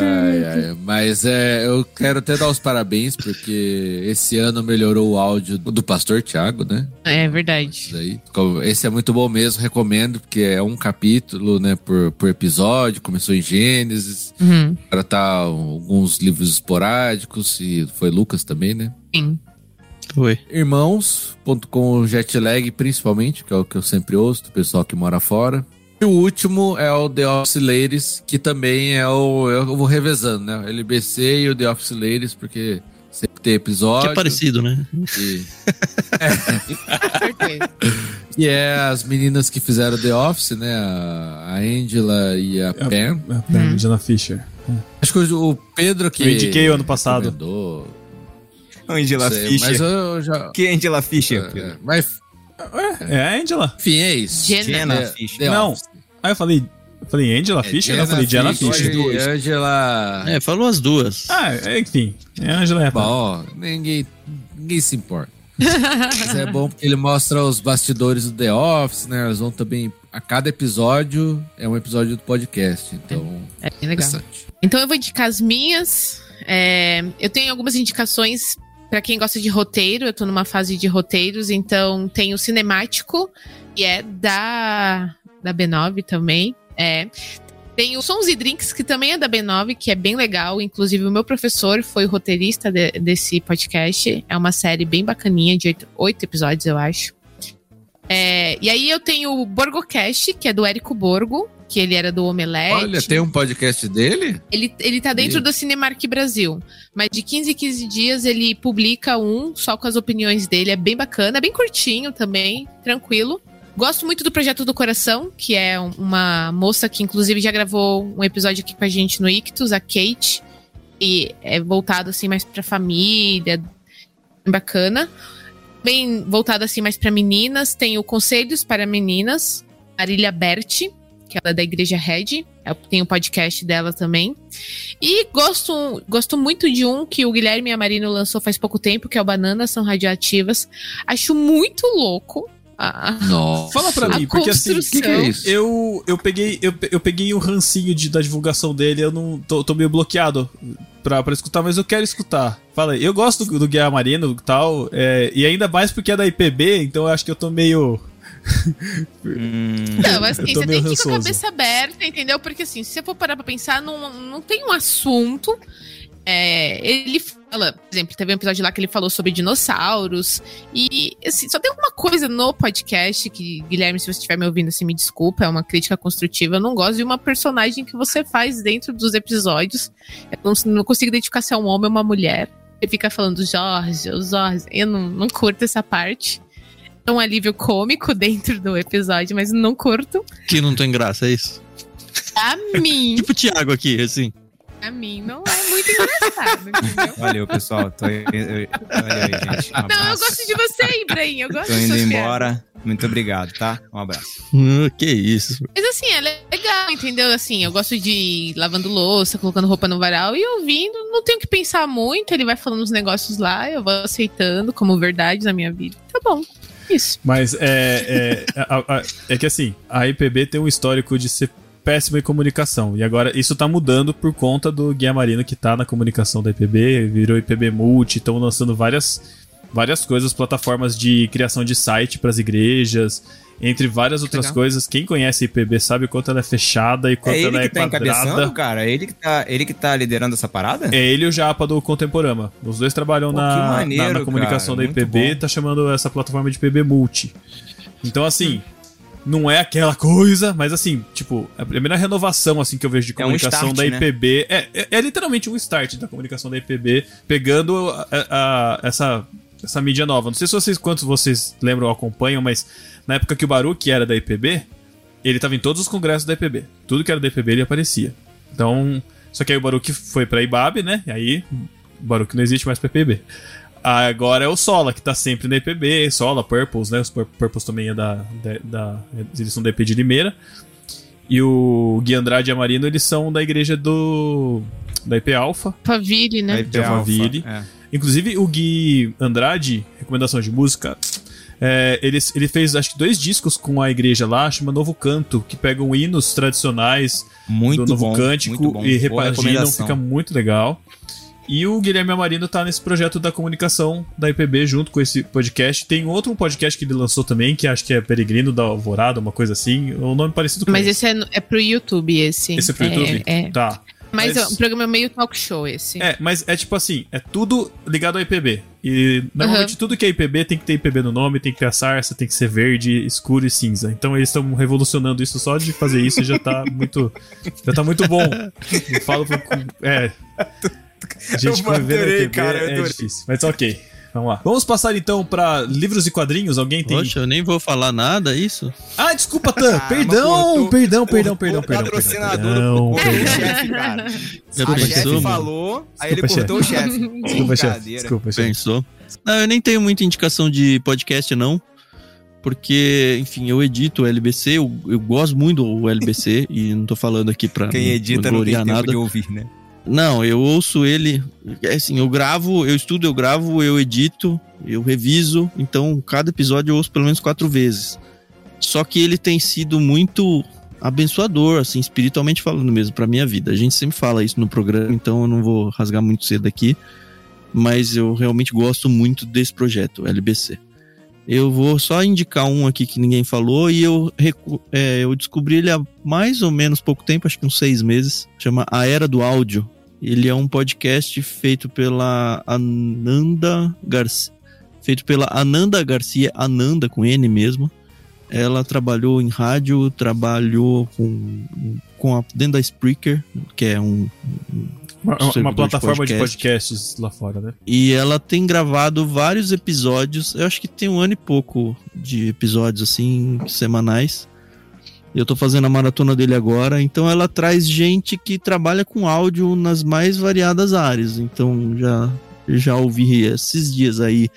C: Ai, ai, mas é, eu quero até dar os parabéns, porque esse ano melhorou o áudio do Pastor Tiago, né?
D: É verdade.
C: Isso aí. Esse é muito bom mesmo, recomendo, porque é um capítulo, né, por, por episódio, começou em Gênesis,
D: Uhum.
C: agora tá alguns livros esporádicos, e foi Lucas também, né?
D: Sim.
E: Foi.
C: Irmãos.com Jetlag, principalmente, que é o que eu sempre ouço, do pessoal que mora fora. E o último é o The Office Ladies, que também é o. Eu vou revezando, né? O LBC e o The Office Ladies, porque sempre tem episódio.
E: Que é parecido, né?
C: E, e é as meninas que fizeram The Office, né? A a Angela e a Pam.
A: É, Angela Fisher.
C: Acho que o Pedro que.
A: Eu indiquei o ano passado.
C: recomendou.
B: Angela
C: sei,
B: Fischer.
C: Mas eu já.
B: Que Angela Fischer?
C: É, mas,
A: É a Angela.
C: enfim, é isso.
D: Jenna.
B: Jenna
C: The-
B: Fischer.
C: The
A: Não.
C: Office.
A: Aí eu falei. Eu falei Angela Fisher? Não, eu falei Jenna Fisher.
C: e Angela.
E: É, falou as duas.
A: Ah, é, enfim. É a Angela.
C: Bom, ninguém, ninguém se importa. Mas é bom porque ele mostra os bastidores do The Office, né? Eles vão também. A cada episódio é um episódio do podcast. Então.
D: É bem legal.
C: interessante.
D: Então eu vou indicar as minhas. É, eu tenho algumas indicações pra quem gosta de roteiro. Eu tô numa fase de roteiros, então tem o Cinemático, que é da, da B9 também. É. Tem o Sons e Drinks, que também é da B9, que é bem legal. Inclusive, o meu professor foi o roteirista de- desse podcast. É uma série bem bacaninha, de oito, oito episódios, eu acho. É, e aí eu tenho o Borgocast, que é do Érico Borgo, que ele era do Omelete.
C: Olha, tem um podcast dele?
D: Ele, ele tá dentro
C: Meu.
D: do Cinemark Brasil. Mas de 15 em 15 dias ele publica um só com as opiniões dele. É bem bacana, é bem curtinho também, tranquilo. Gosto muito do Projeto do Coração, que é um- uma moça que inclusive já gravou um episódio aqui com a gente no Ictus, a Kate. E é voltado assim mais pra família. Bacana. Bem voltado assim mais pra meninas. Tem o Conselhos para Meninas, Marília Berti, que ela é da Igreja Red. É, Tem o podcast dela também. E gosto, gosto muito de um que o Guilherme Amarino lançou faz pouco tempo, que é o Bananas São Radioativas. Acho muito louco. A-
C: Nossa.
A: Fala pra
D: A
A: mim, porque assim,
D: construção.
C: que que é isso?
A: eu, eu peguei eu, eu peguei o rancinho de, da divulgação dele, eu não tô, tô meio bloqueado pra, pra escutar, mas eu quero escutar. Fala aí, eu gosto do, do Guia Marino e tal, é, e ainda mais porque é da IPB, então eu acho que eu tô meio.
D: Não, assim, você tem que ir com a
A: rançoso.
D: cabeça aberta, entendeu? Porque assim, se você for parar pra pensar, não, não tem um assunto. É, ele fala, por exemplo, teve um episódio lá que ele falou sobre dinossauros. E assim, só tem uma coisa no podcast que, Guilherme, se você estiver me ouvindo, assim, me desculpa, é uma crítica construtiva. Eu não gosto de uma personagem que você faz dentro dos episódios. Eu não, não consigo identificar se é um homem ou uma mulher. Ele fica falando Jorge, o Jorge. Eu não, não curto essa parte. É um alívio cômico dentro do episódio, mas não curto.
E: Que não tem graça, é isso?
D: A mim,
E: Tipo o Thiago aqui, assim.
D: a mim não é muito engraçado, entendeu?
B: Valeu, pessoal. Tô, eu, eu, valeu aí, gente. Um
D: Não, eu gosto de você, Ibrahim. Eu gosto
B: Tô
D: de
B: indo
D: piadas.
B: embora. Muito obrigado, tá? Um abraço.
E: Ah, que isso.
D: Mas assim, é legal, entendeu? Assim, eu gosto de ir lavando louça, colocando roupa no varal e ouvindo. Não tenho que pensar muito. Ele vai falando os negócios lá, eu vou aceitando como verdade na minha vida. Tá bom. Isso.
A: Mas é, é, a- a- é que assim, a IPB tem um histórico de ser péssima em comunicação. E agora isso tá mudando por conta do Guia Marino que tá na comunicação da IPB, virou IPB Multi, estão lançando várias, várias coisas, plataformas de criação de site para as igrejas, entre várias outras
B: Legal.
A: coisas. Quem conhece a IPB sabe o quanto ela é fechada e quanto
B: É
A: ela é
B: tá
A: quadrada.
B: encabeçando, cara? É ele que tá, ele que tá liderando essa parada?
A: É ele e o Japa do Contemporama. Os dois trabalham
B: Pô,
A: na,
B: que
A: na-
B: maneiro,
A: na, comunicação
B: cara,
A: da IPB,
B: bom.
A: tá chamando essa plataforma de IPB Multi. Então, assim, não é aquela coisa, mas assim, tipo, a primeira renovação assim que eu vejo de
B: É um
A: comunicação
B: start,
A: da
B: né?
A: IPB é, é, é literalmente um start da comunicação da IPB, pegando a- a- essa, essa mídia nova. Não sei se vocês quantos vocês lembram ou acompanham, mas na época que o Baruch era da IPB, ele tava em todos os congressos da IPB. Tudo que era da IPB ele aparecia. Então, só que aí o Baruch foi pra IBAB, né? E aí o Baruch não existe mais pra IPB. Agora é o Sola, que tá sempre na IPB, Sola, Purples, né? Os Pur- Purples também é da, da, da eles são da IP de Limeira. e o Gui Andrade e a Marino, eles são da igreja do. da IP Alpha,
D: Faville, né?
A: de Alphaville.
B: É.
A: Inclusive, o Gui Andrade, recomendação de música, é, ele, ele fez acho que dois discos com a igreja lá, chama Novo Canto, que pegam hinos tradicionais
B: Muito
A: do Novo
B: bom,
A: Cântico
B: muito bom.
A: e repaginam,
B: recomendação.
A: fica muito legal. E o Guilherme Amarino tá nesse projeto da comunicação da IPB junto com esse podcast. Tem outro podcast que ele lançou também, que acho que é Peregrino da Alvorada, uma coisa assim. Um nome parecido com
D: Mas
A: esse.
D: esse é, é pro YouTube, esse.
A: Esse é pro YouTube?
D: É.
A: Tá.
D: Mas,
A: Mas-
D: o programa é meio talk show esse.
A: É, mas é tipo assim, é tudo ligado ao IPB. E normalmente
D: Uhum.
A: tudo que é IPB tem que ter IPB no nome, tem que ter a sarça, tem que ser verde, escuro e cinza. Então eles estão revolucionando isso só de fazer isso e já tá muito. Já tá muito bom. Eu falo. É. Gente
B: Eu adorei, cara, eu
A: é
B: adorei.
A: difícil. Mas ok. Vamos lá. Vamos passar então pra livros e quadrinhos. Alguém tem.
E: Poxa, eu nem vou falar nada, é isso?
A: Ah, desculpa, Tan.
B: Caramba,
A: perdão,
B: cortou-
A: perdão, perdão, perdão,
B: o
A: perdão.
B: patrocinador
A: perdão, perdão.
B: o chefe, cara.
E: Já
B: a chefe falou, aí ele
A: Desculpa,
B: cortou o chefe.
A: Desculpa, chefe. Desculpa, chefe.
E: Pensou? Não, eu nem tenho muita indicação de podcast, não. Porque, enfim, eu edito o LBC, eu, eu gosto muito do LBC, e não tô falando aqui pra
B: Quem edita não tem tempo
E: nada.
B: de ouvir, né?
E: Não, eu ouço ele. É assim, eu gravo, eu estudo, eu gravo, eu edito, eu reviso. Então, cada episódio eu ouço pelo menos quatro vezes. Só que ele tem sido muito abençoador, assim, espiritualmente falando mesmo, pra minha vida. A gente sempre fala isso no programa, então eu não vou rasgar muito cedo aqui. Mas eu realmente gosto muito desse projeto, LBC. Eu vou só indicar um aqui que ninguém falou e eu, é, eu descobri ele há mais ou menos pouco tempo, acho que uns seis meses. Chama A Era do Áudio. Ele é um podcast feito pela Ananda Garcia. Feito pela Ananda Garcia, Ananda com N mesmo. Ela trabalhou em rádio, trabalhou com, com a, dentro da Spreaker, que é um,
A: Uma, uma
E: de
A: plataforma de
E: podcast.
A: podcasts lá fora, né?
E: E ela tem gravado vários episódios. Eu acho que tem um ano e pouco de episódios assim, semanais. Eu tô fazendo a maratona dele agora. Então ela traz gente que trabalha com áudio nas mais variadas áreas. Então já, já ouvi esses dias aí,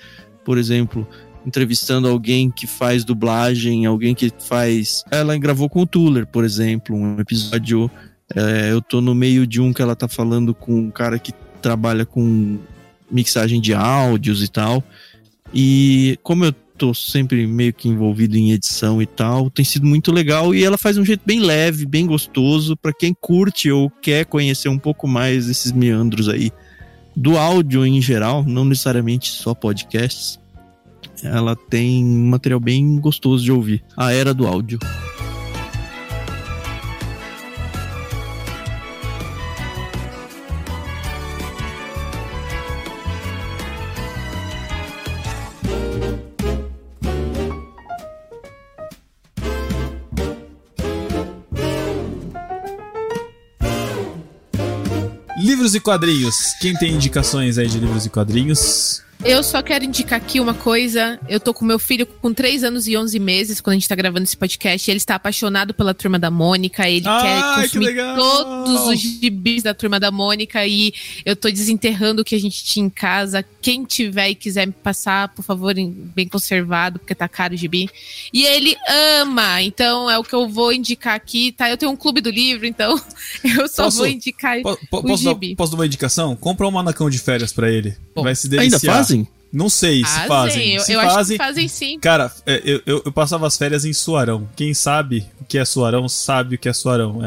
E: por exemplo, entrevistando alguém que faz dublagem, alguém que faz. Ela gravou com o Tuller, por exemplo, um episódio. É, eu tô no meio de um que ela tá falando com um cara que trabalha com mixagem de áudios e tal. E como eu tô sempre meio que envolvido em edição e tal, tem sido muito legal e ela faz um jeito bem leve, bem gostoso para quem curte ou quer conhecer um pouco mais desses meandros aí do áudio em geral, não necessariamente só podcasts. Ela tem um material bem gostoso de ouvir. A era do áudio.
A: Livros e quadrinhos. Quem tem indicações aí de livros e quadrinhos?
D: Eu só quero indicar aqui uma coisa. Eu tô com meu filho com 3 anos e 11 meses quando a gente tá gravando esse podcast. Ele está apaixonado pela Turma da Mônica. Ele
A: Ai,
D: quer
A: que
D: consumir
A: legal!
D: todos os gibis da Turma da Mônica. E eu tô desenterrando o que a gente tinha em casa. Quem tiver e quiser me passar, por favor, em- bem conservado, porque tá caro o gibi. E ele ama. Então é o que eu vou indicar aqui, tá? Eu tenho um clube do livro, então eu só
A: Posso-
D: vou indicar
A: Po- po-
D: o
A: posso, dar,
D: gibi.
A: posso dar uma indicação? Compra um manacão de férias pra ele.
D: Bom.
A: Vai se
E: Ainda
A: deliciar.
E: Fazem?
A: Não sei se fazem.
D: Eu,
A: se
D: eu acho
A: fazem,
D: que fazem sim.
A: Cara, é, eu, eu, eu passava as férias em Suarão. Quem sabe o que é Suarão, sabe o que é Suarão.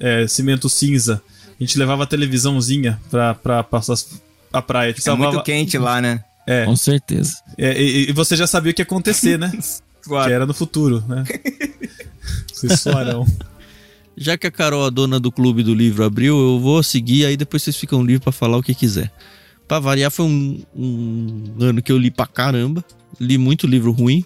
A: É, é cimento cinza. A gente levava a televisãozinha pra, pra passar as- a praia.
B: Fica muito quente lá, né?
A: É,
F: Com certeza.
A: é, e, e você já sabia o que ia acontecer, né? Que era no futuro, né? Esse Suarão.
E: Já que a Carol, a dona do clube do livro, abriu, eu vou seguir, aí depois vocês ficam livres pra falar o que quiser. Pra variar, foi um, um ano que eu li pra caramba. Li muito livro ruim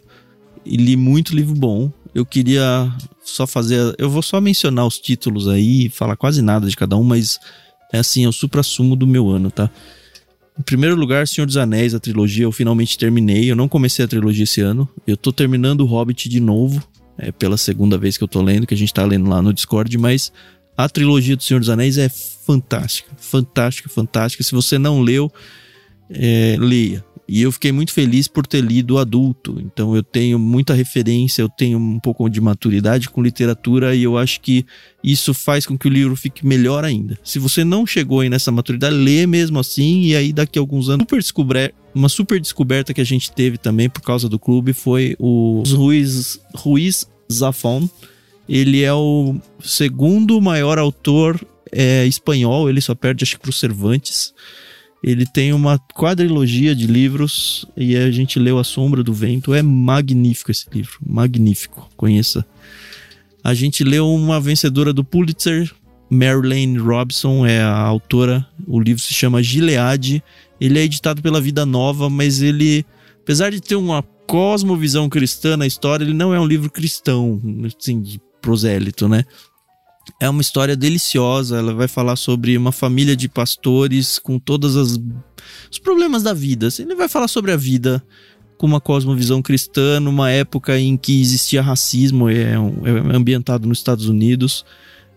E: e li muito livro bom. Eu queria só fazer. Eu vou só mencionar os títulos aí, falar quase nada de cada um, mas é assim, é o supra-sumo do meu ano, tá? Em primeiro lugar, Senhor dos Anéis, a trilogia, eu finalmente terminei. Eu não comecei a trilogia esse ano. Eu tô terminando o Hobbit de novo. É pela segunda vez que eu tô lendo, que a gente tá lendo lá no Discord, mas a trilogia do Senhor dos Anéis é fantástica. Fantástica, fantástica. Se você não leu, é, leia. E eu fiquei muito feliz por ter lido adulto. Então eu tenho muita referência, eu tenho um pouco de maturidade com literatura e eu acho que isso faz com que o livro fique melhor ainda. Se você não chegou aí nessa maturidade, lê mesmo assim e aí daqui a alguns anos super descobre uma super descoberta que a gente teve também por causa do clube foi o Ruiz, Ruiz Zafón. Ele é o segundo maior autor é, espanhol, ele só perde acho que pro Cervantes. Ele tem uma quadrilogia de livros e a gente leu A Sombra do Vento. É magnífico esse livro, magnífico. Conheça. A gente leu uma vencedora do Pulitzer, Marilyn Robson é a autora. O livro se chama Gilead. Ele é editado pela Vida Nova, mas ele, apesar de ter uma cosmovisão cristã na história, ele não é um livro cristão, assim, de prosélito, né? É uma história deliciosa. Ela vai falar sobre uma família de pastores com todos os problemas da vida. Assim, ele vai falar sobre a vida com uma cosmovisão cristã numa época em que existia racismo. É, é ambientado nos Estados Unidos.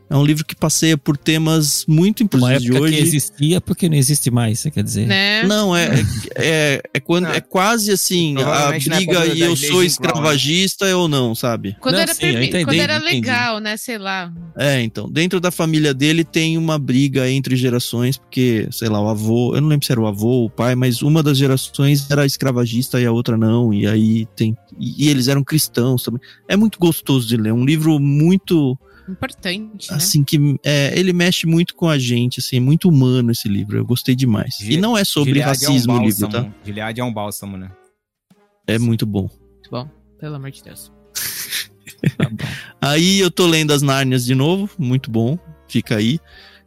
E: É um livro que passeia por temas muito importantes
F: de
E: hoje.
F: que existia porque não existe mais, você quer dizer?
D: Né?
E: Não, é, é, é, quando, é quase assim, a briga e eu sou escravagista ou não, sabe?
D: Quando
F: Não,
D: era,
F: sim, entendi,
D: quando era
F: entendi.
D: legal, né? Sei lá.
E: É, então, dentro da família dele tem uma briga entre gerações, porque, sei lá, o avô, eu não lembro se era o avô ou o pai, mas uma das gerações era escravagista e a outra não, e aí tem. E, e eles eram cristãos também. É muito gostoso de ler, um livro muito.
D: Importante, né?
E: Assim, que é, ele mexe muito com a gente, assim, é muito humano esse livro, eu gostei demais. E não é sobre
B: Gilead é um
E: racismo o livro, tá?
B: Gilead é um bálsamo, né?
E: É muito bom.
D: Muito bom. Pelo amor de Deus.
E: Aí eu tô lendo as Nárnias de novo, muito bom, fica aí.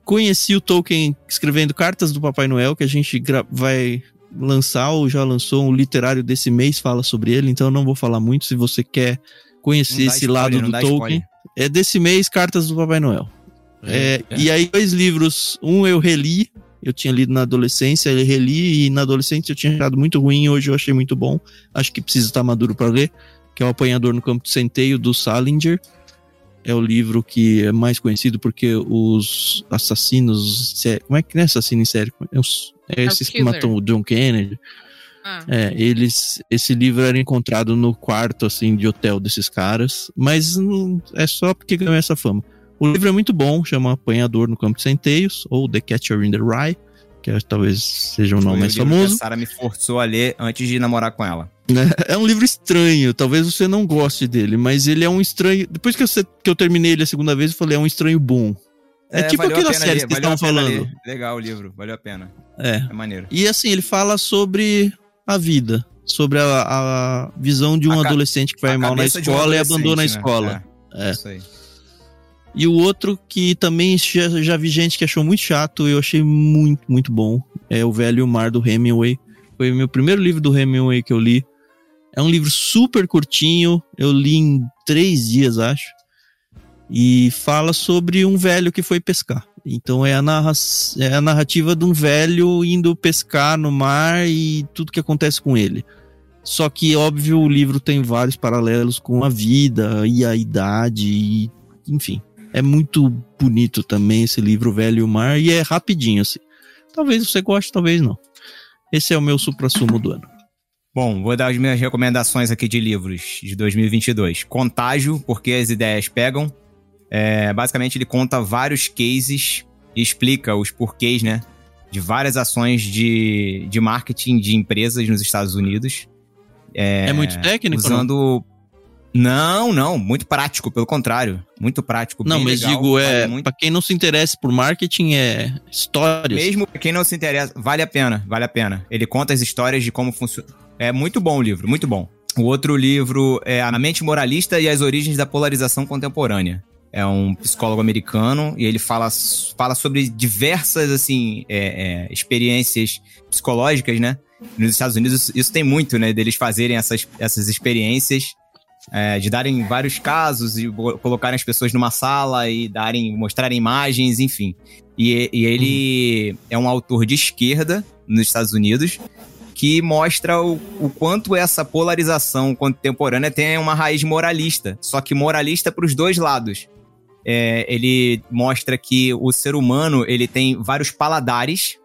E: Conheci o Tolkien escrevendo Cartas do Papai Noel, que a gente vai lançar ou já lançou um literário desse mês, fala sobre ele, então eu não vou falar muito. Se você quer conhecer esse
B: spoiler,
E: lado do Tolkien,
B: spoiler.
E: É desse mês Cartas do Papai Noel. É, E aí, dois livros, um eu reli, eu tinha lido na adolescência, eu reli, e na adolescência eu tinha achado muito ruim, hoje eu achei muito bom. Acho que precisa estar maduro para ler, que é O Apanhador no Campo de Centeio, do Salinger. É o livro que é mais conhecido porque os assassinos. sé- Como é que não é assassino em série? É, os, é
D: É o
E: esses que matam o John Kennedy.
D: Ah,
E: É, eles. Esse livro era encontrado no quarto, assim, de hotel desses caras. Mas não- é só porque ganhou essa fama. O livro é muito bom, chama Apanhador no Campo de Centeios, ou The Catcher in the Rye, que é- talvez seja o nome mais famoso.
B: A Sarah me forçou a ler antes de namorar com ela.
E: né? É um livro estranho, talvez você não goste dele, mas ele é um estranho. Depois que eu, que eu terminei ele a segunda vez, eu falei, é um estranho bom. É, tipo
B: valeu a
E: aquela série que vocês estavam falando.
B: ler. Legal o livro, valeu a pena.
E: É.
B: É maneiro.
E: E assim, ele fala sobre a vida, sobre a, a visão de um
B: A
E: adolescente que vai mal na
B: de um
E: escola e abandona a
B: né?
E: escola.
B: É,
E: É.
B: Aí.
E: E o outro que também já, já vi gente que achou muito chato, eu achei muito, muito bom, é O Velho Mar do Hemingway. Foi o meu primeiro livro do Hemingway que eu li. É um livro super curtinho, eu li em três dias, acho. E fala sobre um velho que foi pescar. Então é a, narra é a narrativa de um velho indo pescar no mar e tudo que acontece com ele. Só que, óbvio, o livro tem vários paralelos com a vida e a idade, e, enfim. É muito bonito também esse livro Velho e o Mar e é rapidinho assim. Talvez você goste, talvez não. Esse é o meu supra-sumo do ano.
B: Bom, vou dar as minhas recomendações aqui de livros de 2022. Contágio, porque as ideias pegam. É, basicamente, ele conta vários cases e explica os porquês, né? De várias ações de, de marketing de empresas nos Estados Unidos.
E: É, muito técnico? ou não?
B: Usando. Não, não, muito prático, pelo contrário. Muito prático.
E: Não, mas
B: legal,
E: digo, é.
B: muito
E: Pra quem não se interessa por marketing, é histórias.
B: Mesmo pra quem não se interessa, vale a pena, vale a pena. Ele conta as histórias de como funciona. É muito bom o livro, muito bom. O outro livro é A Mente Moralista e as Origens da Polarização Contemporânea. É um psicólogo americano e ele fala, fala sobre diversas, assim, é, é, experiências psicológicas, né? Nos Estados Unidos isso, tem muito, né? Deles fazerem essas, essas experiências é, de darem vários casos e colocarem as pessoas numa sala e darem, mostrarem imagens, enfim. E, e ele é um autor de esquerda nos Estados Unidos que mostra o, o quanto essa polarização contemporânea tem uma raiz moralista, só que moralista para os dois lados. É, ele mostra que o ser humano ele tem vários paladares,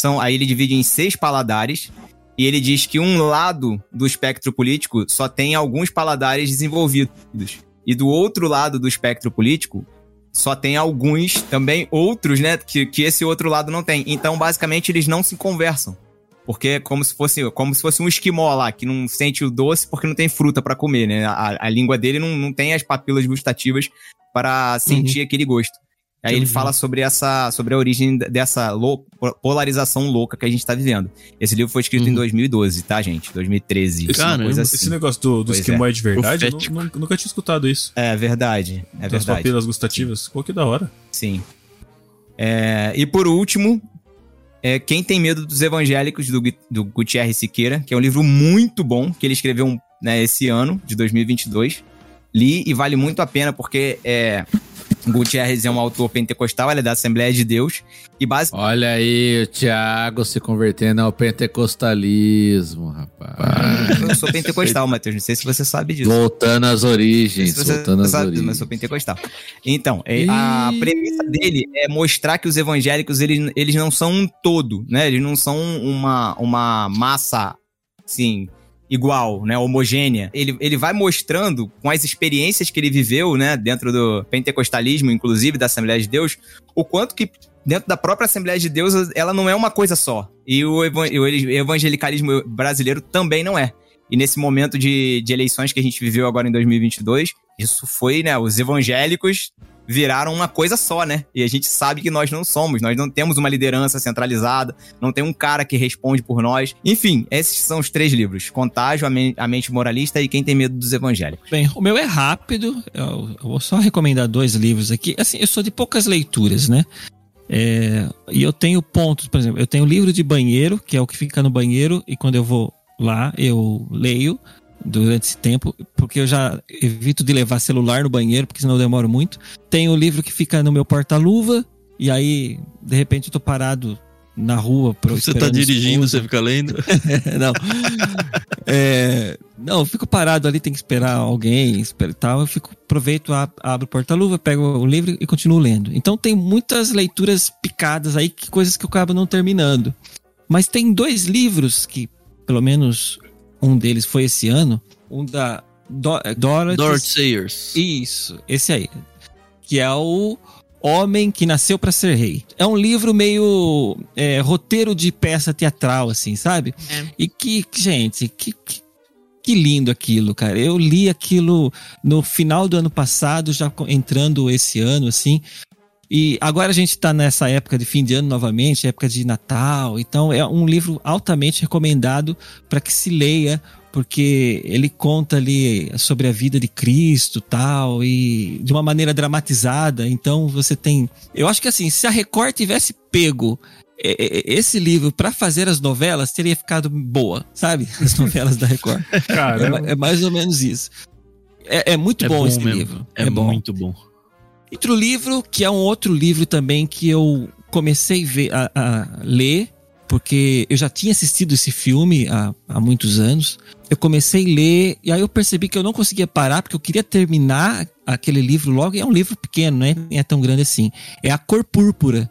B: são aí ele divide em seis paladares E ele diz que um lado do espectro político só tem alguns paladares desenvolvidos. E do outro lado do espectro político, só tem alguns também outros, né? Que, que esse outro lado não tem. Então, basicamente, eles não se conversam. Porque é como se fosse, como se fosse um esquimó lá, que não sente o doce porque não tem fruta para comer, né? A, a língua dele não, não tem as papilas gustativas para sentir aquele gosto. Aí ele fala sobre essa, sobre a origem dessa lou- polarização louca que a gente tá vivendo. Esse livro foi escrito em 2012, tá, gente? 2013.
A: Esse,
B: uma coisa assim.
A: esse negócio do, do esquimó
B: é.
A: é de verdade, eu nu- nunca tinha escutado isso.
B: É verdade, é
A: das
B: verdade.
A: papilas gustativas. Pô, que da hora.
B: Sim. É, e por último, é Quem Tem Medo dos Evangélicos, do, do Gutierrez Siqueira, que é um livro muito bom, que ele escreveu né, esse ano, de 2022. Li e vale muito a pena, porque é, Gutierrez é um autor pentecostal, ele é da Assembleia de Deus, e basicamente...
C: Olha aí o Thiago se convertendo ao pentecostalismo, rapaz.
B: Eu sou pentecostal, Matheus, não sei se você sabe disso.
C: Voltando às origens,
B: Se
C: voltando às
B: sabe,
C: origens.
B: mas eu sou pentecostal. Então, é, a premissa dele é mostrar que os evangélicos, eles, eles não são um todo, né? Eles não são uma, uma massa, assim, igual, né? Homogênea. Ele, ele vai mostrando, com as experiências que ele viveu, né? Dentro do pentecostalismo, inclusive da Assembleia de Deus, o quanto que dentro da própria Assembleia de Deus, ela não é uma coisa só. E o evan- o evangelicalismo brasileiro também não é. E nesse momento de, de eleições que a gente viveu agora em 2022, isso foi, né? Os evangélicos viraram uma coisa só, né? E a gente sabe que nós não somos, nós não temos uma liderança centralizada, não tem um cara que responde por nós. Enfim, esses são os três livros: Contágio, a, Men- a Mente Moralista e Quem Tem Medo dos Evangélicos.
F: Bem, o meu é rápido. Eu, eu vou só recomendar dois livros aqui. Assim, eu sou de poucas leituras, né? É, e eu tenho pontos, por exemplo, eu tenho livro de banheiro, que é o que fica no banheiro, e quando eu vou lá, eu leio durante esse tempo, porque eu já evito de levar celular no banheiro, porque senão eu demoro muito. Tem o livro que fica no meu porta-luva, e aí, de repente, eu tô parado na rua. pro-
E: Você tá dirigindo,
F: esposa.
E: você fica lendo.
F: não. É, não, eu fico parado ali, tem que esperar alguém, espera e tal. Eu fico, aproveito, ab- abro o porta-luva, pego o livro e continuo lendo. Então tem muitas leituras picadas aí, que coisas que eu acabo não terminando. Mas tem dois livros que, pelo menos um deles foi esse ano, um da Do Dorothy,
E: Dorothy Sayers.
F: Isso, esse aí. Que é o Homem que Nasceu para Ser Rei. É um livro meio é, roteiro de peça teatral, assim, sabe?
D: É.
F: E que, gente, que, que, que lindo aquilo, cara. Eu li aquilo no final do ano passado, já entrando esse ano, assim. E agora a gente tá nessa época de fim de ano novamente, época de Natal. Então é um livro altamente recomendado para que se leia, porque ele conta ali sobre a vida de Cristo tal, e de uma maneira dramatizada. Então você tem. Eu acho que assim, se a Record tivesse pego é, é, esse livro para fazer as novelas, teria ficado boa, sabe? As novelas da Record.
A: Caramba.
F: É, é mais ou menos isso. É, é muito
E: É
F: bom,
E: bom
F: esse
E: mesmo.
F: livro.
E: É,
F: bom.
E: muito bom.
F: Outro livro, que é um outro livro também que eu comecei ver- a, a ler, porque eu já tinha assistido esse filme há, há muitos anos. Eu comecei a ler, e aí eu percebi que eu não conseguia parar, porque eu queria terminar aquele livro logo, e é um livro pequeno, né? Nem é tão grande assim. É A Cor Púrpura.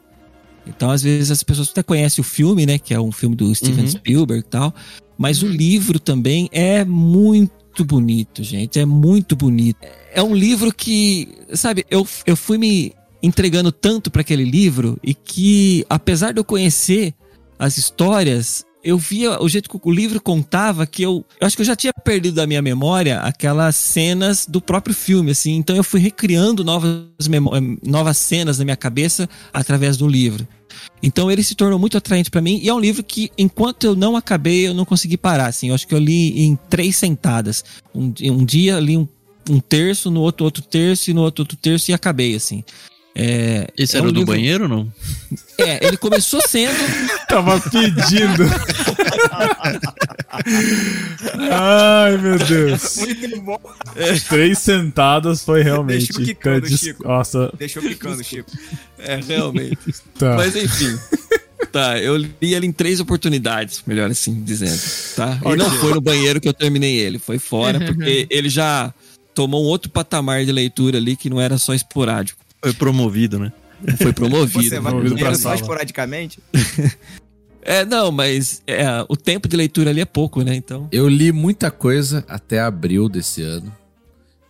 F: Então, às vezes, as pessoas até conhecem o filme, né? Que é um filme do Steven
E: Uhum.
F: Spielberg e tal. Mas o livro também é muito bonito, gente. É muito bonito. É um livro que, sabe, eu, eu fui me entregando tanto para aquele livro e que, apesar de eu conhecer as histórias, eu via o jeito que o livro contava que eu, eu acho que eu já tinha perdido da minha memória aquelas cenas do próprio filme, assim. Então eu fui recriando novas, eh, novas cenas na minha cabeça através do livro. Então ele se tornou muito atraente para mim e é um livro que, enquanto eu não acabei, eu não consegui parar. Assim, eu acho que eu li em três sentadas. Um, um dia li um, um terço, no outro outro terço e no outro outro terço e acabei assim. É,
E: Esse
F: é
E: era
F: um
E: o do
F: livro-
E: banheiro ou não?
F: É, ele começou sendo.
A: Tava pedindo. Ai, meu Deus.
B: Muito bom.
A: Três sentadas foi realmente.
B: Deixou quicando,
A: Cadis-
B: Chico.
A: Nossa,
B: Deixou picando, Chico.
F: É, realmente.
A: tá.
F: Mas enfim. Tá, eu li ele em três oportunidades, melhor assim dizendo. Tá? E não foi no banheiro que eu terminei ele, foi fora, porque ele já tomou um outro patamar de leitura ali que não era só esporádico.
E: Foi promovido, né?
F: Foi promovido.
B: Você vai
A: Promovido pra
B: só esporadicamente?
F: É, não, mas é, o tempo de leitura ali é pouco, né? Então.
C: Eu li muita coisa até abril desse ano,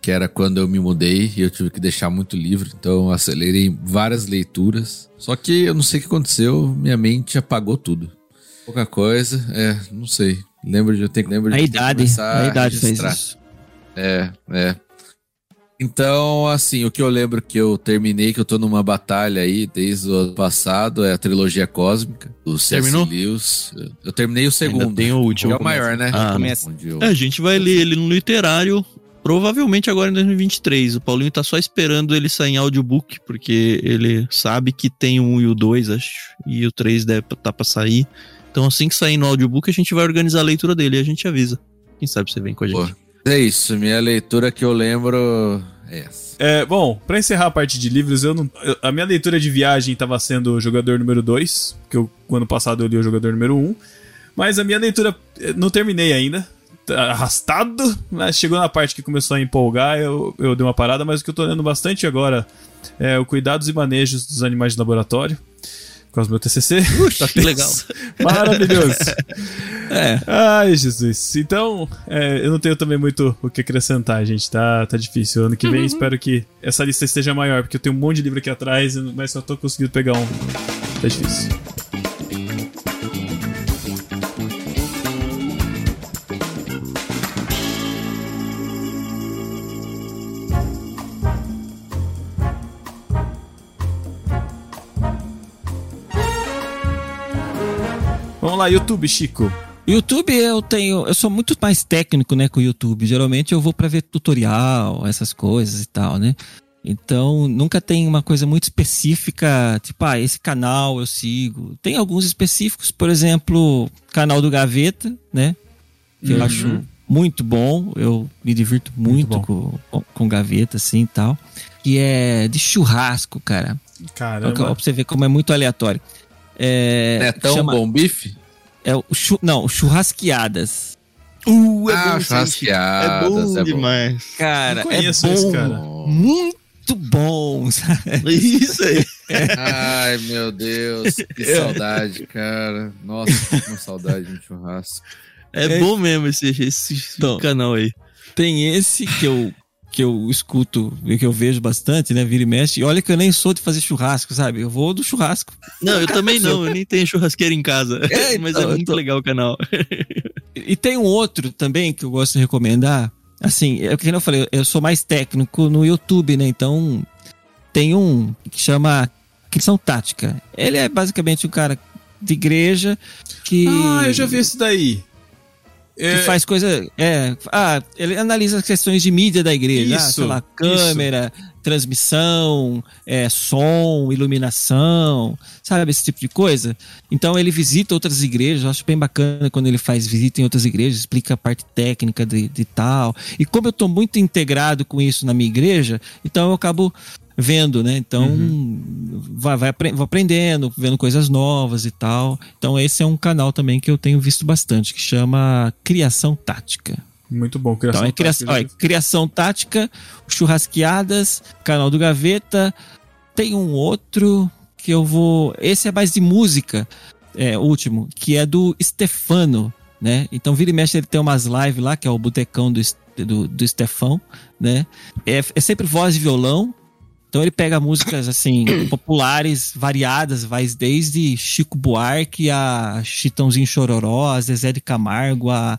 C: que era quando eu me mudei e eu tive que deixar muito livro, então eu acelerei várias leituras. Só que eu não sei o que aconteceu, minha mente apagou tudo. Pouca coisa, é, não sei. Lembro de eu ter, lembro de
F: A idade, a idade fez isso.
C: É, é. Então, assim, o que eu lembro que eu terminei, que eu tô numa batalha aí desde o ano passado, é a trilogia cósmica do C.S.
E: Terminou?
C: Lewis. Eu- terminei o segundo.
E: tem o último.
C: Que é o maior, né?
E: Ah,
B: Começa.
C: Eu-
E: É, a gente vai ler ele no literário, provavelmente agora em 2023. O Paulinho tá só esperando ele sair em audiobook, porque ele sabe que tem o 1 e o 2, acho, e o 3 deve tá pra sair. Então assim que sair no audiobook, a gente vai organizar a leitura dele e a gente avisa. Quem sabe você vem com a gente.
C: Pô, É isso, minha leitura que eu lembro é essa.
A: É, bom, pra encerrar a parte de livros, eu não, eu- a minha leitura de viagem tava sendo o jogador número 2, porque eu, ano passado eu li o jogador número 1. Um, mas a minha leitura eh, não terminei ainda. Tá arrastado, mas chegou na parte que começou a empolgar, eu, eu dei uma parada, mas o que eu tô lendo bastante agora é o Cuidados e Manejos dos Animais de Laboratório. Causa do meu TCC.
E: Tá que legal.
A: Maravilhoso.
F: É.
A: Ai, Jesus. Então, é, eu não tenho também muito o que acrescentar, gente. Tá, tá difícil. Ano que vem espero que essa lista esteja maior, porque eu tenho um monte de livro aqui atrás, mas só tô conseguindo pegar um. Tá difícil. Vamos lá, YouTube, Chico.
F: YouTube eu tenho, eu sou muito mais técnico, né, com o YouTube. Geralmente eu vou pra ver tutorial, essas coisas e tal, né? Então, nunca tem uma coisa muito específica, tipo, ah, esse canal eu sigo. Tem alguns específicos, por exemplo, canal do Gaveta, né? Que eu
A: Uhum.
F: acho muito bom, eu me divirto muito, com, com, com Gaveta, assim e tal. Que é de churrasco, cara.
A: Caramba.
F: Pra você ver como é muito aleatório. É,
C: É tão
F: chama-
C: bom bife?
F: É o chu, não, churrasqueadas.
E: Uh,
C: ah,
E: bom,
C: churrasqueadas.
E: É bom
C: é bom.
E: demais.
F: Cara, é
A: conheço
F: bom,
A: esse cara.
F: muito bom. sabe?
E: Isso aí.
C: Ai, meu Deus, que saudade, cara. Nossa, que uma saudade de um churrasco.
E: É,
F: É.
E: bom mesmo esse, esse
F: Então.
E: canal aí.
F: Tem esse que eu que eu escuto e que eu vejo bastante, né? Vira e mexe. E olha que eu nem sou de fazer churrasco, sabe? Eu vou do churrasco.
E: Não, eu também não, eu nem tenho churrasqueira em casa.
F: É,
E: Mas
F: então,
E: é muito
F: tô-
E: legal o canal.
F: E tem um outro também que eu gosto de recomendar. Assim, é o que eu falei, eu sou mais técnico no YouTube, né? Então, tem um que chama Criação Tática. Ele é basicamente um cara de igreja que.
A: Ah, eu já vi esse daí.
F: Que
A: É,
F: faz coisa. É, ah, ele analisa as questões de mídia da igreja. ah,
A: Isso,
F: sei lá, câmera, transmissão, é, som, iluminação, sabe? Esse tipo de coisa. Então ele visita outras igrejas. Eu acho bem bacana quando ele faz visita em outras igrejas, explica a parte técnica de, de tal. E como eu tô muito integrado com isso na minha igreja, então eu acabo vendo, né? Então vai, vai vou aprendendo, vendo coisas novas e tal. Então esse é um canal também que eu tenho visto bastante, que chama Criação Tática.
A: Muito bom, criação.
F: Então é criação,
A: tática,
F: é criação tática, churrasqueadas, canal do Gaveta. Tem um outro que eu vou. Esse é mais de música, é último, que é do Stefano, né? Então vira e mexe ele tem umas lives lá, que é o Botecão do, do, do Stefão, né? É, é sempre voz e violão. Então ele pega músicas assim populares, variadas, vai desde Chico Buarque a Chitãozinho Chororó, a Zezé de Camargo, a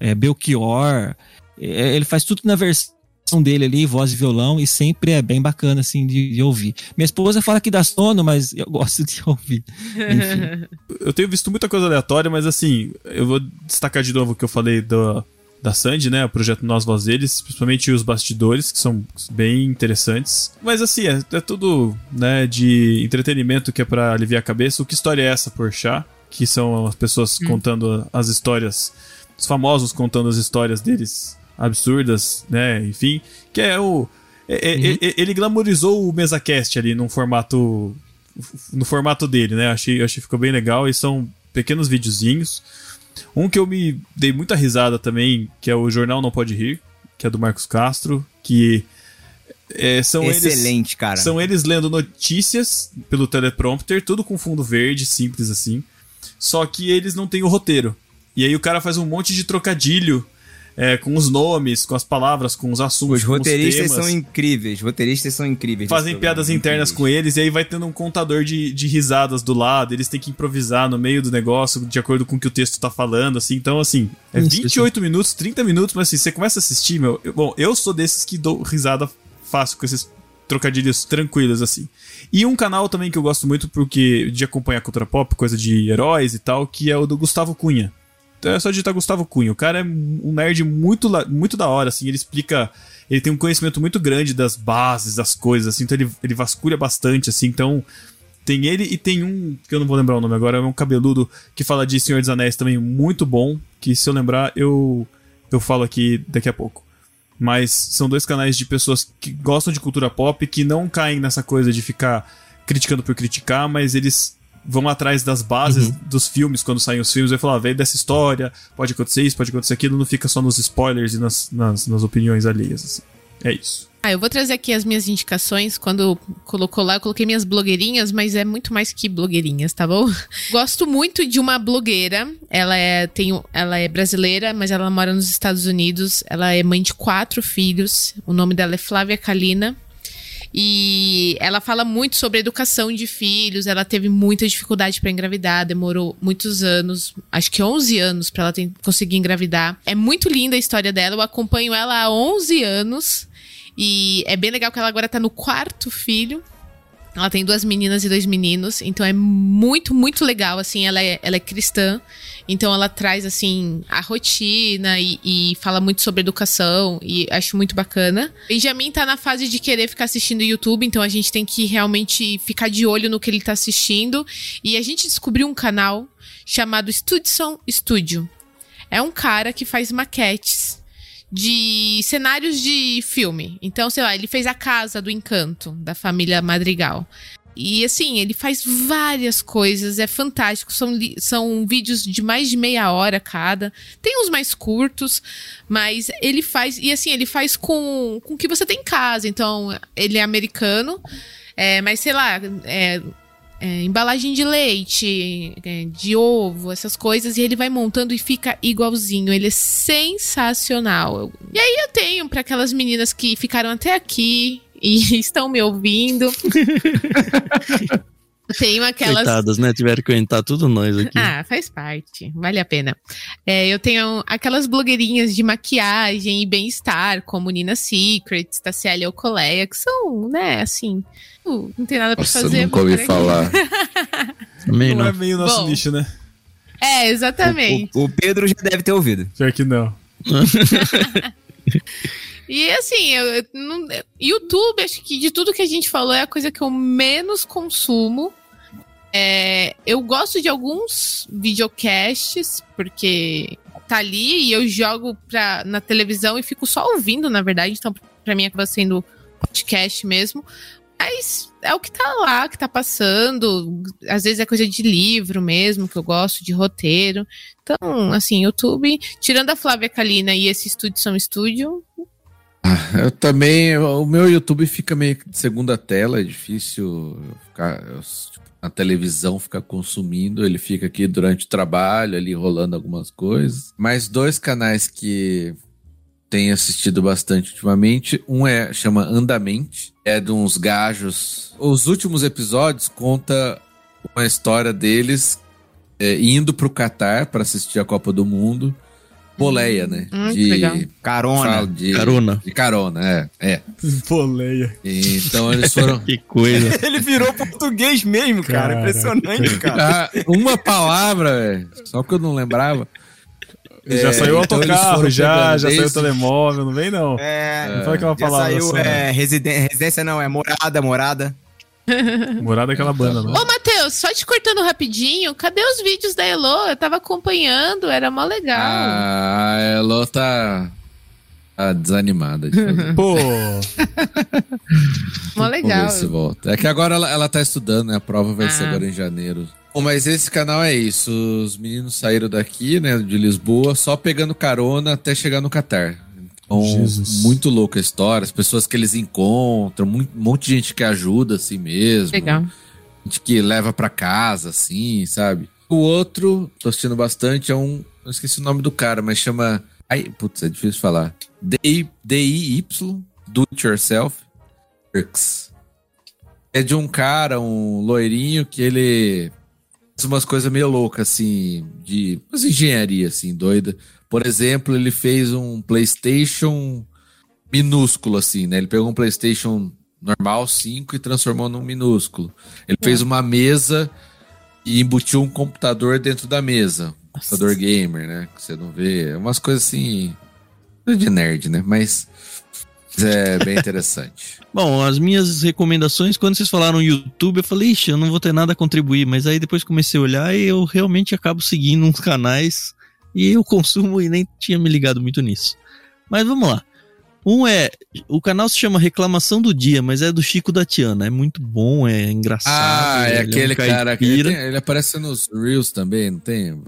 F: é, Belchior. É, ele faz tudo na versão dele ali, voz e violão, e sempre é bem bacana assim de, de ouvir. Minha esposa fala que dá sono, mas eu gosto de ouvir.
A: Eu tenho visto muita coisa aleatória, mas assim, eu vou destacar de novo o que eu falei do, da Sandy, né? O projeto Nós Voz deles, principalmente os bastidores, que são bem interessantes. Mas assim, é, é tudo, né, de entretenimento que é pra aliviar a cabeça. O que história é essa, Porchat? Que são as pessoas contando as histórias, os famosos contando as histórias deles absurdas, né? Enfim, que é o. é- é- é- ele glamorizou o MesaCast ali num formato no formato dele, né? Achei, achei que ficou bem legal e são pequenos videozinhos. Um que eu me dei muita risada também, que é o Jornal Não Pode Rir, que é do Marcos Castro, que é, são
B: Excelente,
A: eles,
B: cara.
A: São eles lendo notícias pelo teleprompter, tudo com fundo verde, simples assim. só que eles não têm o roteiro. E aí o cara faz um monte de trocadilho é, com os nomes, com as palavras, com os assuntos.
B: Os
A: com
B: roteiristas são incríveis. Roteiristas são incríveis.
A: Fazem piadas internas com eles e aí vai tendo um contador de, de risadas do lado. Eles têm que improvisar no meio do negócio de acordo com o que o texto tá falando, assim. Então, assim, é
E: Isso,
A: 28 minutos, 30 minutos, mas assim, você começa a assistir, meu. eu- bom, eu sou desses que dou risada fácil com esses trocadilhos tranquilos, assim. E um canal também que eu gosto muito porque de acompanhar cultura pop, coisa de heróis e tal, que é o do Gustavo Cunha. Então é só digitar Gustavo Cunha. O cara é um nerd muito, muito da hora, assim. Ele explica. Ele tem um conhecimento muito grande das bases, das coisas, assim. Então ele, ele vasculha bastante, assim. Então. Tem ele e tem um, que eu não vou lembrar o nome agora, é um cabeludo que fala de Senhor dos Anéis também, muito bom. Que se eu lembrar, eu, eu falo aqui daqui a pouco. Mas são dois canais de pessoas que gostam de cultura pop, que não caem nessa coisa de ficar criticando por criticar, mas eles vão atrás das bases dos filmes, quando saem os filmes, vai falar, ah, veio dessa história, pode acontecer isso, pode acontecer aquilo, não fica só nos spoilers e nas, nas, nas opiniões alheias. assim. É isso.
D: Ah, eu vou trazer aqui as minhas indicações. Quando colocou lá, eu coloquei minhas blogueirinhas, mas é muito mais que blogueirinhas, tá bom? Gosto muito de uma blogueira. Ela é, tem, ela é brasileira, mas ela mora nos Estados Unidos. Ela é mãe de quatro filhos. O nome dela é Flávia Kalina. E ela fala muito sobre educação de filhos. Ela teve muita dificuldade para engravidar, demorou muitos anos, acho que 11 anos para ela ten- conseguir engravidar. É muito linda a história dela. Eu acompanho ela há 11 anos e é bem legal que ela agora tá no quarto filho. Ela tem duas meninas e dois meninos, então é muito, muito legal, assim, ela é, ela é cristã, então ela traz, assim, a rotina e, e fala muito sobre educação, e acho muito bacana. Benjamin tá na fase de querer ficar assistindo YouTube, então a gente tem que realmente ficar de olho no que ele tá assistindo, e a gente descobriu um canal chamado Studson Studio. É um cara que faz maquetes de cenários de filme. Então, sei lá, ele fez a casa do encanto da família Madrigal. E assim, ele faz várias coisas, é fantástico. São, são vídeos de mais de meia hora cada. Tem uns mais curtos, mas ele faz. E assim, ele faz com, com o que você tem em casa. Então, ele é americano, é, mas sei lá, é, é, embalagem de leite, é, de ovo, essas coisas, e ele vai montando e fica igualzinho. Ele é sensacional. E aí eu tenho para aquelas meninas que ficaram até aqui e estão me ouvindo. Tenho aquelas.
E: Coitadas, né? Tiveram que aguentar tudo nós aqui.
D: Ah, faz parte. Vale a pena. É, eu tenho aquelas blogueirinhas de maquiagem e bem-estar, como Nina Secrets, Tassiele Alcoleia, que são, né, assim, uh, não tem nada pra
C: Nossa,
D: fazer.
C: nunca ouvi falar.
E: Também
A: não
E: não.
A: é meio nosso
D: Bom.
A: nicho, né?
D: É, exatamente.
B: O, o Pedro já deve ter ouvido.
A: Pior que não.
D: E assim, eu, eu não- YouTube, acho que de tudo que a gente falou é a coisa que eu menos consumo. É, eu gosto de alguns videocasts, porque tá ali e eu jogo pra, na televisão e fico só ouvindo, na verdade. Então, pra mim, acaba sendo podcast mesmo. Mas é o que tá lá, que tá passando. Às vezes é coisa de livro mesmo, que eu gosto, de roteiro. Então, assim, YouTube, tirando a Flávia Kalina e esse Estúdio São Estúdio,
C: Eu também. O meu YouTube fica meio que de segunda tela, é difícil ficar. tipo, televisão ficar consumindo, ele fica aqui durante o trabalho, ali rolando algumas coisas. Mas dois canais que tenho assistido bastante ultimamente, um é chama Andamente, é de uns gajos. Os últimos episódios conta uma história deles é, indo pro Catar para assistir a Copa do Mundo. Boleia, né?
D: Hum, legal.
B: Carona.
C: De,
E: Carona.
C: De carona, é. é.
A: Boleia.
C: Então eles foram.
E: Que coisa.
B: Ele virou português mesmo, cara.
A: Caraca.
B: Impressionante, cara.
C: Ah, uma palavra, velho. Só que eu não lembrava.
A: Já
C: É,
A: saiu o
C: então
A: autocarro, já, já saiu o telemóvel, não vem não.
B: É,
A: Não fala que é uma
B: já
A: palavra
B: saiu é, residen- residência, não, é morada, morada.
A: Morada daquela banda, não.
D: Ô, Matheus, só te cortando rapidinho, cadê os vídeos da Elo? Eu tava acompanhando, era mó legal.
C: Ah, a Elo tá, tá desanimada de fazer.
A: Pô,
D: mó
C: Vamos
D: legal.
C: ver se volta. É que agora ela, ela tá estudando, né? A prova vai ser
D: Ah.
C: agora em janeiro. Bom, mas esse canal é isso. Os meninos saíram daqui, né, de Lisboa, só pegando carona até chegar no Catar. Então,
A: Jesus.
C: muito louca a história, as pessoas que eles encontram, muito- um monte de gente que ajuda assim mesmo.
D: Legal.
C: Gente que leva pra casa, assim, sabe? O outro, tô assistindo bastante, é um. Eu esqueci o nome do cara, mas chama. Ai, putz, é difícil falar. D-I-Y, Do It Yourself, Works. É de um cara, um loirinho, que ele umas coisas meio loucas, assim, de. umas engenharia, assim, doida. Por exemplo, ele fez um PlayStation minúsculo, assim, né? Ele pegou um PlayStation normal 5 e transformou num minúsculo. Ele fez uma mesa e embutiu um computador dentro da mesa. Um computador gamer, né? Que você não vê. Umas coisas assim. coisa de nerd, né? Mas é bem interessante.
E: Bom, as minhas recomendações, quando vocês falaram YouTube, eu falei, ixi, eu não vou ter nada a contribuir, mas aí depois comecei a olhar e eu realmente acabo seguindo uns canais e eu consumo e nem tinha me ligado muito nisso. Mas vamos lá. Um é. O canal se chama Reclamação do Dia, mas é do Chico da Tiana. É muito bom, é engraçado.
C: Ah, é
E: ele
C: aquele
E: um
C: cara que. Ele, ele aparece nos Reels também, não tem?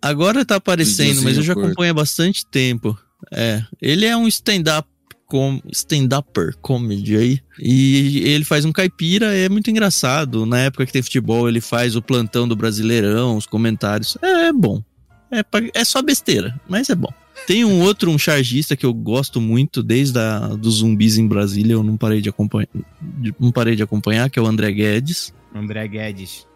E: Agora tá aparecendo, mas eu já acompanho há bastante tempo. É, ele é um stand-up com stand-upper comedy aí. E ele faz um caipira, é muito engraçado. Na época que tem futebol, ele faz o plantão do Brasileirão, os comentários. É, é bom. É, é só besteira, mas é bom. Tem um outro, um chargista que eu gosto muito desde a, dos zumbis em Brasília, eu não parei de acompanhar, não parei de acompanhar, que é o André Guedes.
B: André Guedes.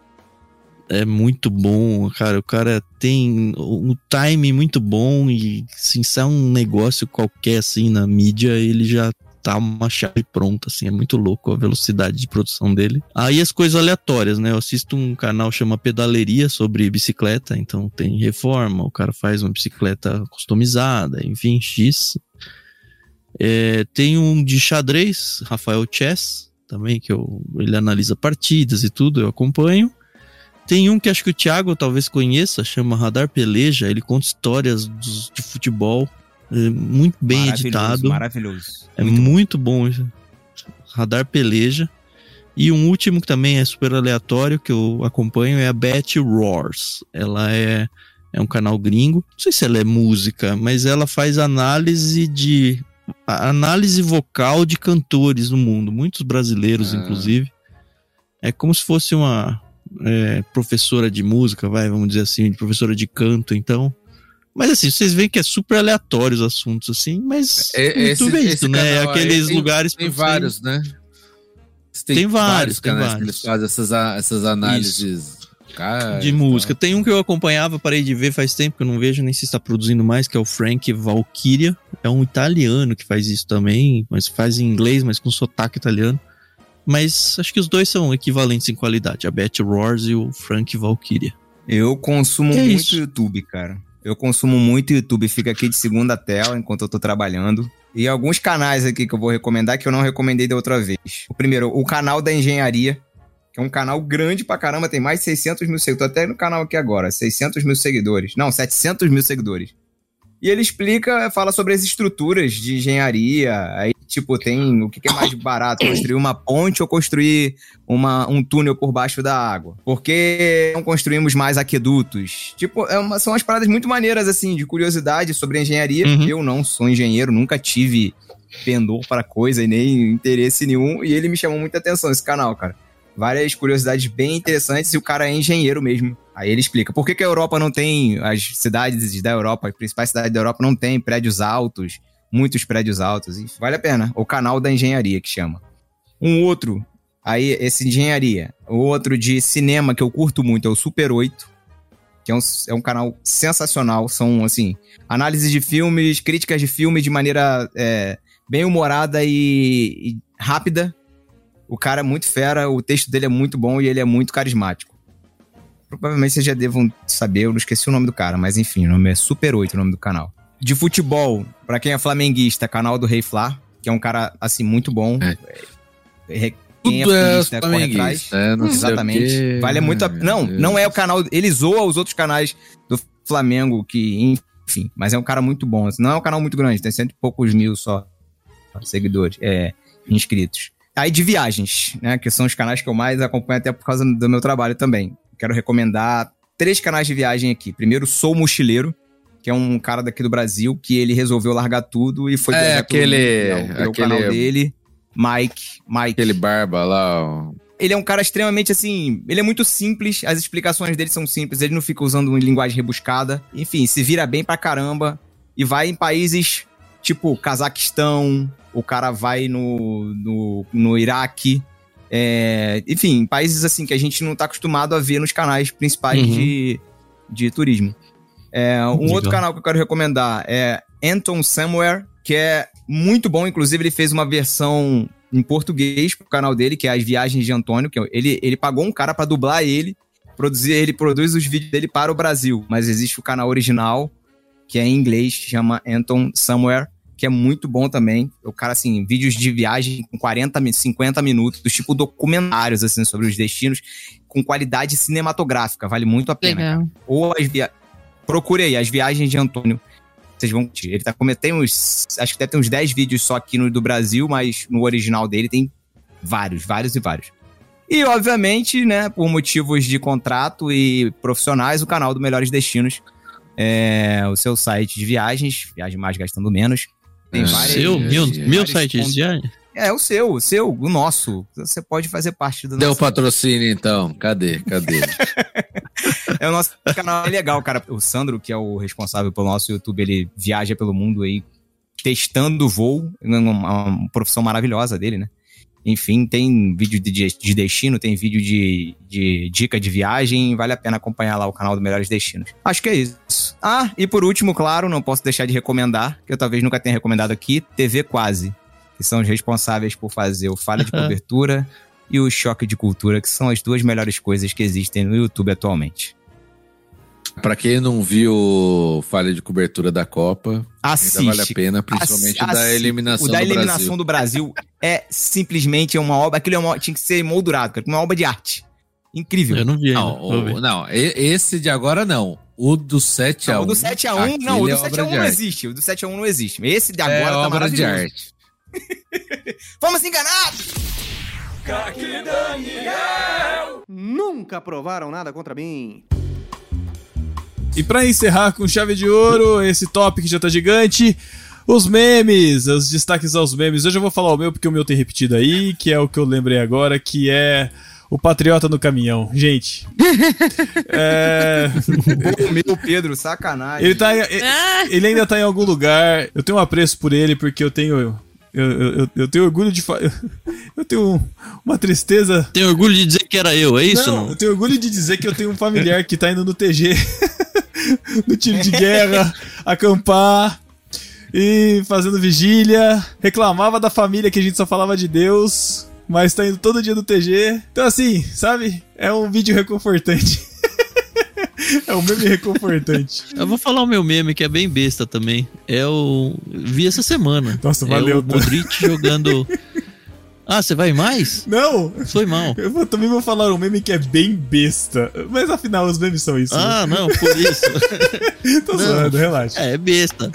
E: É muito bom, cara. O cara tem um time muito bom e se sai um negócio qualquer assim na mídia, ele já tá uma chave pronta, assim. É muito louco a velocidade de produção dele. Aí as coisas aleatórias, né? Eu assisto um canal chama Pedaleria sobre bicicleta, então tem reforma, o cara faz uma bicicleta customizada, enfim, X. É, tem um de xadrez, Rafael Chess, também, que eu, ele analisa partidas e tudo, eu acompanho. Tem um que acho que o Thiago talvez conheça, chama Radar Peleja. Ele conta histórias dos- de futebol, é, muito bem
B: Maravilhoso,
E: editado.
B: Maravilhoso.
E: É muito, bom. isso. Radar Peleja. E um último que também é super aleatório, que eu acompanho, é a Betty Roars. Ela é, é um canal gringo. Não sei se ela é música, mas ela faz análise de. Análise vocal de cantores no mundo, muitos brasileiros,
C: Ah.
E: inclusive. É como se fosse uma é, professora de música, vai, vamos dizer assim, de professora de canto, então. Mas assim, vocês veem que é super aleatório os assuntos, assim, mas
C: É-
E: YouTube é isso, né?
C: Canal
E: aqueles
C: tem-
E: lugares
C: Tem
E: você-
C: vários, né?
E: Tem vários, tem
C: canais que
E: vários.
C: eles fazem essas, essas análises vocais
E: de
C: e
E: música. Tem um que eu acompanhava, parei de ver faz tempo que eu não vejo, nem se está produzindo mais, que é o Frank Valkyria. É um italiano que faz isso também, mas faz em inglês, mas com sotaque italiano. Mas acho que os dois são equivalentes em qualidade, a Betty Roars e o Frank Valkyria.
B: Eu consumo
E: É
B: muito
E: isso.
B: YouTube, cara. Eu consumo muito YouTube, fica aqui de segunda tela enquanto eu tô trabalhando. E alguns canais aqui que eu vou recomendar que eu não recomendei da outra vez. O primeiro, o canal da engenharia, que é um canal grande pra caramba, tem mais de 600 mil seguidores. Tô até no canal aqui agora, 600 mil seguidores. Não, 700 mil seguidores. E ele explica, fala sobre as estruturas de engenharia. Aí, tipo, tem o que que é mais barato, construir uma ponte ou construir uma, um túnel por baixo da água? Por que não construímos mais aquedutos? Tipo, é uma- são umas paradas muito maneiras, assim, de curiosidade sobre engenharia.
E: Uhum.
B: Eu não sou engenheiro, nunca tive pendor para coisa e nem interesse nenhum. E ele me chamou muita atenção, esse canal, cara. Várias curiosidades bem interessantes e o cara é engenheiro mesmo. Aí ele explica por que, que a Europa não tem, as cidades da Europa, as principais cidades da Europa não tem prédios altos, muitos prédios altos. Vale a pena. O canal da engenharia que chama. Um outro, aí esse engenharia. O outro de cinema que eu curto muito é o Super 8, que é um, é um canal sensacional. São, assim, análises de filmes, críticas de filmes de maneira é, bem humorada e, e rápida. O cara é muito fera, o texto dele é muito bom e ele é muito carismático. Provavelmente vocês já devam saber, eu não esqueci o nome do cara, mas enfim, o nome é Super 8, o nome do canal. De futebol, pra quem é flamenguista, canal do Rei Flá, que é um cara, assim, muito bom. É, Quem
C: Tudo é
B: flamenguista corre
C: flamenguista,
B: atrás.
C: é, não
B: Exatamente. Vale muito a... Não, não é o canal... Ele zoa os outros canais do Flamengo, que, enfim, mas é um cara muito bom. Não é um canal muito grande, tem cento e poucos mil só seguidores, é, inscritos. Aí de viagens, né, que são os canais que eu mais acompanho até por causa do meu trabalho também. Quero recomendar três canais de viagem aqui. Primeiro, Sou Mochileiro, que é um cara daqui do Brasil que ele resolveu largar tudo e foi
C: É, aquele-
B: mundo. Criou o
C: aquele-
B: canal dele, Mike, Mike.
C: Aquele barba lá, ó.
B: ele é um cara extremamente assim. Ele é muito simples, as explicações dele são simples, ele não fica usando uma linguagem rebuscada. Enfim, se vira bem pra caramba e vai em países tipo Cazaquistão, o cara vai no, no, no Iraque. é, enfim, países assim que a gente não tá acostumado a ver nos canais principais
E: Uhum.
B: de, de turismo. É, um
E: Legal.
B: outro canal que eu quero recomendar é Anton Somewhere, que é muito bom. Inclusive, ele fez uma versão em português pro canal dele, que é As Viagens de Antônio. Que é- ele, ele pagou um cara pra dublar ele, produzir, ele produz os vídeos dele para o Brasil. Mas existe o canal original, que é em inglês, chama Anton Somewhere, que é muito bom também. O cara, assim, vídeos de viagem com 40, mi- 50 minutos, tipo documentários, assim, sobre os destinos, com qualidade cinematográfica. Vale muito a pena. Ou as via... Procure aí, as viagens de Antônio. Vocês vão curtir. Ele tá cometendo uns. Acho que deve ter uns 10 vídeos só aqui no do Brasil, mas no original dele tem vários, vários e vários. E, obviamente, né, por motivos de contrato e profissionais, o canal do Melhores Destinos. É o seu site de viagens, viagem mais gastando menos. Tem
G: É.
B: várias.
E: Seu, meu,
B: vários
E: meu site já.
B: É, o seu, o seu, o nosso. Você pode fazer parte do
G: Deu
B: nosso
G: patrocínio então. Cadê? Cadê?
B: É o nosso canal é legal, cara. O Sandro, que é o responsável pelo nosso YouTube, ele viaja pelo mundo aí testando voo. É uma, uma profissão maravilhosa dele, né? Enfim, tem vídeo de, de destino, tem vídeo de, de dica de viagem. Vale a pena acompanhar lá o canal do Melhores Destinos. Acho que é isso. Ah, e por último, claro, não posso deixar de recomendar, que eu talvez nunca tenha recomendado aqui, TV Quase, que são os responsáveis por fazer o Falha de Cobertura e o Choque de Cultura, que são as duas melhores coisas que existem no YouTube atualmente.
G: Pra quem não viu falha de cobertura da Copa,
B: Assiste.
G: ainda vale a pena, principalmente
B: Assi-
G: da eliminação
B: o da
G: do
B: eliminação
G: Brasil.
B: do Brasil é simplesmente uma obra. Aquilo é uma, tinha que ser moldurado, cara, uma obra de arte. Incrível.
E: Eu não vi.
G: Não, o- não, esse de agora não. O do 7x1.
B: Não, o do 7x1, não, o do 7x1
G: é
B: não existe. O do 7x1 não existe. Esse de agora
G: é
B: tá
G: obra de arte.
B: Fomos enganados!
L: Nunca provaram nada contra mim.
A: E pra encerrar com chave de ouro, esse top que já tá gigante, os memes, os destaques aos memes. Hoje eu vou falar o meu porque o meu tem repetido aí, que é o que eu lembrei agora, que é o Patriota no Caminhão. Gente, é...
B: Pô, meu Pedro, sacanagem.
A: ele, tá,
D: Ah,
A: ele ainda tá em algum lugar. Eu tenho um apreço por ele porque eu tenho... Eu, eu, eu- tenho orgulho de... fa- Eu tenho uma tristeza
E: Tenho orgulho de dizer que era eu, é isso?
A: não,
E: Não,
A: eu tenho orgulho de dizer que eu tenho um familiar que tá indo no TG, no tiro de guerra, acampar e fazendo vigília. Reclamava da família que a gente só falava de Deus, mas tá indo todo dia no TG. Então, assim, sabe? É um vídeo reconfortante. É um meme reconfortante.
E: Eu vou falar o meu meme, que é bem besta também. É o. Vi essa semana.
A: Nossa,
E: é
A: valeu,
E: o
A: tá?
E: Modric jogando. Ah, você vai mais?
A: Não!
E: Foi mal.
A: Eu vou- também vou falar um meme que é bem besta. Mas afinal, os memes são isso.
E: Ah, não, por isso.
A: né? Tô
E: não.
A: zoando, relaxa.
E: É, é besta.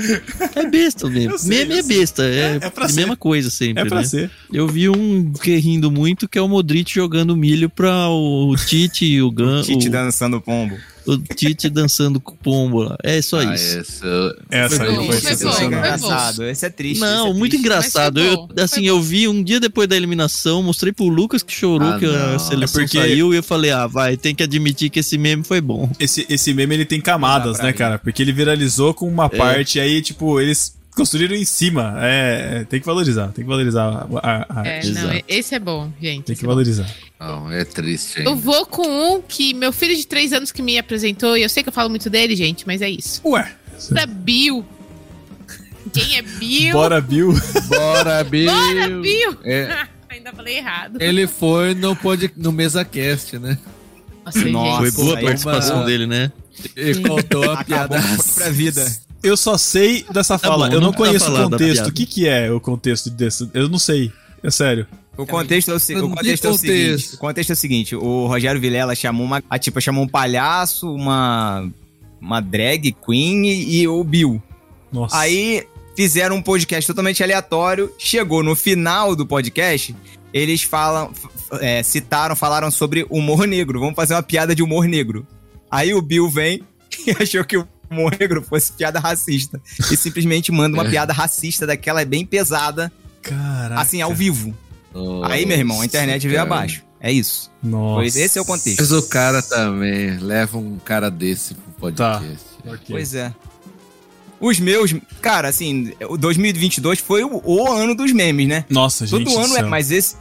E: É besta mesmo.
A: Eu sei,
E: Meme é
A: sei.
E: besta. É,
A: É pra
E: a
A: ser.
E: mesma coisa sempre,
A: É pra
E: né?
A: ser.
E: Eu vi um que rindo muito, que é o Modric jogando milho pra o Tite e o Gan.
B: Tite
E: o,
B: dançando pombo.
E: O Tite dançando com o pombo lá. É só
G: Ah,
E: isso.
G: essa-
A: Essa
D: Foi
A: aí foi
D: foi foi bom.
B: engraçado. Esse é triste.
E: Não,
B: é
E: muito
B: triste.
E: engraçado.
D: Foi
E: Eu, assim,
D: foi
E: eu vi um dia depois da eliminação, mostrei pro Lucas que chorou
G: Ah,
E: que a seleção
A: É porque-
E: saiu e eu falei, ah, vai, tem que admitir que esse meme foi bom.
A: Esse, esse meme ele tem camadas, né,
B: rir.
A: cara? Porque ele viralizou com uma
E: É.
A: parte aí, tipo, eles construíram em cima. É, é, tem que valorizar, tem que valorizar a, a- a
D: é,
A: arte.
D: não, esse é bom, gente.
A: Tem que
D: é bom.
G: Não, é triste
D: Eu
G: ainda.
D: vou com um que meu filho de 3 anos que me apresentou, e eu sei que eu falo muito dele, gente, mas é isso.
A: Ué,
D: Da Bill. Quem é Bill?
A: bora, Bill.
G: Bora, Bill!
D: Bora, Bill!
G: É,
D: Ainda falei errado.
G: ele foi no, pod, no MesaCast, né?
D: Nossa,
B: Nossa,
E: Foi boa a participação
G: mano.
E: dele, né?
G: Ele contou a piada.
B: Pra vida.
A: Eu só sei dessa
E: Tá
A: fala,
E: bom,
A: eu não
E: não
A: conheço o contexto. O que, que é o contexto desse? Eu não sei. É sério.
B: O contexto é o, se- contexto é o seguinte. O contexto é o seguinte: o Rogério Vilela chamou uma. A, tipo, chamou um palhaço, uma. Uma drag queen e, e o Bill.
A: Nossa.
B: Aí fizeram um podcast totalmente aleatório. Chegou no final do podcast, eles falam, é, citaram, falaram sobre humor negro. Vamos fazer uma piada de humor negro. Aí o Bill vem e achou que o humor negro fosse piada racista. E simplesmente manda uma piada racista daquela bem pesada,
A: Caraca.
B: assim, ao vivo. Aí, meu irmão, a internet veio abaixo. É isso.
A: Nossa.
B: Pois esse é o contexto.
C: Mas o cara também leva um cara desse pro podcast.
B: Pois é. Os meus, cara, assim, o 2022 foi o, o ano dos memes, né?
A: Nossa, gente.
B: Todo ano
A: do
B: é, mas esse,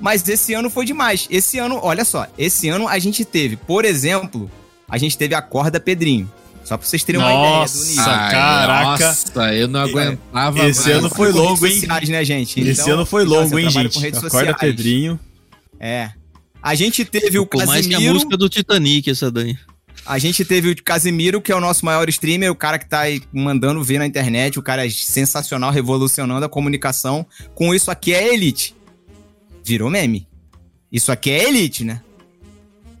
B: mas esse ano foi demais. Esse ano, olha só, esse ano a gente teve, por exemplo, a gente teve a corda Pedrinho. Só pra vocês terem uma ideia do
A: Nossa,
B: nível.
A: caraca.
C: Nossa, eu não aguentava
A: Esse
C: mais.
A: ano foi longo,
B: redes
A: hein?
B: sociais, né, gente?
A: Esse
B: Então,
A: ano foi
B: então,
A: longo,
B: eu
A: hein,
B: trabalho
A: gente?
B: com redes
A: Acorda
B: sociais.
A: Pedrinho.
B: É. A gente teve o
E: Ficou mais que a
B: Casimiro.
E: música do Titanic, essa daí.
B: A gente teve o Casimiro, que é o nosso maior streamer, o cara que tá aí mandando ver na internet, o cara é sensacional, revolucionando a comunicação. Com isso aqui é elite. Virou meme. Isso aqui é elite, né?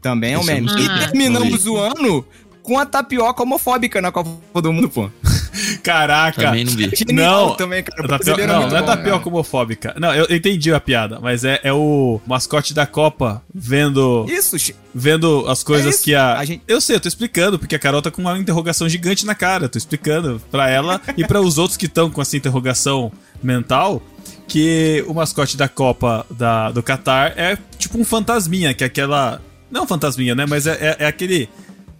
B: Também é um
E: eu
B: meme. E terminamos o ano com a tapioca homofóbica na Copa do Mundo, pô.
A: Caraca.
E: Também não vi.
B: Genial
A: Não,
B: também, cara.
A: Tapioca-
B: é
A: não,
B: muito
A: não é
B: bom,
A: tapioca homofóbica. Não, eu entendi a piada, mas é, é o mascote da Copa vendo,
B: Isso,
A: vendo as coisas
B: É
A: que a...
B: A gente-
A: Eu sei, eu tô explicando, porque a Carol tá com uma interrogação gigante na cara. Eu tô explicando pra ela e pra os outros que estão com essa interrogação mental que o mascote da Copa da, do Qatar é tipo um fantasminha, que é aquela... Não fantasminha, né? Mas é, é, é aquele...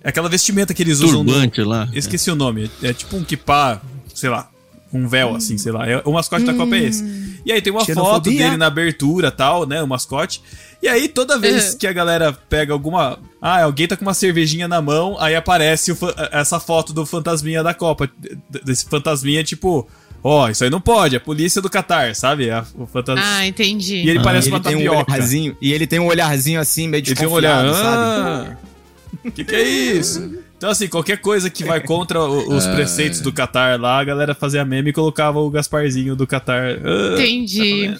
A: É aquela vestimenta que eles usam no,
E: Turbante lá.
A: Esqueci o nome. É tipo um kipá, sei lá. Um véu, assim, sei lá. É, o mascote da Copa é esse. E aí tem uma foto dele na abertura tal, né? O mascote. E aí, toda vez
D: Uhum.
A: que a galera pega alguma. Ah, alguém tá com uma cervejinha na mão, aí aparece o fa- essa foto do fantasminha da Copa. Desse fantasminha, tipo. Ó, isso aí não pode, a polícia do Catar, sabe? A- o fantasma.
D: Ah, entendi.
A: e ele
E: Ah,
A: parece
B: ele
A: uma
B: um
A: tapioca.
B: olharzinho, e ele tem um olharzinho assim, meio
A: Ele tem um olhar.
B: desconfiado, sabe?
A: Ah, que que é isso? Então, assim, qualquer coisa que vai contra os preceitos do Qatar lá, a galera fazia meme e colocava o Gasparzinho do Qatar. Ah,
D: Entendi.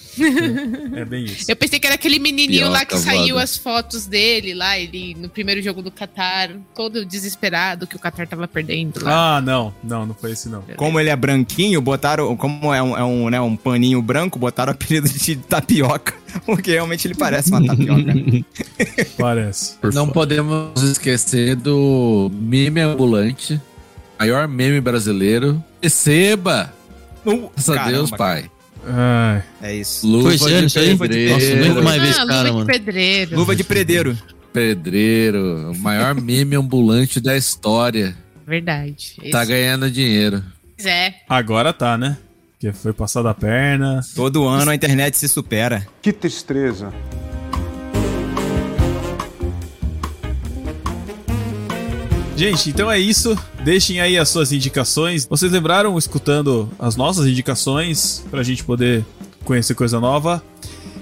A: é bem isso.
D: Eu pensei que era aquele menininho lá que saiu as fotos dele lá, ele no primeiro jogo do Qatar, todo desesperado que o Qatar tava perdendo lá.
A: Ah, não, não, não foi esse não.
B: Como ele é branquinho, botaram. Como é um, é um, né, um paninho branco, botaram o apelido de tapioca. Porque realmente ele parece uma tapioca.
A: Parece.
C: Não podemos esquecer do meme ambulante, maior meme brasileiro. Receba! Graças a Deus, pai.
A: Ai,
B: É isso.
C: Luva
E: Foi
C: de
E: isso aí?
C: pedreiro.
E: Nossa, nunca mais vi esse
D: ah,
E: cara,
D: luva
E: mano.
D: de pedreiro.
B: Luva de predeiro.
C: Pedreiro, o maior meme ambulante da história.
D: Verdade.
C: Tá ganhando dinheiro.
D: é.
A: agora tá, né? Porque foi passado a perna.
B: Todo ano a internet se supera.
L: Que tristeza.
A: Gente, então é isso. Deixem aí as suas indicações. Vocês lembraram escutando as nossas indicações pra gente poder conhecer coisa nova?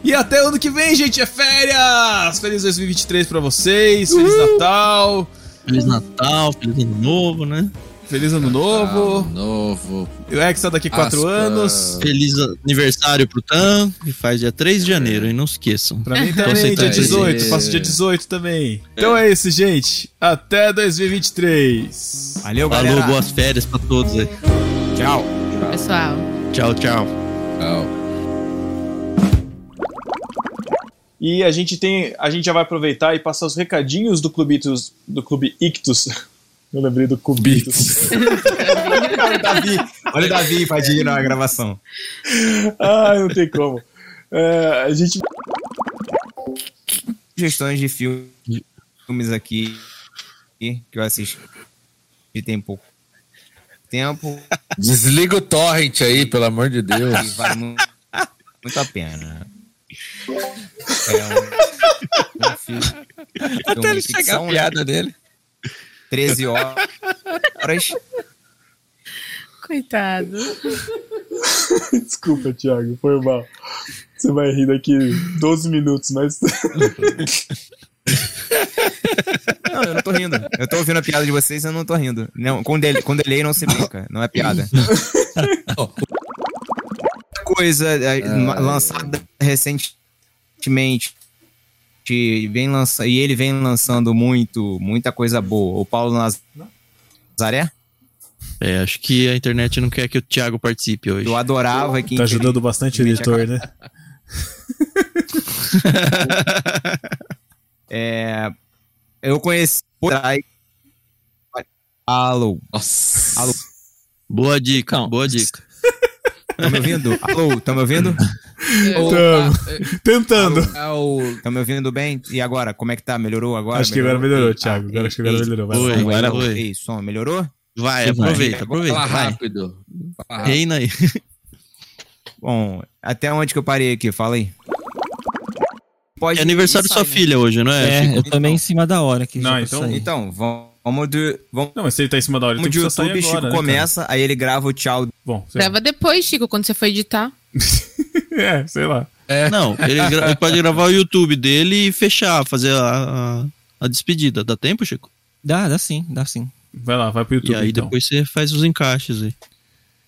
A: E até ano que vem, gente, é férias! Feliz 2023 pra vocês, Feliz Natal,
E: Feliz Natal, feliz ano novo, né?
A: Feliz Ano Novo.
C: Ah, novo.
A: O Hexa daqui 4
C: Aspas.
A: anos.
E: Feliz aniversário pro Tan, que faz dia 3 de janeiro, e não esqueçam.
A: Pra mim
E: Tô
A: também, dia
E: isso
A: 18.
C: aí.
A: Faço dia 18 também. Então é isso, gente. Até 2023.
B: Valeu,
E: Falou,
B: galera.
E: boas férias pra todos aí.
B: Tchau.
D: Pessoal.
E: Tchau, tchau.
C: Tchau.
A: E a gente tem. A gente já vai aproveitar e passar os recadinhos do Clube Ictus. Do Clube Ictus. Eu lembrei do Cubitos.
B: Olha o Davi. Olha o Davi, Padilha, na gravação.
A: ah, não tem como. É, a gente.
B: Sugestões de filme- filmes aqui que eu assisti e tem pouco tempo
C: Desliga o torrent aí, pelo amor de Deus.
B: vale mu- muito a pena. É um, um filme,
F: Até ele
B: de
F: chegar a piada dele.
B: 13 horas.
D: Coitado.
A: Desculpa, Thiago, foi mal. Você vai rir daqui 12 minutos, mas.
B: Não, eu não tô rindo. Eu tô ouvindo a piada de vocês e eu não tô rindo. Não, com, delay, com delay não se brinca, não é piada. Coisa é, lançada recentemente. Vem lança, e ele vem lançando muito, muita coisa boa. O Paulo Nazaré,
E: É, acho que a internet não quer que o Thiago participe hoje.
B: eu adorava que
A: Tá ajudando bastante o editor, né?
B: É, eu conheci. Alô,
C: Nossa.
B: Alô.
E: Boa dica, boa dica.
B: Tá me ouvindo? Alô, tá me ouvindo?
A: Tamo. Tentando.
B: Estão me ouvindo bem? E agora? Como é que tá? Melhorou agora?
A: Acho que agora melhorou,
B: Ei,
A: Thiago.
B: ah,
A: Agora acho que agora melhorou. Vai
E: Oi, agora.
B: Ei, som, melhorou?
E: Vai, aproveita, aproveita.
G: Fala
E: Vai.
G: rápido. Fala rápido.
E: Reina aí.
B: Bom, até onde que eu parei aqui? Fala aí. Pode
E: É aniversário da sua
B: né?
E: filha hoje, não é?
F: É,
E: Chico?
F: eu também em cima da hora aqui.
A: Não, então-.
B: Então, vamos, vamos de. Vamos,
A: Não, mas se ele tá em cima da hora, ele
B: vamos
A: tem
B: de YouTube,
A: agora,
B: Chico
A: né, cara?
B: começa, aí ele grava o tchau.
A: Bom, lá.
D: Grava depois, Chico, quando você for editar.
A: É, sei lá.
E: Não, ele, gra- ele pode gravar o YouTube dele e fechar, fazer a, a, a despedida. Dá tempo, Chico?
F: Dá, dá sim, dá sim.
A: Vai lá, vai pro YouTube
E: e aí
A: então.
E: depois você faz os encaixes aí.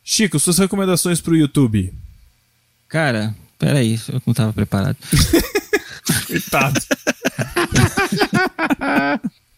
A: Chico, suas recomendações pro YouTube.
F: Cara, peraí, eu não tava preparado.
A: Coitado.